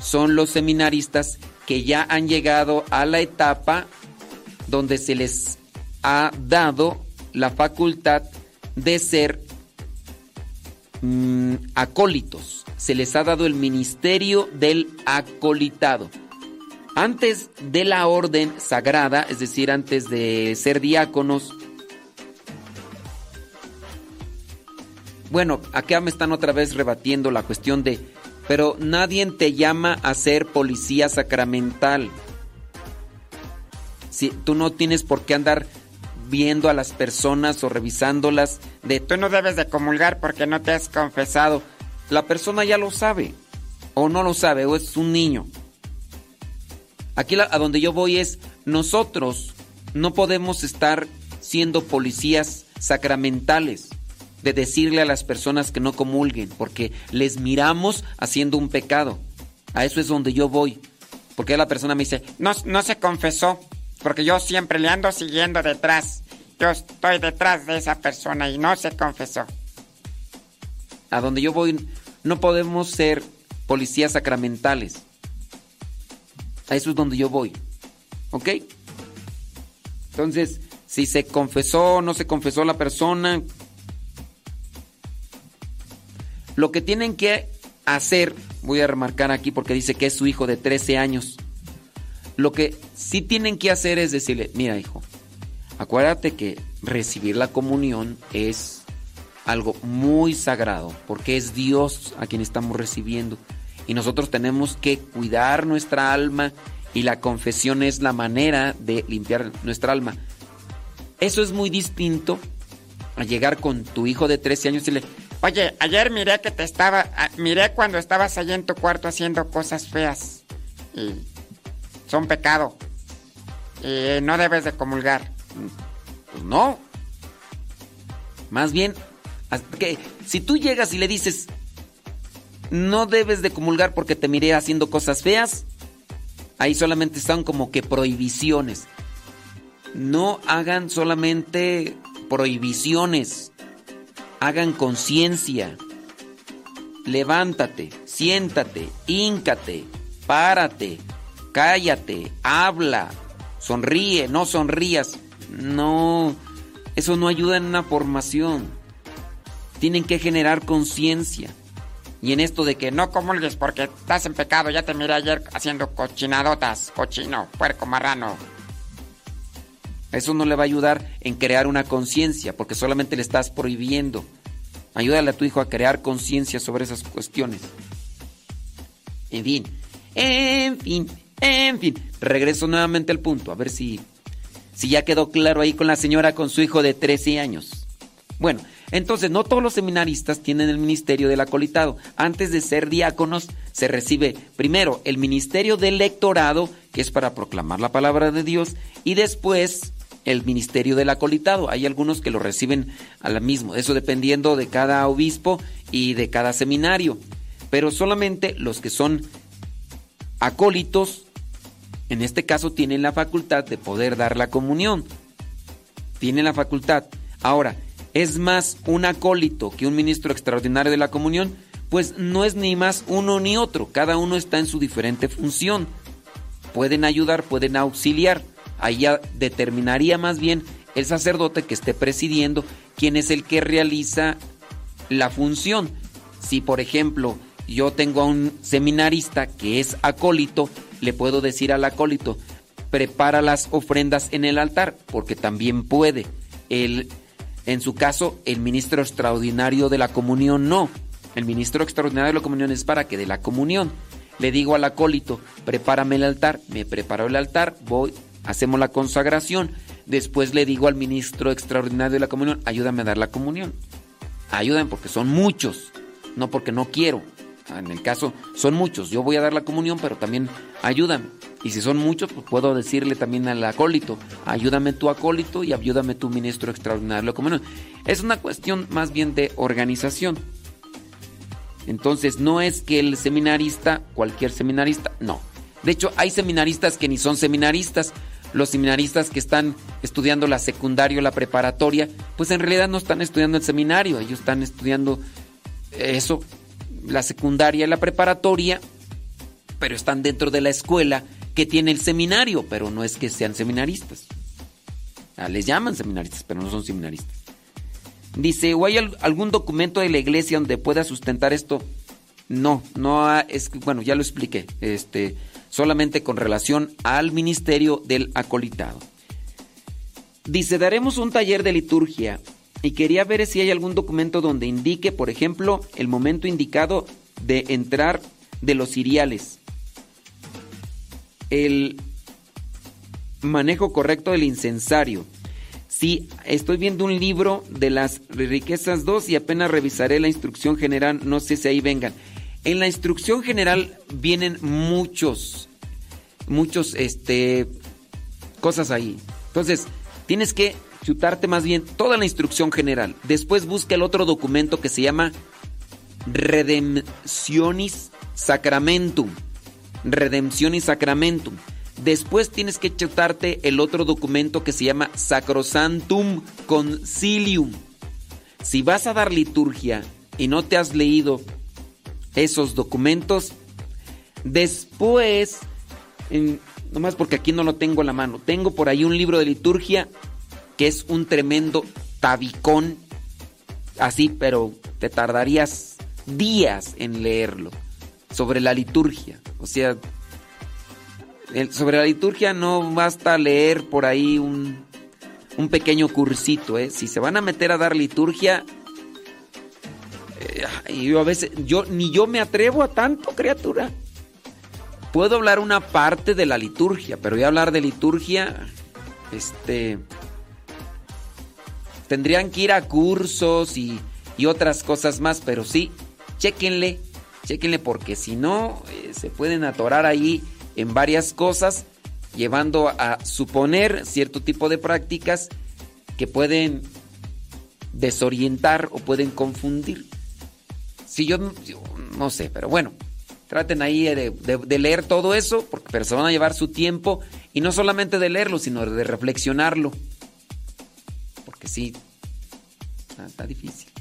Speaker 2: son los seminaristas que ya han llegado a la etapa donde se les ha dado la facultad de ser mm, acólitos. Se les ha dado el ministerio del acolitado. Antes de la orden sagrada, es decir, antes de ser diáconos, bueno, acá me están otra vez rebatiendo la cuestión de, pero nadie te llama a ser policía sacramental. Si tú no tienes por qué andar viendo a las personas o revisándolas de
Speaker 15: tú no debes de comulgar porque no te has confesado.
Speaker 2: La persona ya lo sabe o no lo sabe o es un niño. Aquí a donde yo voy es nosotros no podemos estar siendo policías sacramentales de decirle a las personas que no comulguen, porque les miramos haciendo un pecado. A eso es donde yo voy. Porque la persona me dice,
Speaker 15: no, no se confesó, porque yo siempre le ando siguiendo detrás. Yo estoy detrás de esa persona y no se confesó.
Speaker 2: A donde yo voy, no podemos ser policías sacramentales. A eso es donde yo voy. ¿Ok? Entonces, si se confesó no se confesó la persona, lo que tienen que hacer, voy a remarcar aquí porque dice que es su hijo de 13 años. Lo que sí tienen que hacer es decirle, mira hijo, acuérdate que recibir la comunión es algo muy sagrado, porque es Dios a quien estamos recibiendo. Y nosotros tenemos que cuidar nuestra alma y la confesión es la manera de limpiar nuestra alma. Eso es muy distinto a llegar con tu hijo de 13 años y decirle,
Speaker 15: Oye, ayer miré que te estaba. Ah, miré cuando estabas allí en tu cuarto haciendo cosas feas. Y son pecado. Y no debes de comulgar.
Speaker 2: Pues no. Más bien, que si tú llegas y le dices, no debes de comulgar porque te miré haciendo cosas feas, ahí solamente están como que prohibiciones. No hagan solamente prohibiciones hagan conciencia. Levántate, siéntate, híncate, párate, cállate, habla, sonríe, no sonrías. No, eso no ayuda en una formación. Tienen que generar conciencia. Y en esto de que no comulgues porque estás en pecado, ya te miré ayer haciendo cochinadotas, cochino, puerco, marrano. Eso no le va a ayudar en crear una conciencia, porque solamente le estás prohibiendo. Ayúdale a tu hijo a crear conciencia sobre esas cuestiones. En fin, en fin, en fin. Regreso nuevamente al punto, a ver si, si ya quedó claro ahí con la señora con su hijo de 13 años. Bueno, entonces no todos los seminaristas tienen el ministerio del acolitado. Antes de ser diáconos se recibe primero el ministerio del lectorado, que es para proclamar la palabra de Dios, y después el ministerio del acolitado. Hay algunos que lo reciben a la mismo, eso dependiendo de cada obispo y de cada seminario. Pero solamente los que son acólitos, en este caso, tienen la facultad de poder dar la comunión. Tienen la facultad. Ahora, ¿es más un acólito que un ministro extraordinario de la comunión? Pues no es ni más uno ni otro, cada uno está en su diferente función. Pueden ayudar, pueden auxiliar ahí ya determinaría más bien el sacerdote que esté presidiendo quién es el que realiza la función. Si, por ejemplo, yo tengo a un seminarista que es acólito, le puedo decir al acólito, prepara las ofrendas en el altar, porque también puede. El, en su caso, el ministro extraordinario de la comunión no. El ministro extraordinario de la comunión es para que de la comunión. Le digo al acólito, prepárame el altar, me preparo el altar, voy, hacemos la consagración. Después le digo al ministro extraordinario de la comunión, ayúdame a dar la comunión. ayúdame porque son muchos, no porque no quiero. En el caso, son muchos. Yo voy a dar la comunión, pero también ayúdame. Y si son muchos, pues puedo decirle también al acólito, ayúdame tu acólito y ayúdame tu ministro extraordinario de la comunión. Es una cuestión más bien de organización. Entonces, no es que el seminarista, cualquier seminarista, no. De hecho, hay seminaristas que ni son seminaristas. Los seminaristas que están estudiando la secundaria o la preparatoria, pues en realidad no están estudiando el seminario, ellos están estudiando eso, la secundaria y la preparatoria, pero están dentro de la escuela que tiene el seminario, pero no es que sean seminaristas. Ah, les llaman seminaristas, pero no son seminaristas. Dice, ¿o hay algún documento de la iglesia donde pueda sustentar esto? No, no es bueno, ya lo expliqué. Este, solamente con relación al ministerio del acolitado. Dice, daremos un taller de liturgia y quería ver si hay algún documento donde indique, por ejemplo, el momento indicado de entrar de los ciriales, el manejo correcto del incensario. Sí, estoy viendo un libro de las riquezas 2 y apenas revisaré la instrucción general, no sé si ahí vengan. En la instrucción general vienen muchos, muchos, este, cosas ahí. Entonces, tienes que chutarte más bien toda la instrucción general. Después busca el otro documento que se llama Redemptionis Sacramentum. Redemptionis Sacramentum. Después tienes que chutarte el otro documento que se llama Sacrosantum Concilium. Si vas a dar liturgia y no te has leído esos documentos. Después, nomás porque aquí no lo tengo a la mano, tengo por ahí un libro de liturgia que es un tremendo tabicón, así, pero te tardarías días en leerlo, sobre la liturgia. O sea, sobre la liturgia no basta leer por ahí un, un pequeño cursito, ¿eh? Si se van a meter a dar liturgia, y yo a veces, yo ni yo me atrevo a tanto, criatura. Puedo hablar una parte de la liturgia, pero ya hablar de liturgia, este, tendrían que ir a cursos y, y otras cosas más, pero sí, chequenle, chequenle porque si no, eh, se pueden atorar ahí en varias cosas, llevando a suponer cierto tipo de prácticas que pueden desorientar o pueden confundir. Si yo, no sé, pero bueno, traten ahí de, leer todo eso, porque, pero se van a llevar su tiempo, y no solamente de leerlo, sino de reflexionarlo. Porque sí, está difícil.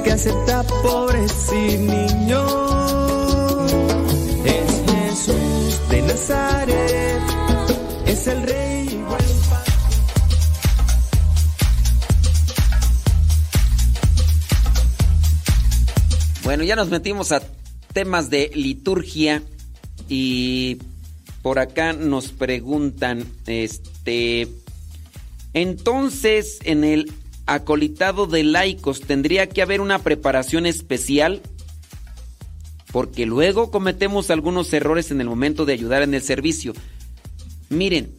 Speaker 23: que acepta pobres y niños. Es Jesús de Nazaret, es el rey.
Speaker 2: Bueno, ya nos metimos a temas de liturgia y por acá nos preguntan, este, entonces en el acolitado de laicos, tendría que haber una preparación especial porque luego cometemos algunos errores en el momento de ayudar en el servicio. Miren,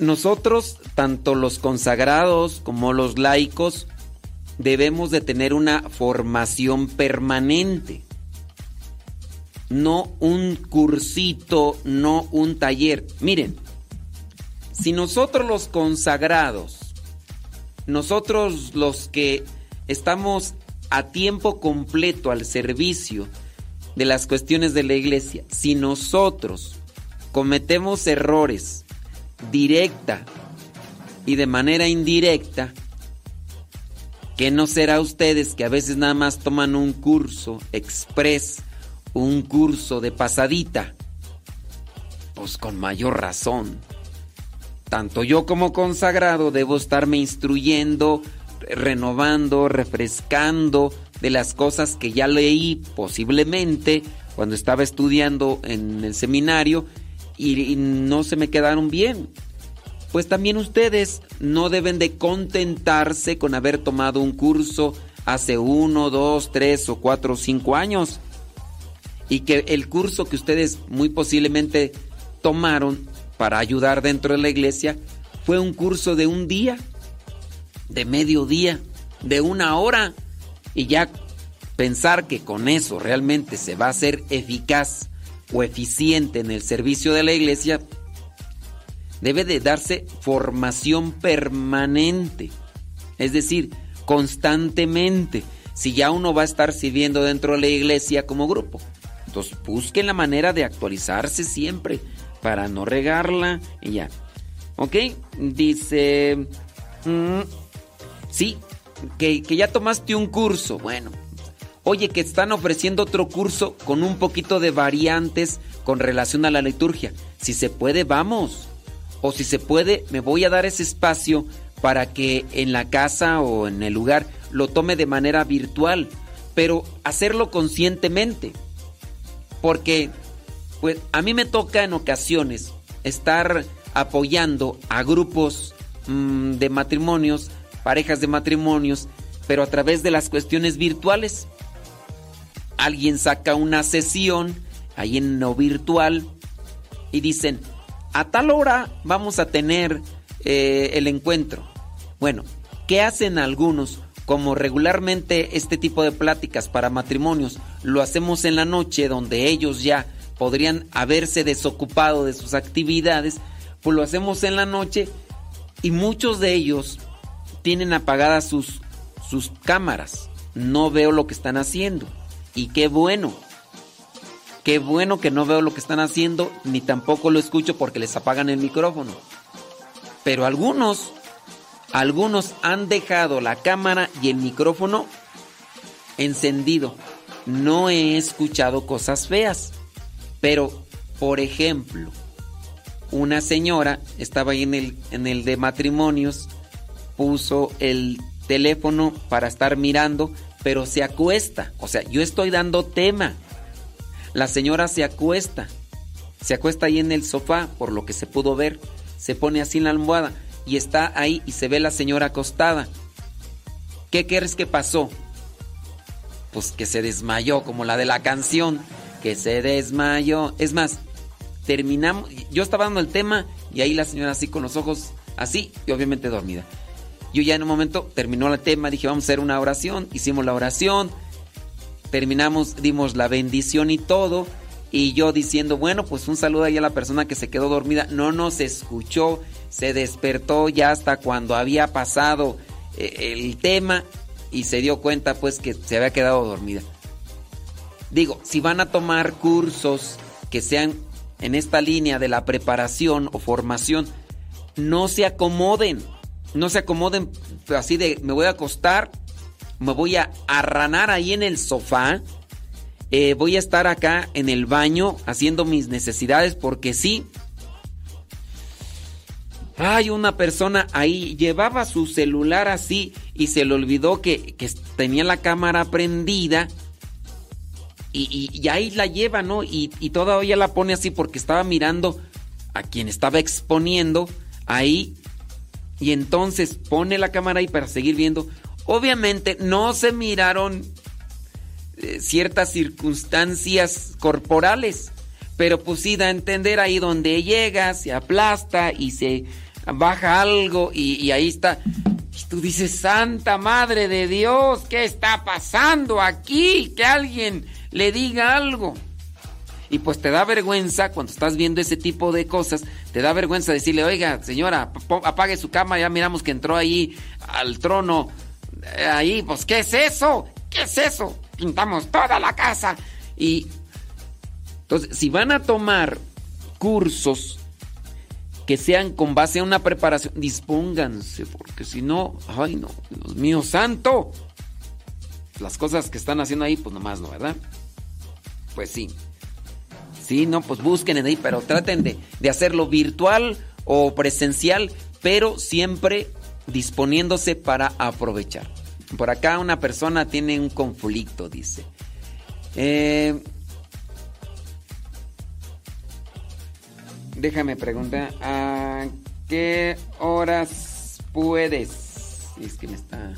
Speaker 2: nosotros, tanto los consagrados como los laicos, debemos de tener una formación permanente. No un cursito, no un taller. Miren, si nosotros los consagrados nosotros los que estamos a tiempo completo al servicio de las cuestiones de la iglesia, si nosotros cometemos errores directa y de manera indirecta, ¿qué no será ustedes que a veces nada más toman un curso express, un curso de pasadita? Pues con mayor razón. Tanto yo como consagrado debo estarme instruyendo, renovando, refrescando de las cosas que ya leí posiblemente cuando estaba estudiando en el seminario y, no se me quedaron bien. Pues también ustedes no deben de contentarse con haber tomado un curso hace uno, dos, tres o cuatro o cinco años y que el curso que ustedes muy posiblemente tomaron para ayudar dentro de la iglesia fue un curso de un día, de medio día, de una hora y ya pensar que con eso realmente se va a ser eficaz o eficiente en el servicio de la iglesia, debe de darse formación permanente, es decir, constantemente, si ya uno va a estar sirviendo dentro de la iglesia como grupo. Entonces busquen la manera de actualizarse siempre para no regarla y ya. ¿Ok? Dice... mm, sí, que, que ya tomaste un curso. Bueno, Oye, que están ofreciendo otro curso con un poquito de variantes con relación a la liturgia. Si se puede, vamos. O si se puede, me voy a dar ese espacio para que en la casa o en el lugar lo tome de manera virtual, pero hacerlo conscientemente. Porque pues a mí me toca en ocasiones estar apoyando a grupos mm, de matrimonios, parejas de matrimonios, pero a través de las cuestiones virtuales alguien saca una sesión ahí en lo virtual y dicen, a tal hora vamos a tener eh, el encuentro. Bueno, ¿qué hacen algunos? Como regularmente este tipo de pláticas para matrimonios lo hacemos en la noche donde ellos ya podrían haberse desocupado de sus actividades, pues lo hacemos en la noche y muchos de ellos tienen apagadas sus, sus cámaras. No veo lo que están haciendo. Y qué bueno. Qué bueno que no veo lo que están haciendo, ni tampoco lo escucho porque les apagan el micrófono. Pero algunos, algunos han dejado la cámara y el micrófono encendido. No he escuchado cosas feas. Pero, por ejemplo, una señora estaba ahí en el, en el de matrimonios, puso el teléfono para estar mirando pero se acuesta. O sea, yo estoy dando tema. La señora se acuesta. Se acuesta ahí en el sofá, por lo que se pudo ver. Se pone así en la almohada y está ahí y se ve la señora acostada. ¿Qué crees que pasó? Pues que se desmayó, como la de la canción. Que se desmayó. Es más, terminamos. Yo estaba dando el tema y ahí la señora así con los ojos así y obviamente dormida. Yo ya en un momento terminó el tema, dije, vamos a hacer una oración, hicimos la oración, terminamos, dimos la bendición y todo, y yo diciendo, bueno, pues un saludo ahí a la persona que se quedó dormida, no nos escuchó, se despertó ya hasta cuando había pasado eh, el tema y se dio cuenta pues que se había quedado dormida. Digo, si van a tomar cursos que sean en esta línea de la preparación o formación, no se acomoden no se acomoden así de me voy a acostar, me voy a arranar ahí en el sofá, eh, voy a estar acá en el baño haciendo mis necesidades porque sí. Hay una persona ahí, llevaba su celular así y se le olvidó que, que tenía la cámara prendida. Y, y- ahí la lleva, ¿no? Y, y todavía la pone así porque estaba mirando a quien estaba exponiendo ahí y entonces pone la cámara ahí para seguir viendo. Obviamente no se miraron eh, ciertas circunstancias corporales, pero pues sí da a entender ahí donde llega, se aplasta y se baja algo y, y ahí está. Y tú dices, Santa Madre de Dios, ¿qué está pasando aquí? Que alguien le diga algo. Y pues te da vergüenza cuando estás viendo ese tipo de cosas, te da vergüenza decirle, oiga, señora, apague su cama, ya miramos que entró ahí al trono. eh, Ahí, pues, ¿qué es eso? ¿Qué es eso? Pintamos toda la casa. Y entonces, si van a tomar cursos que sean con base a una preparación, dispónganse, porque si no, ay no, Dios mío santo. Las cosas que están haciendo ahí, pues nomás no, ¿verdad? Pues sí. Sí, no, pues busquen en ahí, pero traten de, de hacerlo virtual o presencial, pero siempre disponiéndose para aprovechar. Por acá una persona tiene un conflicto, dice. Eh, déjame preguntar, ¿a qué horas puedes? Es que me está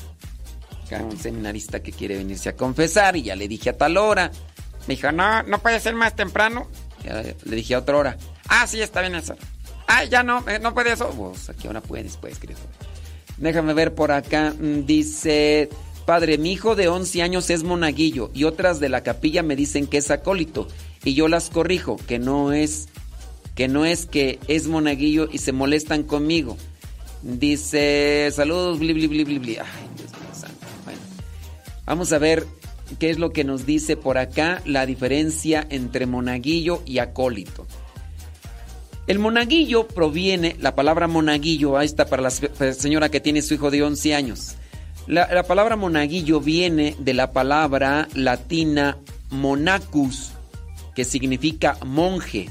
Speaker 2: acá un seminarista que quiere venirse a confesar y ya le dije a tal hora.
Speaker 15: Me dijo, no, no puede ser más temprano.
Speaker 2: Le dije a otra hora.
Speaker 15: Ah, sí, está bien eso. Ah, ya no, eh, no puede eso.
Speaker 2: Pues, ¿a qué hora puedes, pues, querido? Déjame ver por acá. Mm, Dice, padre, mi hijo de 11 años es monaguillo y otras de la capilla me dicen que es acólito y yo las corrijo, que no es, que no es que es monaguillo y se molestan conmigo. Dice, saludos, bli, bli, bli, bli. Ay, Dios mío santo. Bueno, vamos a ver qué es lo que nos dice por acá la diferencia entre monaguillo y acólito. El monaguillo proviene, la palabra monaguillo, ahí está para la se- señora que tiene su hijo de 11 años. La, la palabra monaguillo viene de la palabra latina monacus, que significa monje.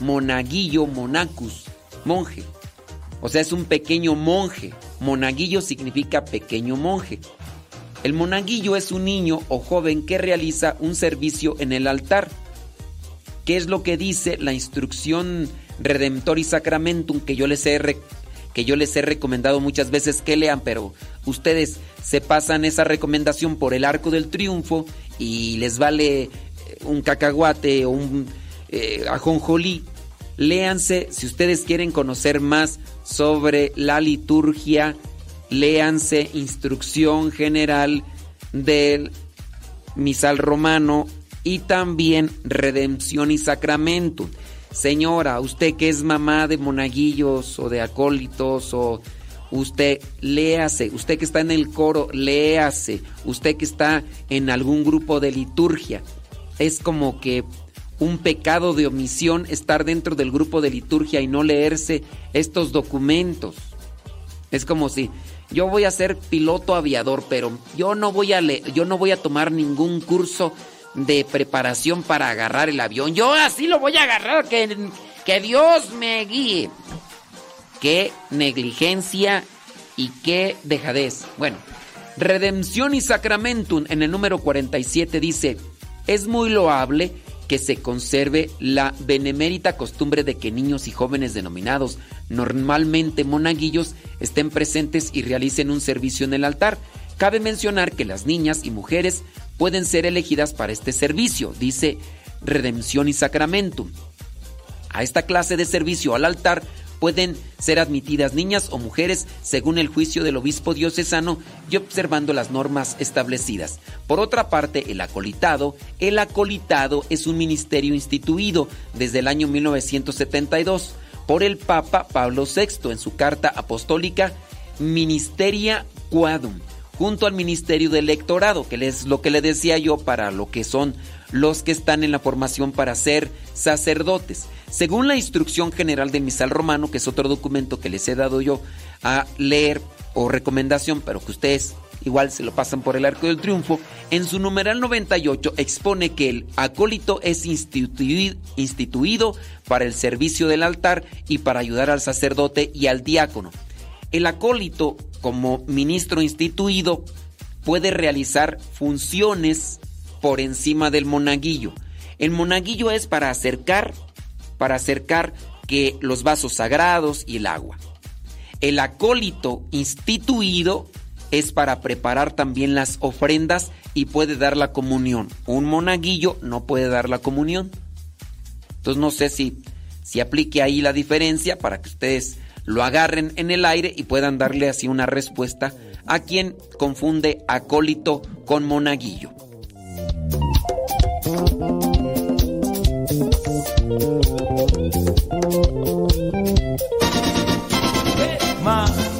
Speaker 2: Monaguillo, monacus, monje. O sea, es un pequeño monje. Monaguillo significa pequeño monje. El monaguillo es un niño o joven que realiza un servicio en el altar. ¿Qué es lo que dice la instrucción Redemptoris Sacramentum que yo les he que yo les he recomendado muchas veces que lean, pero ustedes se pasan esa recomendación por el arco del triunfo y les vale eh, un cacahuate o un eh, ajonjolí. Léanse, si ustedes quieren conocer más sobre la liturgia, léanse Instrucción General del Misal Romano y también Redención y Sacramento. Señora, usted que es mamá de monaguillos o de acólitos o usted léase, usted que está en el coro, léase, usted que está en algún grupo de liturgia. Es como que un pecado de omisión estar dentro del grupo de liturgia y no leerse estos documentos. Es como si yo voy a ser piloto aviador, pero yo no voy a le- yo no voy a tomar ningún curso de preparación para agarrar el avión. Yo así lo voy a agarrar, que, que Dios me guíe. Qué negligencia y qué dejadez. Bueno, Redención y Sacramentum en el número 47 dice, es muy loable que se conserve la benemérita costumbre de que niños y jóvenes denominados normalmente monaguillos estén presentes y realicen un servicio en el altar. Cabe mencionar que las niñas y mujeres pueden ser elegidas para este servicio, dice Redención y Sacramentum. A esta clase de servicio al altar pueden ser admitidas niñas o mujeres según el juicio del obispo diocesano y observando las normas establecidas. Por otra parte, el acolitado, el acolitado es un ministerio instituido desde el año 1972 por el Papa Pablo VI en su carta apostólica Ministeria Quadum, junto al Ministerio del Electorado, que es lo que le decía yo para lo que son los que están en la formación para ser sacerdotes. Según la instrucción general del misal romano, que es otro documento que les he dado yo a leer o recomendación, pero que ustedes igual se lo pasan por el arco del triunfo, en su numeral 98 expone que el acólito es institui- instituido para el servicio del altar y para ayudar al sacerdote y al diácono. El acólito, como ministro instituido, puede realizar funciones por encima del monaguillo. El monaguillo es para acercar, para acercar que los vasos sagrados y el agua. El acólito instituido es para preparar también las ofrendas y puede dar la comunión. Un monaguillo no puede dar la comunión. Entonces no sé si, si aplique ahí la diferencia para que ustedes lo agarren en el aire y puedan darle así una respuesta a quien confunde acólito con monaguillo.
Speaker 24: Más.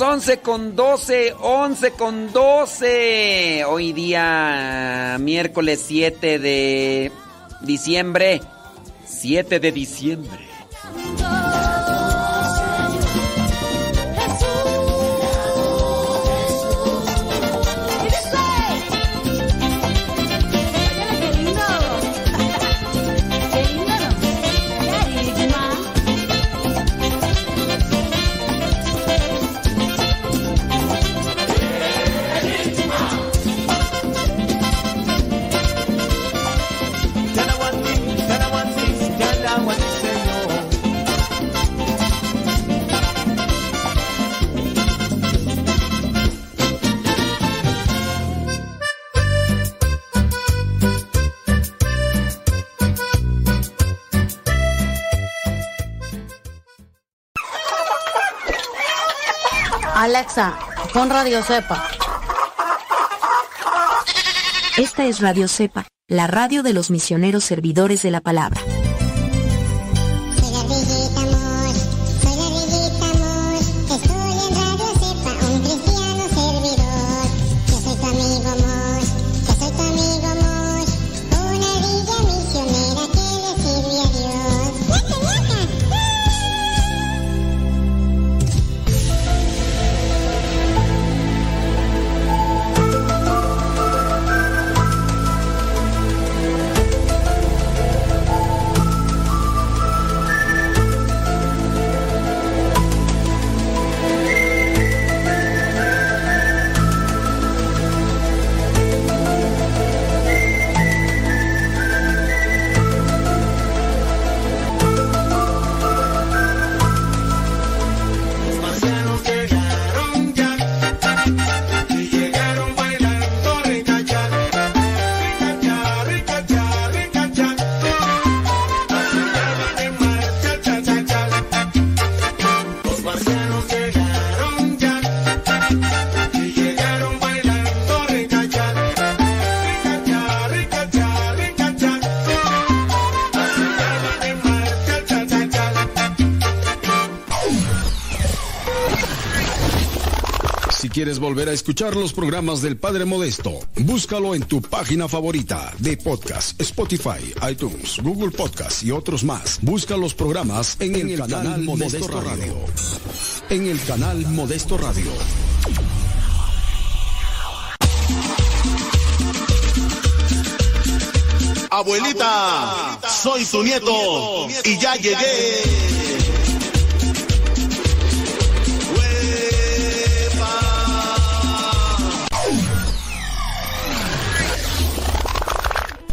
Speaker 2: 11 con 12, 11 con 12. Hoy día, miércoles 7 de diciembre. 7 de diciembre.
Speaker 25: con Radio Cepa.
Speaker 26: Esta es Radio Cepa, la radio de los misioneros servidores de la palabra.
Speaker 27: Volver a escuchar los programas del Padre Modesto, búscalo en tu página favorita de podcast, Spotify, iTunes, Google Podcast y otros más. Busca los programas en, el, canal, Modesto, Radio. En el canal Modesto Radio.
Speaker 28: Abuelita, soy su nieto y ya llegué.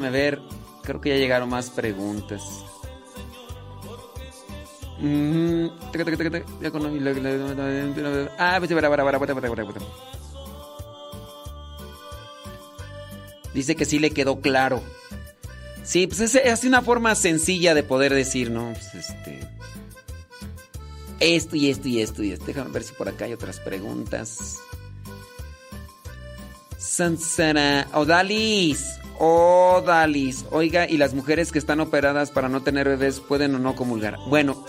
Speaker 2: Déjame ver. Creo que ya llegaron más preguntas. Mm, Ah. Dice que sí le quedó claro. Sí, pues es, es una forma sencilla de poder decir, ¿no? Pues este. Esto y esto y esto y esto. Déjame ver si por acá hay otras preguntas. Sansara. Odalis. Odalis. Oiga, ¿y las mujeres que están operadas para no tener bebés pueden o no comulgar? Bueno,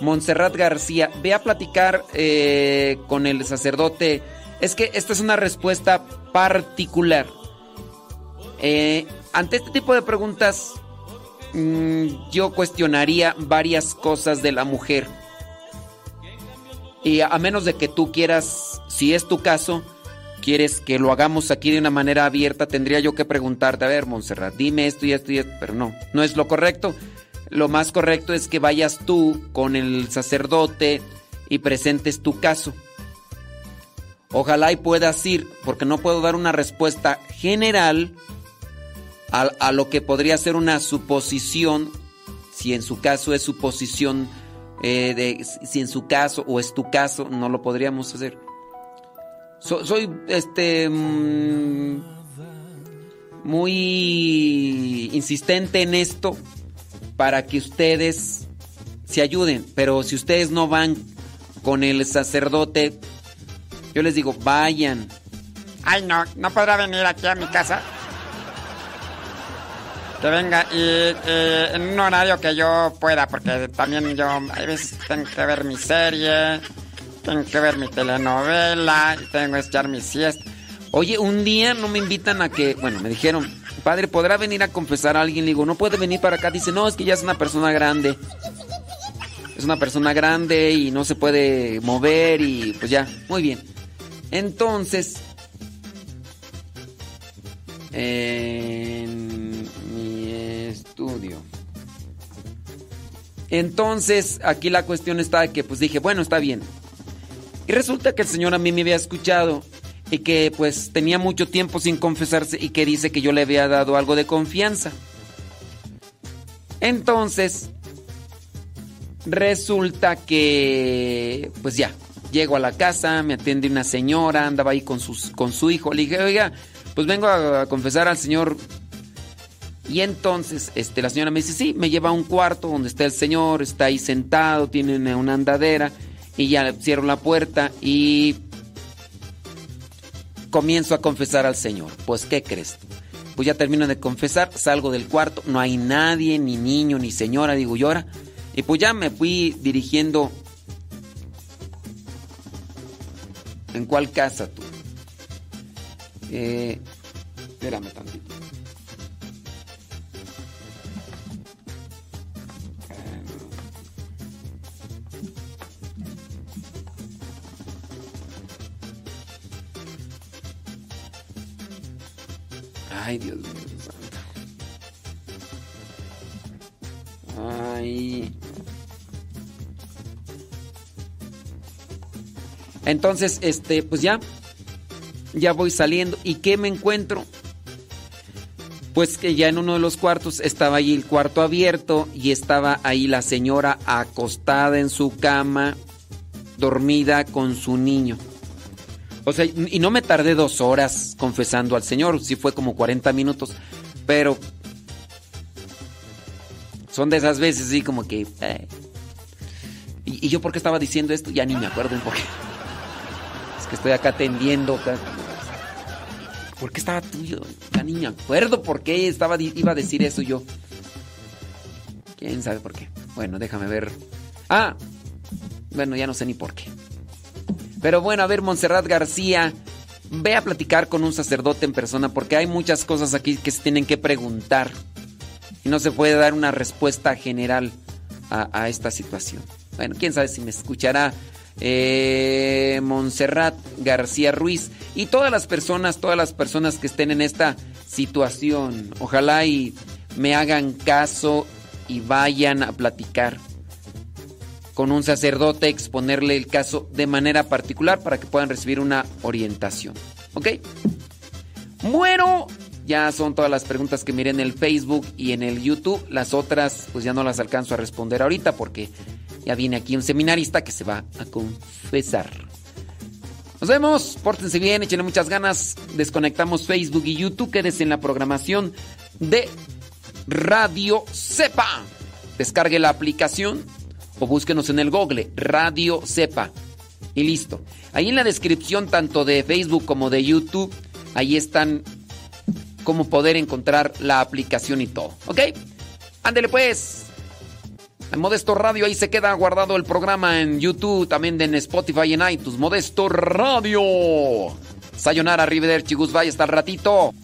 Speaker 2: Montserrat García, ve a platicar eh, con el sacerdote. Es que esta es una respuesta particular. Eh, ante este tipo de preguntas, mm, yo cuestionaría varias cosas de la mujer. Y a menos de que tú quieras, si es tu caso, quieres que lo hagamos aquí de una manera abierta, tendría yo que preguntarte, a ver, Montserrat, dime esto y esto y esto, pero no, no es lo correcto. Lo más correcto es que vayas tú con el sacerdote y presentes tu caso. Ojalá y puedas ir, porque no puedo dar una respuesta general a, a lo que podría ser una suposición, si en su caso es suposición, eh, de, si en su caso o es tu caso, no lo podríamos hacer. So- soy este mm, muy insistente en esto para que ustedes se ayuden, pero si ustedes no van con el sacerdote, yo les digo, vayan.
Speaker 15: Ay, no, no podrá venir aquí a mi casa. Que venga y en un horario que yo pueda, porque también yo a veces tengo que ver mi serie, tengo que ver mi telenovela, tengo que echar mi siesta.
Speaker 2: Oye, un día no me invitan a que, bueno, me dijeron, padre, ¿podrá venir a confesar a alguien? Le digo, no puede venir para acá. Dice, no, es que ya es una persona grande. Es una persona grande y no se puede mover y pues ya, muy bien. Entonces, en mi estudio. Entonces, aquí la cuestión está que pues dije, bueno, está bien. Y resulta que el Señor a mí me había escuchado y que pues tenía mucho tiempo sin confesarse y que dice que yo le había dado algo de confianza. Entonces, resulta que pues ya, llego a la casa, me atiende una señora, andaba ahí con, sus, con su hijo, le dije, oiga, pues vengo a, confesar al Señor. Y entonces este, la señora me dice, sí, me lleva a un cuarto donde está el Señor, está ahí sentado, tiene una andadera y ya cierro la puerta y comienzo a confesar al Señor. Pues, ¿qué crees? tú? Pues ya termino de confesar, salgo del cuarto, no hay nadie, ni niño, ni señora, digo yo ahora. Y pues ya me fui dirigiendo. ¿En cuál casa tú? Eh, espérame tantito. Ay, Dios mío. Ay. Entonces, este, pues ya. Ya voy saliendo. ¿Y qué me encuentro? Pues que ya en uno de los cuartos estaba ahí el cuarto abierto y estaba ahí la señora acostada en su cama, dormida con su niño. O sea, y no me tardé dos horas confesando al Señor, sí fue como 40 minutos, pero son de esas veces, así como que... eh. ¿Y, yo por qué estaba diciendo esto? Ya ni me acuerdo un poquito. Es que estoy acá atendiendo. ¿Por qué estaba tú? Yo ya ni me acuerdo por qué estaba, iba a decir eso yo. ¿Quién sabe por qué? Bueno, déjame ver. Ah, bueno, ya no sé ni por qué. Pero bueno, a ver, Montserrat García, ve a platicar con un sacerdote en persona porque hay muchas cosas aquí que se tienen que preguntar y no se puede dar una respuesta general a, esta situación. Bueno, quién sabe si me escuchará eh, Montserrat García Ruiz y todas las personas, todas las personas que estén en esta situación. Ojalá y me hagan caso y vayan a platicar con un sacerdote, exponerle el caso de manera particular para que puedan recibir una orientación. ¿Ok? Bueno, ya son todas las preguntas que miré en el Facebook y en el YouTube. Las otras, pues ya no las alcanzo a responder ahorita porque ya viene aquí un seminarista que se va a confesar. Nos vemos, pórtense bien, échenle muchas ganas. Desconectamos Facebook y YouTube. Quédese en la programación de Radio Cepa. Descargue la aplicación o búsquenos en el Google Radio Cepa. Y listo. Ahí en la descripción tanto de Facebook como de YouTube, ahí están cómo poder encontrar la aplicación y todo. ¿Ok? Ándele pues. En Modesto Radio ahí se queda guardado el programa en YouTube, también en Spotify y en iTunes. Modesto Radio. Sayonara, Arrivederci, Goodbye, hasta el ratito.